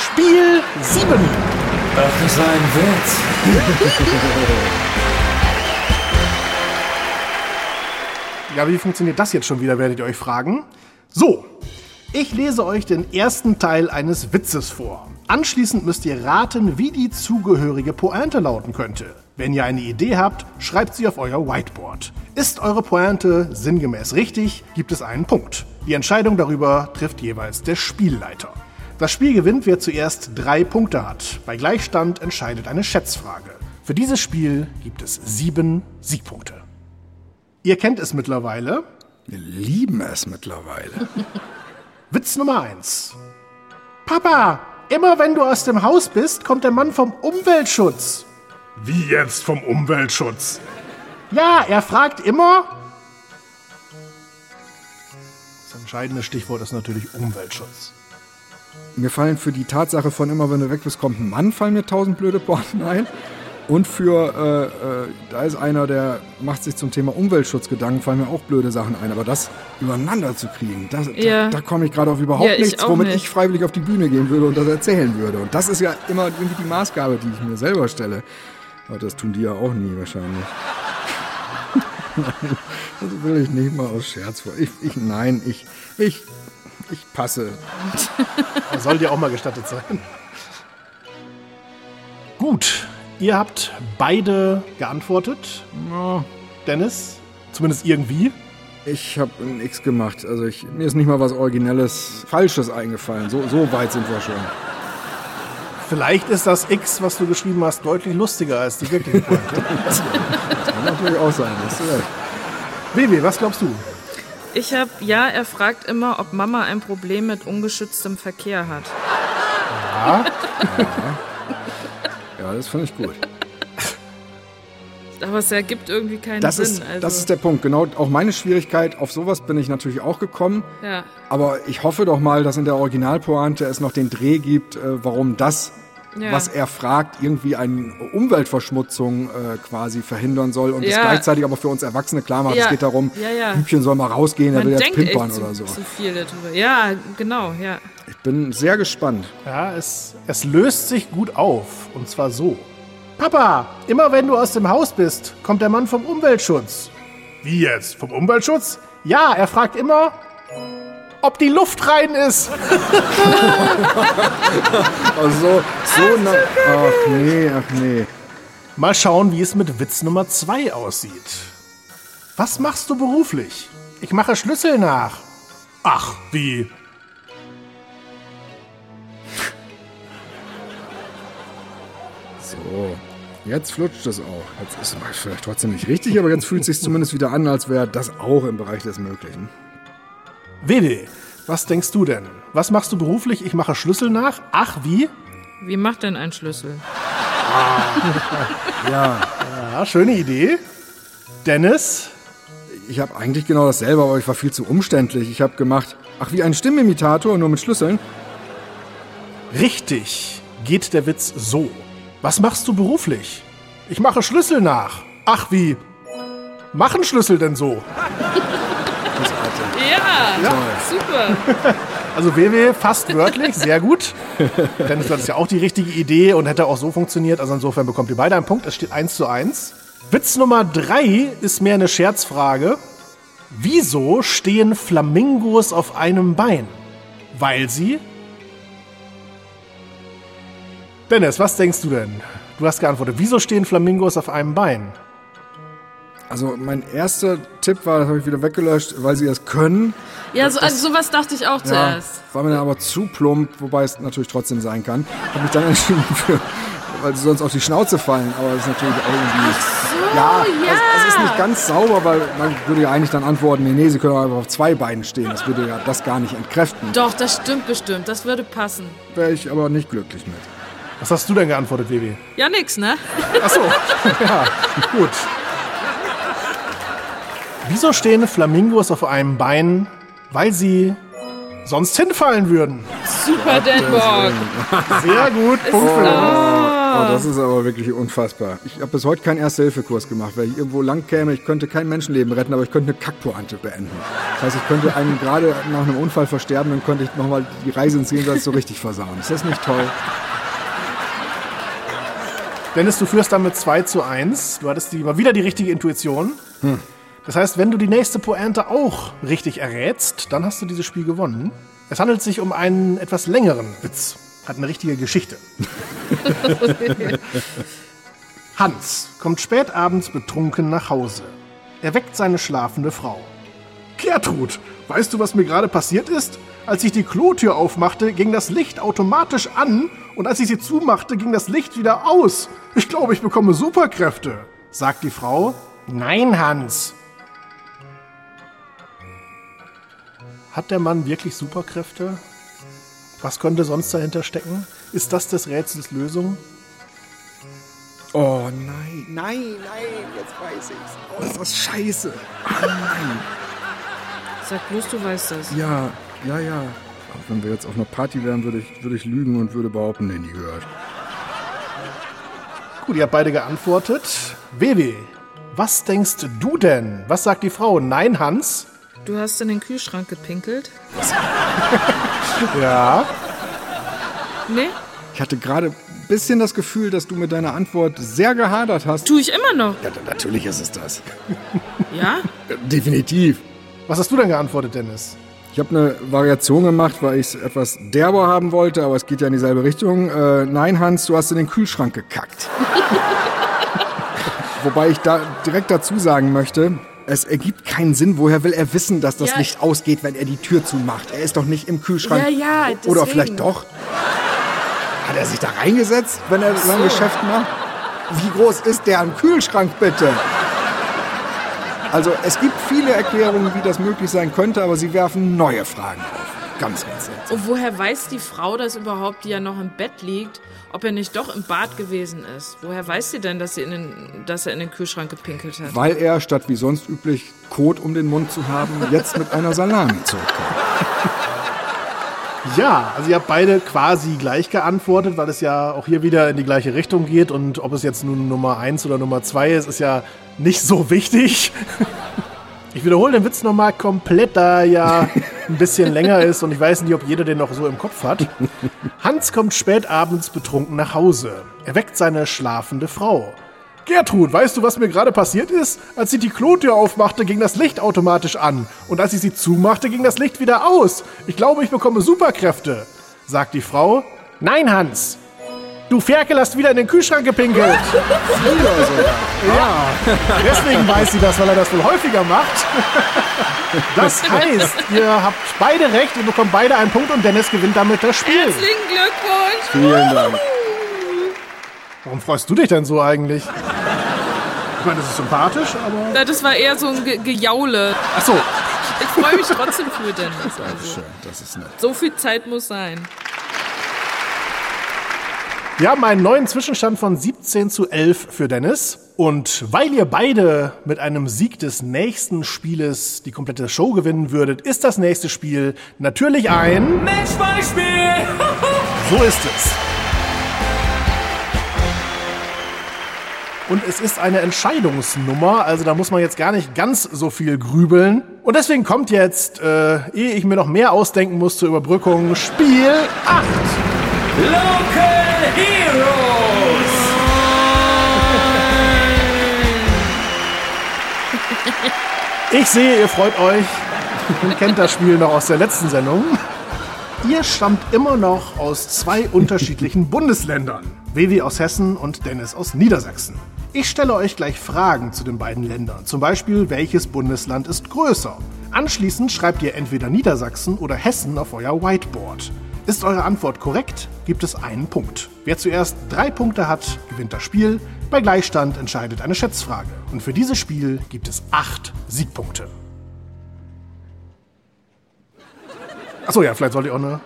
Speaker 2: Spiel 7.
Speaker 1: Ach, das war ein Witz.
Speaker 2: Ja, wie funktioniert das jetzt schon wieder, werdet ihr euch fragen. So, ich lese euch den ersten Teil eines Witzes vor. Anschließend müsst ihr raten, wie die zugehörige Pointe lauten könnte. Wenn ihr eine Idee habt, schreibt sie auf euer Whiteboard. Ist eure Pointe sinngemäß richtig, gibt es einen Punkt. Die Entscheidung darüber trifft jeweils der Spielleiter. Das Spiel gewinnt, wer zuerst drei Punkte hat. Bei Gleichstand entscheidet eine Schätzfrage. Für dieses Spiel gibt es sieben Siegpunkte. Ihr kennt es mittlerweile.
Speaker 4: Wir lieben es mittlerweile.
Speaker 2: Witz Nummer 1. Papa, immer wenn du aus dem Haus bist, kommt der Mann vom Umweltschutz. Wie jetzt vom Umweltschutz? Ja, er fragt immer. Das entscheidende Stichwort ist natürlich Umweltschutz.
Speaker 4: Mir fallen für die Tatsache von immer, wenn du weg bist, kommt ein Mann, fallen mir tausend blöde Porten ein. Und für, äh, äh, da ist einer, der macht sich zum Thema Umweltschutz Gedanken, fallen mir auch blöde Sachen ein. Aber das übereinander zu kriegen, das,
Speaker 3: Ja.
Speaker 4: da, da komme ich gerade auf überhaupt
Speaker 3: Ja, ich
Speaker 4: nichts, womit
Speaker 3: nicht.
Speaker 4: ich freiwillig auf die Bühne gehen würde und das erzählen würde. Und das ist ja immer irgendwie die Maßgabe, die ich mir selber stelle. Aber das tun die ja auch nie wahrscheinlich. das will ich nicht mal aus Scherz vor. Ich, ich, nein, ich, ich, ich passe.
Speaker 2: Das soll dir auch mal gestattet sein. Gut, ihr habt beide geantwortet. Dennis, zumindest irgendwie.
Speaker 4: Ich habe ein X gemacht. Also ich, mir ist nicht mal was Originelles, Falsches eingefallen. So, so weit sind wir schon.
Speaker 2: Vielleicht ist das X, was du geschrieben hast, deutlich lustiger als die wirkliche Pointe.
Speaker 4: Kann natürlich auch sein. Recht.
Speaker 2: Vivi, was glaubst du?
Speaker 3: Ich habe, ja, er fragt immer, ob Mama ein Problem mit ungeschütztem Verkehr hat.
Speaker 4: Ja, das finde ich gut.
Speaker 3: Aber es ergibt irgendwie keinen
Speaker 4: Das
Speaker 3: Sinn.
Speaker 4: ist,
Speaker 3: also,
Speaker 4: das ist der Punkt. Genau, auch meine Schwierigkeit. Auf sowas bin ich natürlich auch gekommen.
Speaker 3: ja.
Speaker 4: Aber ich hoffe doch mal, dass in der Originalpointe es noch den Dreh gibt, äh, warum das,
Speaker 3: Ja.
Speaker 4: was er fragt, irgendwie eine Umweltverschmutzung äh, quasi verhindern soll und es
Speaker 3: Ja.
Speaker 4: gleichzeitig aber für uns Erwachsene klar macht,
Speaker 3: Ja.
Speaker 4: es geht darum,
Speaker 3: Ja, ja.
Speaker 4: Hübchen soll mal rausgehen, er will jetzt pimpern oder so.
Speaker 3: zu viel darüber. Ja, genau, ja.
Speaker 4: Ich bin sehr gespannt.
Speaker 2: Ja, es, es löst sich gut auf. Und zwar so. Papa, immer wenn du aus dem Haus bist, kommt der Mann vom Umweltschutz. Wie jetzt? Vom Umweltschutz? Ja, er fragt immer, ob die Luft rein ist.
Speaker 4: Also so na Ach nee, ach nee.
Speaker 2: Mal schauen, wie es mit Witz Nummer 2 aussieht. Was machst du beruflich? Ich mache Schlüssel nach. Ach, wie?
Speaker 4: So, jetzt flutscht es auch. Jetzt ist es vielleicht trotzdem nicht richtig, aber jetzt fühlt es sich zumindest wieder an, als wäre das auch im Bereich des Möglichen.
Speaker 2: Wede, was denkst du denn? Was machst du beruflich? Ich mache Schlüssel nach. Ach, wie?
Speaker 3: Wie macht denn ein Schlüssel?
Speaker 4: Ja,
Speaker 2: Ja, schöne Idee. Dennis?
Speaker 4: ich habe eigentlich genau dasselbe, aber ich war viel zu umständlich. Ich habe gemacht, ach, wie ein Stimmimitator, nur mit Schlüsseln.
Speaker 2: Richtig geht der Witz so. Was machst du beruflich? Ich mache Schlüssel nach. Ach, wie? Machen Schlüssel denn so?
Speaker 3: Ja, super.
Speaker 2: Also WW fast wörtlich, sehr gut. Dennis, das ist ja auch die richtige Idee und hätte auch so funktioniert. Also insofern bekommt ihr beide einen Punkt. Es steht 1 zu 1. Witz Nummer 3 ist mehr eine Scherzfrage. Wieso stehen Flamingos auf einem Bein? Weil sie... Dennis, was denkst du denn? Du hast geantwortet. Wieso stehen Flamingos auf einem Bein?
Speaker 4: Also mein erster Tipp war, das habe ich wieder weggelöscht, weil sie das können.
Speaker 3: Ja, so, also sowas dachte ich auch
Speaker 4: Ja,
Speaker 3: zuerst.
Speaker 4: war mir dann aber zu plump, wobei es natürlich trotzdem sein kann. Habe mich dann entschieden für, weil sie sonst auf die Schnauze fallen, aber das ist natürlich auch irgendwie. ja,
Speaker 3: ja.
Speaker 4: Es, es ist nicht ganz sauber, weil man würde ja eigentlich dann antworten, nee, nee, sie können auch einfach auf zwei Beinen stehen. Das würde ja das gar nicht entkräften.
Speaker 3: Doch, das stimmt bestimmt. Das würde passen.
Speaker 4: Wäre ich aber nicht glücklich mit.
Speaker 2: Was hast du denn geantwortet, WW?
Speaker 3: Ja, nix, ne?
Speaker 2: Achso, ja, gut. Wieso stehen Flamingos auf einem Bein? Weil sie sonst hinfallen würden.
Speaker 3: Super Denborg.
Speaker 2: Sehr gut, Punkt für
Speaker 4: Oh, das ist aber wirklich unfassbar. Ich habe bis heute keinen Erste-Hilfe-Kurs gemacht. Wenn ich irgendwo lang käme, ich könnte kein Menschenleben retten, aber ich könnte eine Kackpointe beenden. Das heißt, ich könnte einen gerade nach einem Unfall versterben, dann könnte ich nochmal die Reise ins Jenseits so richtig versauen. Ist das nicht toll?
Speaker 2: Dennis, du führst damit 2 zu 1. Du hattest die, mal wieder die richtige Intuition. Das heißt, wenn du die nächste Pointe auch richtig errätst, dann hast du dieses Spiel gewonnen. Es handelt sich um einen etwas längeren Witz. Hat eine richtige Geschichte. Hans kommt spät abends betrunken nach Hause. Er weckt seine schlafende Frau. Gertrud, weißt du, was mir gerade passiert ist? Als ich die Klotür aufmachte, ging das Licht automatisch an und als ich sie zumachte, ging das Licht wieder aus. Ich glaube, ich bekomme Superkräfte, sagt die Frau. Nein, Hans. Hat der Mann wirklich Superkräfte? Was könnte sonst dahinter stecken? Ist das des Rätsels Lösung?
Speaker 4: Oh nein, nein, nein, jetzt weiß ich's. Oh, ist das scheiße. Ah, nein.
Speaker 3: Sag bloß, du weißt das.
Speaker 4: Ja, ja, ja. Aber wenn wir jetzt auf einer Party wären, würde ich, würde ich lügen und würde behaupten, nee, nie gehört.
Speaker 2: Gut, ihr habt beide geantwortet. Wewe, was denkst du denn? Was sagt die Frau? Nein, Hans?
Speaker 3: Du hast in den Kühlschrank gepinkelt?
Speaker 2: Ja.
Speaker 3: Nee?
Speaker 4: Ich hatte gerade ein bisschen das Gefühl, dass du mit deiner Antwort sehr gehadert hast.
Speaker 3: Tu ich immer noch.
Speaker 4: Ja, natürlich ist es das.
Speaker 3: Ja?
Speaker 4: Ja, Definitiv.
Speaker 2: Was hast du denn geantwortet, Dennis?
Speaker 4: Ich habe eine Variation gemacht, weil ich es etwas derber haben wollte, aber es geht ja in dieselbe Richtung. Äh, nein, Hans, du hast in den Kühlschrank gekackt. Wobei ich da direkt dazu sagen möchte, es ergibt keinen Sinn. Woher will er wissen, dass das
Speaker 3: Ja.
Speaker 4: Licht ausgeht, wenn er die Tür zumacht? Er ist doch nicht im Kühlschrank.
Speaker 3: Ja, ja,
Speaker 4: Oder
Speaker 3: deswegen.
Speaker 4: vielleicht doch. Hat er sich da reingesetzt, wenn er sein Geschäft macht? Wie groß ist der am Kühlschrank bitte? Also es gibt viele Erklärungen, wie das möglich sein könnte, aber sie werfen neue Fragen auf. Ganz, ganz seltsam.
Speaker 3: Und woher weiß die Frau das überhaupt, die ja noch im Bett liegt, ob er nicht doch im Bad gewesen ist? Woher weiß sie denn, dass, sie in den, dass er in den Kühlschrank gepinkelt hat?
Speaker 4: Weil er, statt wie sonst üblich, Kot um den Mund zu haben, jetzt mit einer Salami zurückkam.
Speaker 2: Ja, also ihr habt beide quasi gleich geantwortet, weil es ja auch hier wieder in die gleiche Richtung geht und ob es jetzt nun Nummer 1 oder Nummer 2 ist, ist ja nicht so wichtig. Ich wiederhole den Witz nochmal komplett, da ja ein bisschen länger ist und ich weiß nicht, ob jeder den noch so im Kopf hat. Hans kommt spät abends betrunken nach Hause. Er weckt seine schlafende Frau. Gertrud, weißt du, was mir gerade passiert ist? Als ich die Klotür aufmachte, ging das Licht automatisch an. Und als ich sie zumachte, ging das Licht wieder aus. Ich glaube, ich bekomme Superkräfte, sagt die Frau. Nein, Hans. Du Ferkel hast wieder in den Kühlschrank gepinkelt. Ja, deswegen weiß sie das, weil er das wohl häufiger macht. Das heißt, ihr habt beide recht, ihr bekommt beide einen Punkt und Dennis gewinnt damit das Spiel.
Speaker 3: Herzlichen Glückwunsch!
Speaker 4: Vielen Dank.
Speaker 2: Warum freust du dich denn so eigentlich? Ich meine, das ist sympathisch, aber...
Speaker 3: Ja, Das war eher so ein Ge Gejaule.
Speaker 2: Achso,
Speaker 3: Ich freue mich trotzdem für Dennis. Also.
Speaker 4: Schön, das ist nett.
Speaker 3: So viel Zeit muss sein.
Speaker 2: wir haben einen neuen Zwischenstand von 17 zu 11 für Dennis. Und weil ihr beide mit einem Sieg des nächsten Spieles die komplette Show gewinnen würdet, ist das nächste Spiel natürlich ein...
Speaker 1: Matchbeispiel!
Speaker 2: So ist es. Und es ist eine Entscheidungsnummer, also da muss man jetzt gar nicht ganz so viel grübeln. Und deswegen kommt jetzt, äh, ehe ich mir noch mehr ausdenken muss zur Überbrückung, Spiel 8.
Speaker 1: Local Heroes!
Speaker 2: Ich sehe, ihr freut euch und kennt das Spiel noch aus der letzten Sendung. Ihr stammt immer noch aus zwei unterschiedlichen Bundesländern. Vivi aus Hessen und Dennis aus Niedersachsen. Ich stelle euch gleich Fragen zu den beiden Ländern. Zum Beispiel, welches Bundesland ist größer? Anschließend schreibt ihr entweder Niedersachsen oder Hessen auf euer Whiteboard. Ist eure Antwort korrekt, gibt es einen Punkt. Wer zuerst drei Punkte hat, gewinnt das Spiel. Bei Gleichstand entscheidet eine Schätzfrage. Und für dieses Spiel gibt es acht Siegpunkte. Achso, ja, vielleicht sollte ich auch eine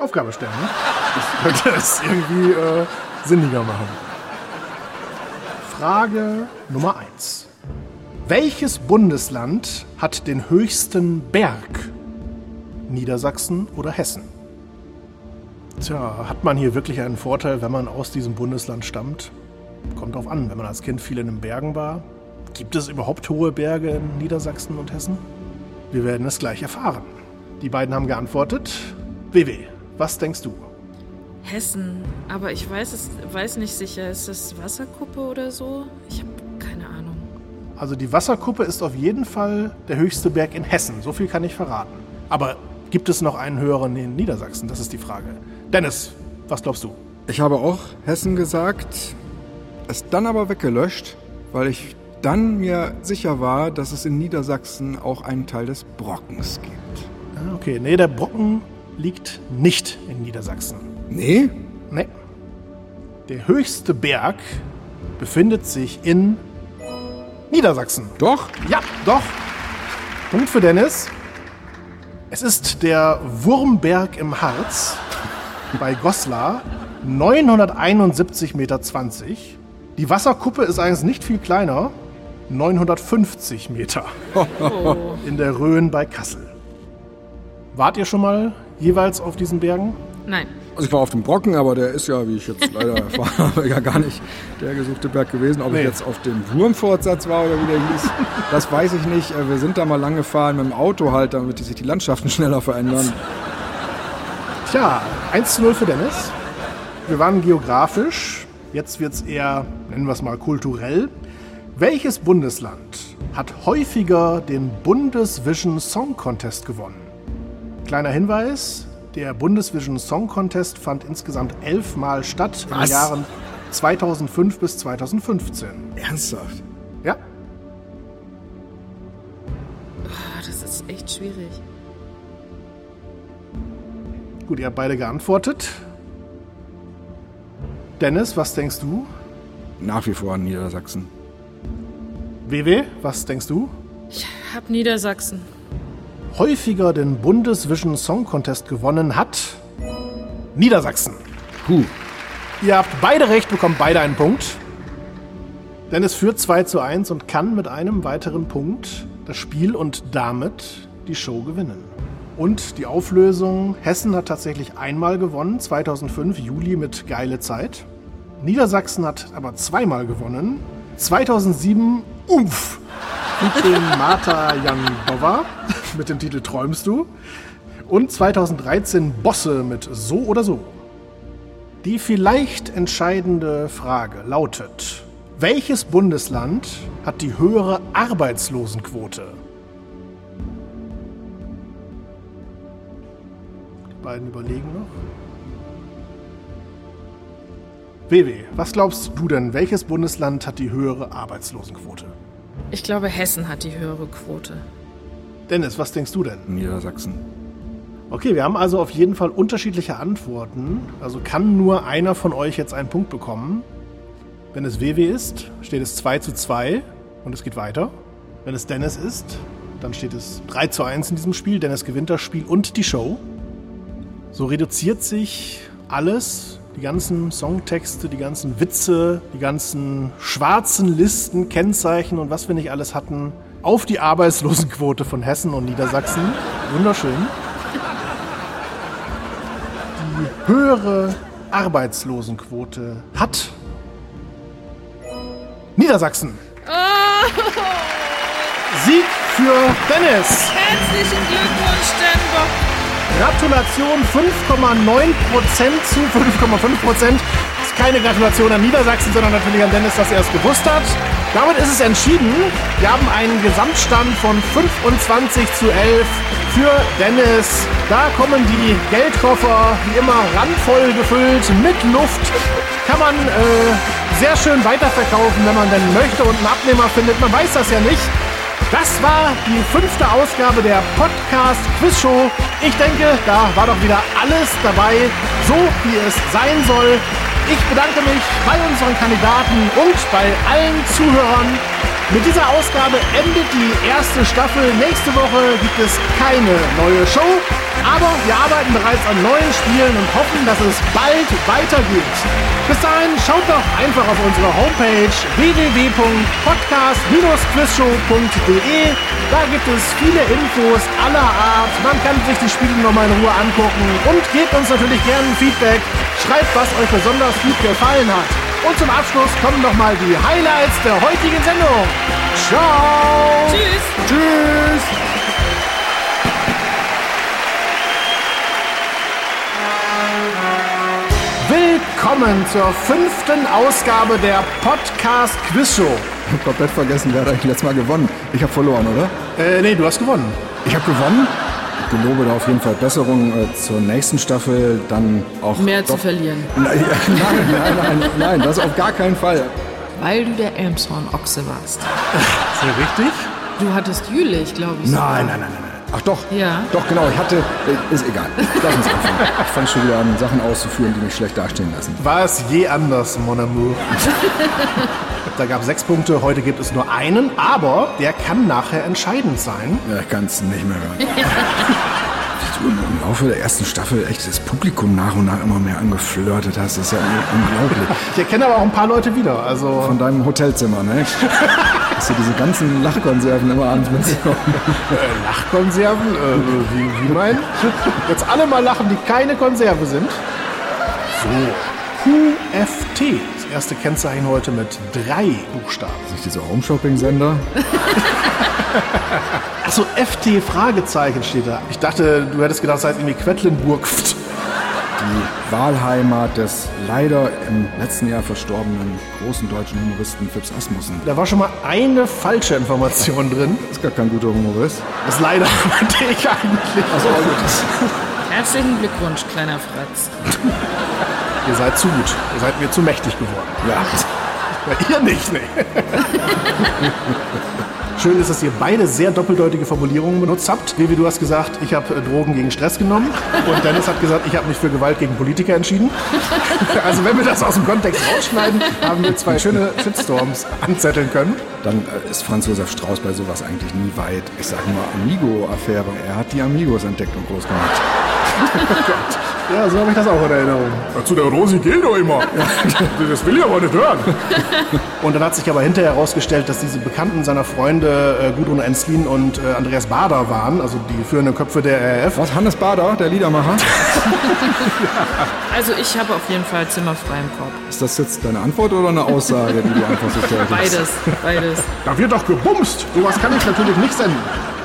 Speaker 2: Aufgabe stellen. Ne? Das könnte es irgendwie äh, sinniger machen. Frage Nummer 1. Welches Bundesland hat den höchsten Berg? Niedersachsen oder Hessen? Tja, hat man hier wirklich einen Vorteil, wenn man aus diesem Bundesland stammt? Kommt drauf an, wenn man als Kind viel in den Bergen war. Gibt es überhaupt hohe Berge in Niedersachsen und Hessen? Wir werden es gleich erfahren. Die beiden haben geantwortet. WW, was denkst du?
Speaker 3: Hessen, aber ich weiß es weiß nicht sicher. Ist das Wasserkuppe oder so? Ich habe keine Ahnung.
Speaker 2: Also die Wasserkuppe ist auf jeden Fall der höchste Berg in Hessen. So viel kann ich verraten. Aber gibt es noch einen höheren in Niedersachsen? Das ist die Frage. Dennis, was glaubst du?
Speaker 4: Ich habe auch Hessen gesagt, es dann aber weggelöscht, weil ich dann mir sicher war, dass es in Niedersachsen auch einen Teil des Brockens gibt.
Speaker 2: Ah, Okay, nee, der Brocken liegt nicht in Niedersachsen.
Speaker 4: Nee?
Speaker 2: Nee. Der höchste Berg befindet sich in Niedersachsen.
Speaker 4: Doch?
Speaker 2: Ja, doch. Punkt für Dennis. Es ist der Wurmberg im Harz bei Goslar, 971,20 Meter. Die Wasserkuppe ist eigentlich nicht viel kleiner, 950 Meter in der Rhön bei Kassel. Wart ihr schon mal jeweils auf diesen Bergen?
Speaker 3: Nein.
Speaker 4: Also ich war auf dem Brocken, aber der ist ja, wie ich jetzt leider erfahren habe, ja gar nicht der gesuchte Berg gewesen. Ob
Speaker 2: Nee.
Speaker 4: ich jetzt auf dem Wurmfortsatz war oder wie der hieß, das weiß ich nicht. Äh, Wir sind da mal lang gefahren mit dem Auto halt, damit sich die Landschaften schneller verändern.
Speaker 2: Tja, 1 zu 0 für Dennis. Wir waren geografisch. Jetzt wird es eher, nennen wir es mal, kulturell. Welches Bundesland hat häufiger den Bundesvision Song Contest gewonnen? Kleiner Hinweis, der Bundesvision Song Contest fand insgesamt elfmal statt in den
Speaker 4: Was?
Speaker 2: Jahren 2005 bis 2015.
Speaker 4: Ernsthaft?
Speaker 2: Ja,
Speaker 3: Ah, das ist echt schwierig.
Speaker 2: gut, ihr habt beide geantwortet. Dennis, was denkst du?
Speaker 4: Nach wie vor in Niedersachsen.
Speaker 2: WW, was denkst du?
Speaker 3: Hab Niedersachsen.
Speaker 2: Häufiger den Bundesvision Song Contest gewonnen hat? Niedersachsen.
Speaker 4: Puh.
Speaker 2: Ihr habt beide recht, bekommt beide einen Punkt. Dennis führt 2 zu 1 und kann mit einem weiteren Punkt das Spiel und damit die Show gewinnen. Und die Auflösung, Hessen hat tatsächlich einmal gewonnen, 2005, Juli mit Geile Zeit. Niedersachsen hat aber zweimal gewonnen, 2007, Umf, featuring Marta Janbova mit dem Titel Träumst du und 2013 Bosse mit So oder So. Die vielleicht entscheidende Frage lautet, Welches Bundesland hat die höhere Arbeitslosenquote? Die beiden überlegen noch. WW, was glaubst du denn, welches Bundesland hat die höhere Arbeitslosenquote?
Speaker 3: Ich glaube, Hessen hat die höhere Quote.
Speaker 2: Dennis, was denkst du denn?
Speaker 4: Niedersachsen.
Speaker 2: Okay, wir haben also auf jeden Fall unterschiedliche Antworten. Also kann nur einer von euch jetzt einen Punkt bekommen. Wenn es WW ist, steht es 2 zu 2 und es geht weiter. Wenn es Dennis ist, dann steht es 3 zu 1 in diesem Spiel. Dennis gewinnt das Spiel und die Show. So reduziert sich alles, die ganzen Songtexte, die ganzen Witze, die ganzen schwarzen Listen, Kennzeichen und was wir nicht alles hatten, auf die Arbeitslosenquote von Hessen und Niedersachsen. Wunderschön. Die höhere Arbeitslosenquote hat Niedersachsen. Sieg für Dennis.
Speaker 3: Herzlichen Glückwunsch, Stenbock.
Speaker 2: Gratulation 5,9% zu 5,5%. Ist keine Gratulation an Niedersachsen, sondern natürlich an Dennis, dass er es gewusst hat. Damit ist es entschieden. Wir haben einen Gesamtstand von 25 zu 11 für Dennis. Da kommen die Geldkoffer wie immer randvoll gefüllt mit Luft. Kann man äh, sehr schön weiterverkaufen, wenn man denn möchte und einen Abnehmer findet. Man weiß das ja nicht. Das war die fünfte Ausgabe der Podcast Quiz Show. Ich denke, da war doch wieder alles dabei, so wie es sein soll. Ich bedanke mich bei unseren Kandidaten und bei allen Zuhörern. Mit dieser Ausgabe endet die erste Staffel. Nächste Woche gibt es keine neue Show, aber wir arbeiten bereits an neuen Spielen und hoffen, dass es bald weitergeht. Bis dahin schaut doch einfach auf unsere Homepage www.podcast-quizshow.de. Da gibt es viele Infos aller Art. Man kann sich die Spiele nochmal in Ruhe angucken und gebt uns natürlich gerne Feedback. Schreibt, was euch besonders gut gefallen hat. Und zum Abschluss kommen nochmal die Highlights der heutigen Sendung. Ciao!
Speaker 3: Tschüss.
Speaker 2: Tschüss! Willkommen zur fünften Ausgabe der Podcast Quiz Show.
Speaker 4: Ich hab komplett vergessen, wer hat eigentlich letztes Mal gewonnen. Ich habe verloren, oder?
Speaker 2: Äh, nee, du hast gewonnen.
Speaker 4: Ich habe gewonnen. Ich gelobe da auf jeden Fall Besserung äh, zur nächsten Staffel, dann auch...
Speaker 3: Mehr zu
Speaker 4: doch-
Speaker 3: verlieren.
Speaker 4: Nein, nein, nein, nein, nein, das auf gar keinen Fall.
Speaker 3: Weil du der Elmshorn-Ochse warst.
Speaker 2: Ist das richtig?
Speaker 3: Du hattest Jülich, glaube ich.
Speaker 4: Nein, nein, nein, nein. Ach doch.
Speaker 3: Ja.
Speaker 4: Doch, genau. Ich hatte... Äh, ist egal. Lass uns anfangen. Ich fange schon wieder an, Sachen auszuführen, die mich schlecht dastehen lassen.
Speaker 2: War es je anders, Mon amour? da gab es sechs Punkte, heute gibt es nur einen, aber der kann nachher entscheidend sein.
Speaker 4: Ja, ich kann es nicht mehr hören. Laufe der ersten Staffel echt das Publikum nach und nach immer mehr angeflirtet hast, ist ja unglaublich.
Speaker 2: Ich erkenne aber auch ein paar Leute wieder. Also
Speaker 4: Von deinem Hotelzimmer, ne? Hast du diese ganzen Lachkonserven immer abends mitgenommen?
Speaker 2: Lachkonserven? Äh, wie, wie mein? Jetzt alle mal lachen, die keine Konserve sind. So. QFT. Das erste Kennzeichen heute mit drei Buchstaben.
Speaker 4: Sich diese Home-Shopping-Sender?
Speaker 2: Achso, FT Fragezeichen steht da. Ich dachte, du hättest gedacht, das heißt irgendwie Quedlinburg.
Speaker 4: Die Wahlheimat des leider im letzten Jahr verstorbenen großen deutschen Humoristen Fips Asmussen.
Speaker 2: Da war schon mal eine falsche Information drin.
Speaker 4: Ist gar kein guter Humorist.
Speaker 2: Das ist leider meinte ich eigentlich.
Speaker 4: Also, gut.
Speaker 3: Herzlichen Glückwunsch, kleiner Fratz.
Speaker 2: Ihr seid zu gut. Ihr seid mir zu mächtig geworden.
Speaker 4: Ja.
Speaker 2: Ja, ihr nicht, ne? Schön ist, dass ihr beide sehr doppeldeutige Formulierungen benutzt habt. Vivi, du hast gesagt, ich habe äh, Drogen gegen Stress genommen. Und Dennis hat gesagt, ich habe mich für Gewalt gegen Politiker entschieden. Also wenn wir das aus dem Kontext rausschneiden, haben wir zwei schöne Shitstorms anzetteln können.
Speaker 4: Dann äh, ist Franz Josef Strauß bei sowas eigentlich nie weit. Ich sag nur Amigo-Affäre. Er hat die Amigos entdeckt und groß gemacht.
Speaker 2: Ja, so habe ich das auch in Erinnerung.
Speaker 7: Zu der Rosi geht doch immer. Das will ich aber nicht hören.
Speaker 2: Und dann hat sich aber hinterher herausgestellt, dass diese Bekannten seiner Freunde äh, Gudrun Enslin und äh, Andreas Bader waren, also die führenden Köpfe der RAF.
Speaker 4: Was? Hannes Bader, der Liedermacher?
Speaker 3: Also ich habe auf jeden Fall Zimmer frei im Korb.
Speaker 4: Ist das jetzt deine Antwort oder eine Aussage, die du einfach so tätigst?
Speaker 3: Beides, beides.
Speaker 2: Da wird doch gebumst. Sowas kann ich natürlich nicht senden.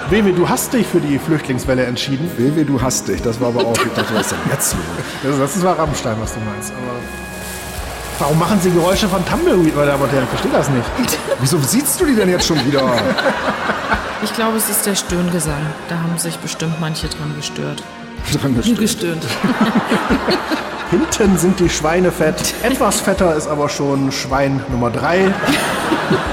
Speaker 2: Wewe, du hast dich für die Flüchtlingswelle entschieden.
Speaker 4: Wewe, du hast dich. Das war aber auch, ich dachte, was ist denn jetzt los?
Speaker 2: Das, das war Rammstein, was du meinst. Aber Warum machen Sie Geräusche von Tumbleweed, meine Damen und Herren? Ich verstehe das nicht.
Speaker 4: Wieso siehst du die denn jetzt schon wieder?
Speaker 3: Ich glaube, es ist der Stöhngesang. Da haben sich bestimmt manche dran gestört.
Speaker 4: Dran gestört.
Speaker 3: Gestöhnt.
Speaker 2: Hinten sind die Schweine fett. Etwas fetter ist aber schon Schwein Nummer 3.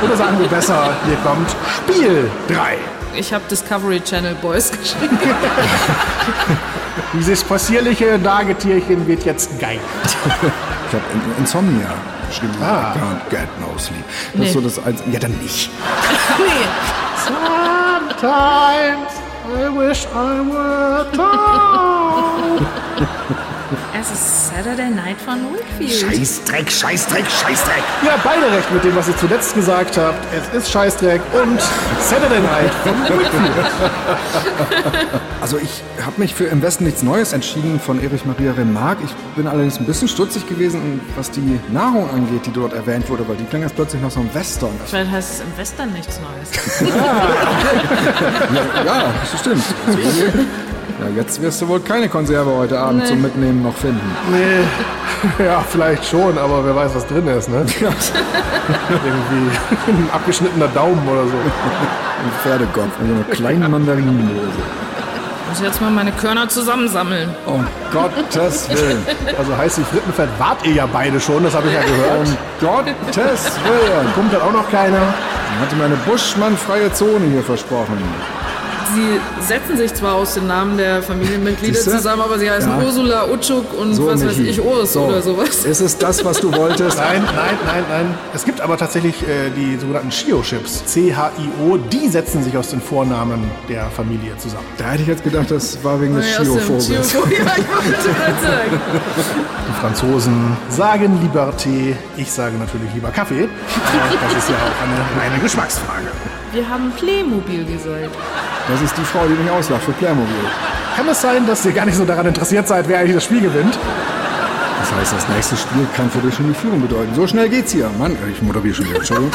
Speaker 2: Oder sagen wir besser, hier kommt Spiel 3.
Speaker 3: Ich habe Discovery Channel Boys geschrieben.
Speaker 2: Dieses possierliche Nagetierchen wird jetzt geil.
Speaker 4: Ich habe Insomnia geschrieben.
Speaker 2: Ah.
Speaker 4: I can't get no sleep. Das
Speaker 3: Nee.
Speaker 4: ist so das Einzige. Ja, dann nicht.
Speaker 2: Sometimes I wish I were town.
Speaker 3: Es ist Saturday Night von Wakefield.
Speaker 4: Scheißdreck, Scheißdreck, Scheißdreck.
Speaker 2: Ihr habt beide recht mit dem, was ihr zuletzt gesagt habt. Es ist Scheißdreck und Saturday Night von Whitfield.
Speaker 4: Also ich habe mich für Im Westen nichts Neues entschieden von Erich Maria Remarque. Ich bin allerdings ein bisschen stutzig gewesen, was die Nahrung angeht, die dort erwähnt wurde, weil die klang jetzt plötzlich nach so einem Western.
Speaker 3: Vielleicht heißt es im Western nichts Neues.
Speaker 4: Ja, das stimmt. Ja, jetzt wirst du wohl keine Konserve heute Abend
Speaker 3: Nee.
Speaker 4: zum Mitnehmen noch finden.
Speaker 2: Nee, ja, vielleicht schon, aber wer weiß, was drin ist, ne? Irgendwie ein abgeschnittener Daumen oder so.
Speaker 4: Ein Pferdekopf und so eine kleine Mandarinendose.
Speaker 3: Ich muss jetzt mal meine Körner zusammensammeln.
Speaker 4: Um Gottes Willen.
Speaker 2: Also heißt die Frittenfett wart ihr ja beide schon, das habe ich ja gehört.
Speaker 4: Um Gottes Willen.
Speaker 2: Kommt dann auch noch keiner.
Speaker 4: Dann hatte mir eine Buschmann-freie Zone hier versprochen.
Speaker 3: Sie setzen sich zwar aus den Namen der Familienmitglieder
Speaker 4: Siehste?
Speaker 3: zusammen, aber sie heißen
Speaker 4: Ja.
Speaker 3: Ursula, Utschuk und
Speaker 4: So,
Speaker 3: was weiß ich, Urs
Speaker 4: So.
Speaker 3: oder sowas.
Speaker 4: Ist es das, was du wolltest?
Speaker 2: Nein, nein, nein, nein. Es gibt aber tatsächlich äh, die sogenannten Chio-Chips. C-H-I-O. Die setzen sich aus den Vornamen der Familie zusammen.
Speaker 4: Da hätte ich jetzt gedacht, das war wegen des Chio-Vogels.
Speaker 3: Chio- Ja, ich wollte gerade sagen.
Speaker 2: Die Franzosen sagen Liberté. Ich sage natürlich lieber Kaffee. Das ist ja auch eine reine Geschmacksfrage.
Speaker 3: Wir haben Playmobil gesagt.
Speaker 4: Das ist die Frau, die mich auslacht für Playmobil.
Speaker 2: Kann es sein, dass ihr gar nicht so daran interessiert seid, wer eigentlich das Spiel gewinnt?
Speaker 4: Das heißt, das nächste Spiel kann für dich schon die Führung bedeuten. So schnell geht's hier. Mann, ich moderiere schon wieder. Entschuldigung.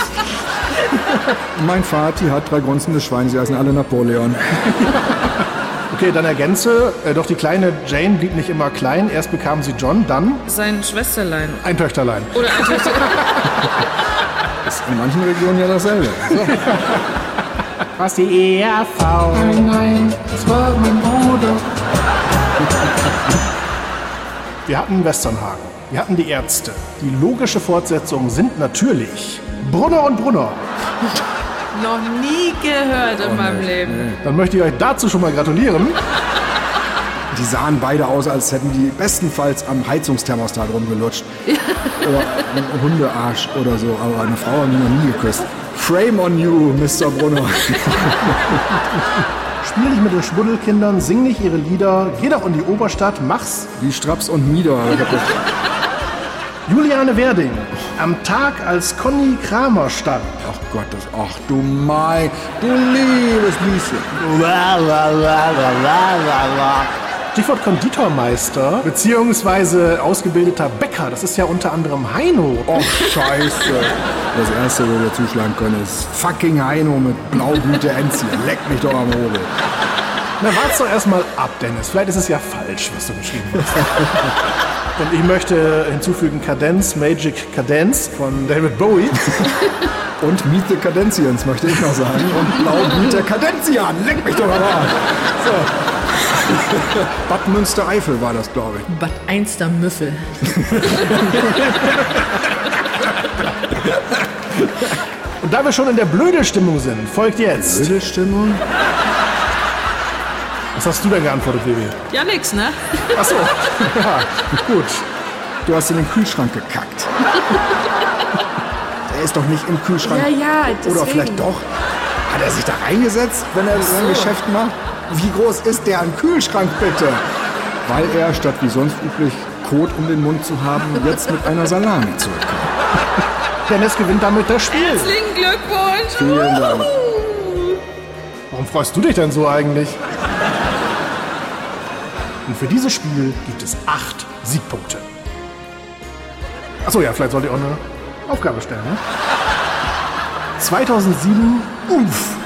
Speaker 4: mein Vati hat drei grunzende Schweine, sie heißen alle Napoleon.
Speaker 2: Okay, dann ergänze. Äh, doch die kleine Jane blieb nicht immer klein. Erst bekam sie John, dann
Speaker 3: Sein Schwesterlein.
Speaker 2: ein Töchterlein.
Speaker 3: Oder ein Töchter.
Speaker 4: Ist in manchen Regionen ja dasselbe. So.
Speaker 2: Was die ERV? Nein, nein, das war mein Bruder. Wir hatten Westernhagen. Wir hatten die Ärzte. Die logische Fortsetzung sind natürlich Brunner und Brunner.
Speaker 3: Noch nie gehört
Speaker 4: Oh,
Speaker 3: in meinem Leben.
Speaker 2: Dann möchte ich euch dazu schon mal gratulieren.
Speaker 4: Die sahen beide aus, als hätten die bestenfalls am Heizungsthermostat rumgelutscht. Oder ein Hundearsch oder so. Aber eine Frau haben die noch nie geküsst. Frame on you, Mr. Brunner.
Speaker 2: Spiel nicht mit den Schmuddelkindern, sing nicht ihre Lieder, geh doch in die Oberstadt, mach's.
Speaker 4: Wie Straps und Mieder.
Speaker 2: Juliane Werding, am Tag, als Conny Kramer starb.
Speaker 4: Ach Gott, das, ach du mein, du liebes Lieschen.
Speaker 2: Stichwort Konditormeister, beziehungsweise ausgebildeter Bäcker. Das ist ja unter anderem Heino.
Speaker 4: Och, scheiße. Das erste, wo wir zuschlagen können, ist fucking Heino mit Blaublüte Enzian. Leck mich doch am Hobel.
Speaker 2: Na, wart's doch erstmal ab, Dennis. Vielleicht ist es ja falsch, was du geschrieben hast. Und ich möchte hinzufügen Cadence, Magic Cadence von David Bowie.
Speaker 4: Und Meet the Cadenzians, möchte ich noch sagen. Und Blaublüte Cadenzian. Leck mich doch am Arsch. So. Bad Münstereifel war das, glaube ich.
Speaker 3: Bad Einster Müffel.
Speaker 2: Und da wir schon in der Blödelstimmung sind, folgt jetzt.
Speaker 4: Blöde Stimmung.
Speaker 2: Was hast du denn geantwortet, Baby?
Speaker 3: Ja, nix, ne?
Speaker 2: Achso. Ja, gut.
Speaker 4: Du hast in den Kühlschrank gekackt. Der ist doch nicht im Kühlschrank.
Speaker 3: Ja, ja,
Speaker 4: Oder
Speaker 3: deswegen.
Speaker 4: vielleicht doch. Hat er sich da reingesetzt, wenn er sein Geschäft macht? Wie groß ist der ein Kühlschrank bitte? Weil er, statt wie sonst üblich, Kot um den Mund zu haben, jetzt mit einer Salami zurückkommt.
Speaker 2: Dennis gewinnt damit das Spiel.
Speaker 3: Herzlichen Glückwunsch!
Speaker 4: Vielen Dank.
Speaker 2: Warum freust du dich denn so eigentlich? Und für dieses Spiel gibt es acht Siegpunkte. Achso, ja, vielleicht sollte ich auch eine Aufgabe stellen. Ne? 2007, uff,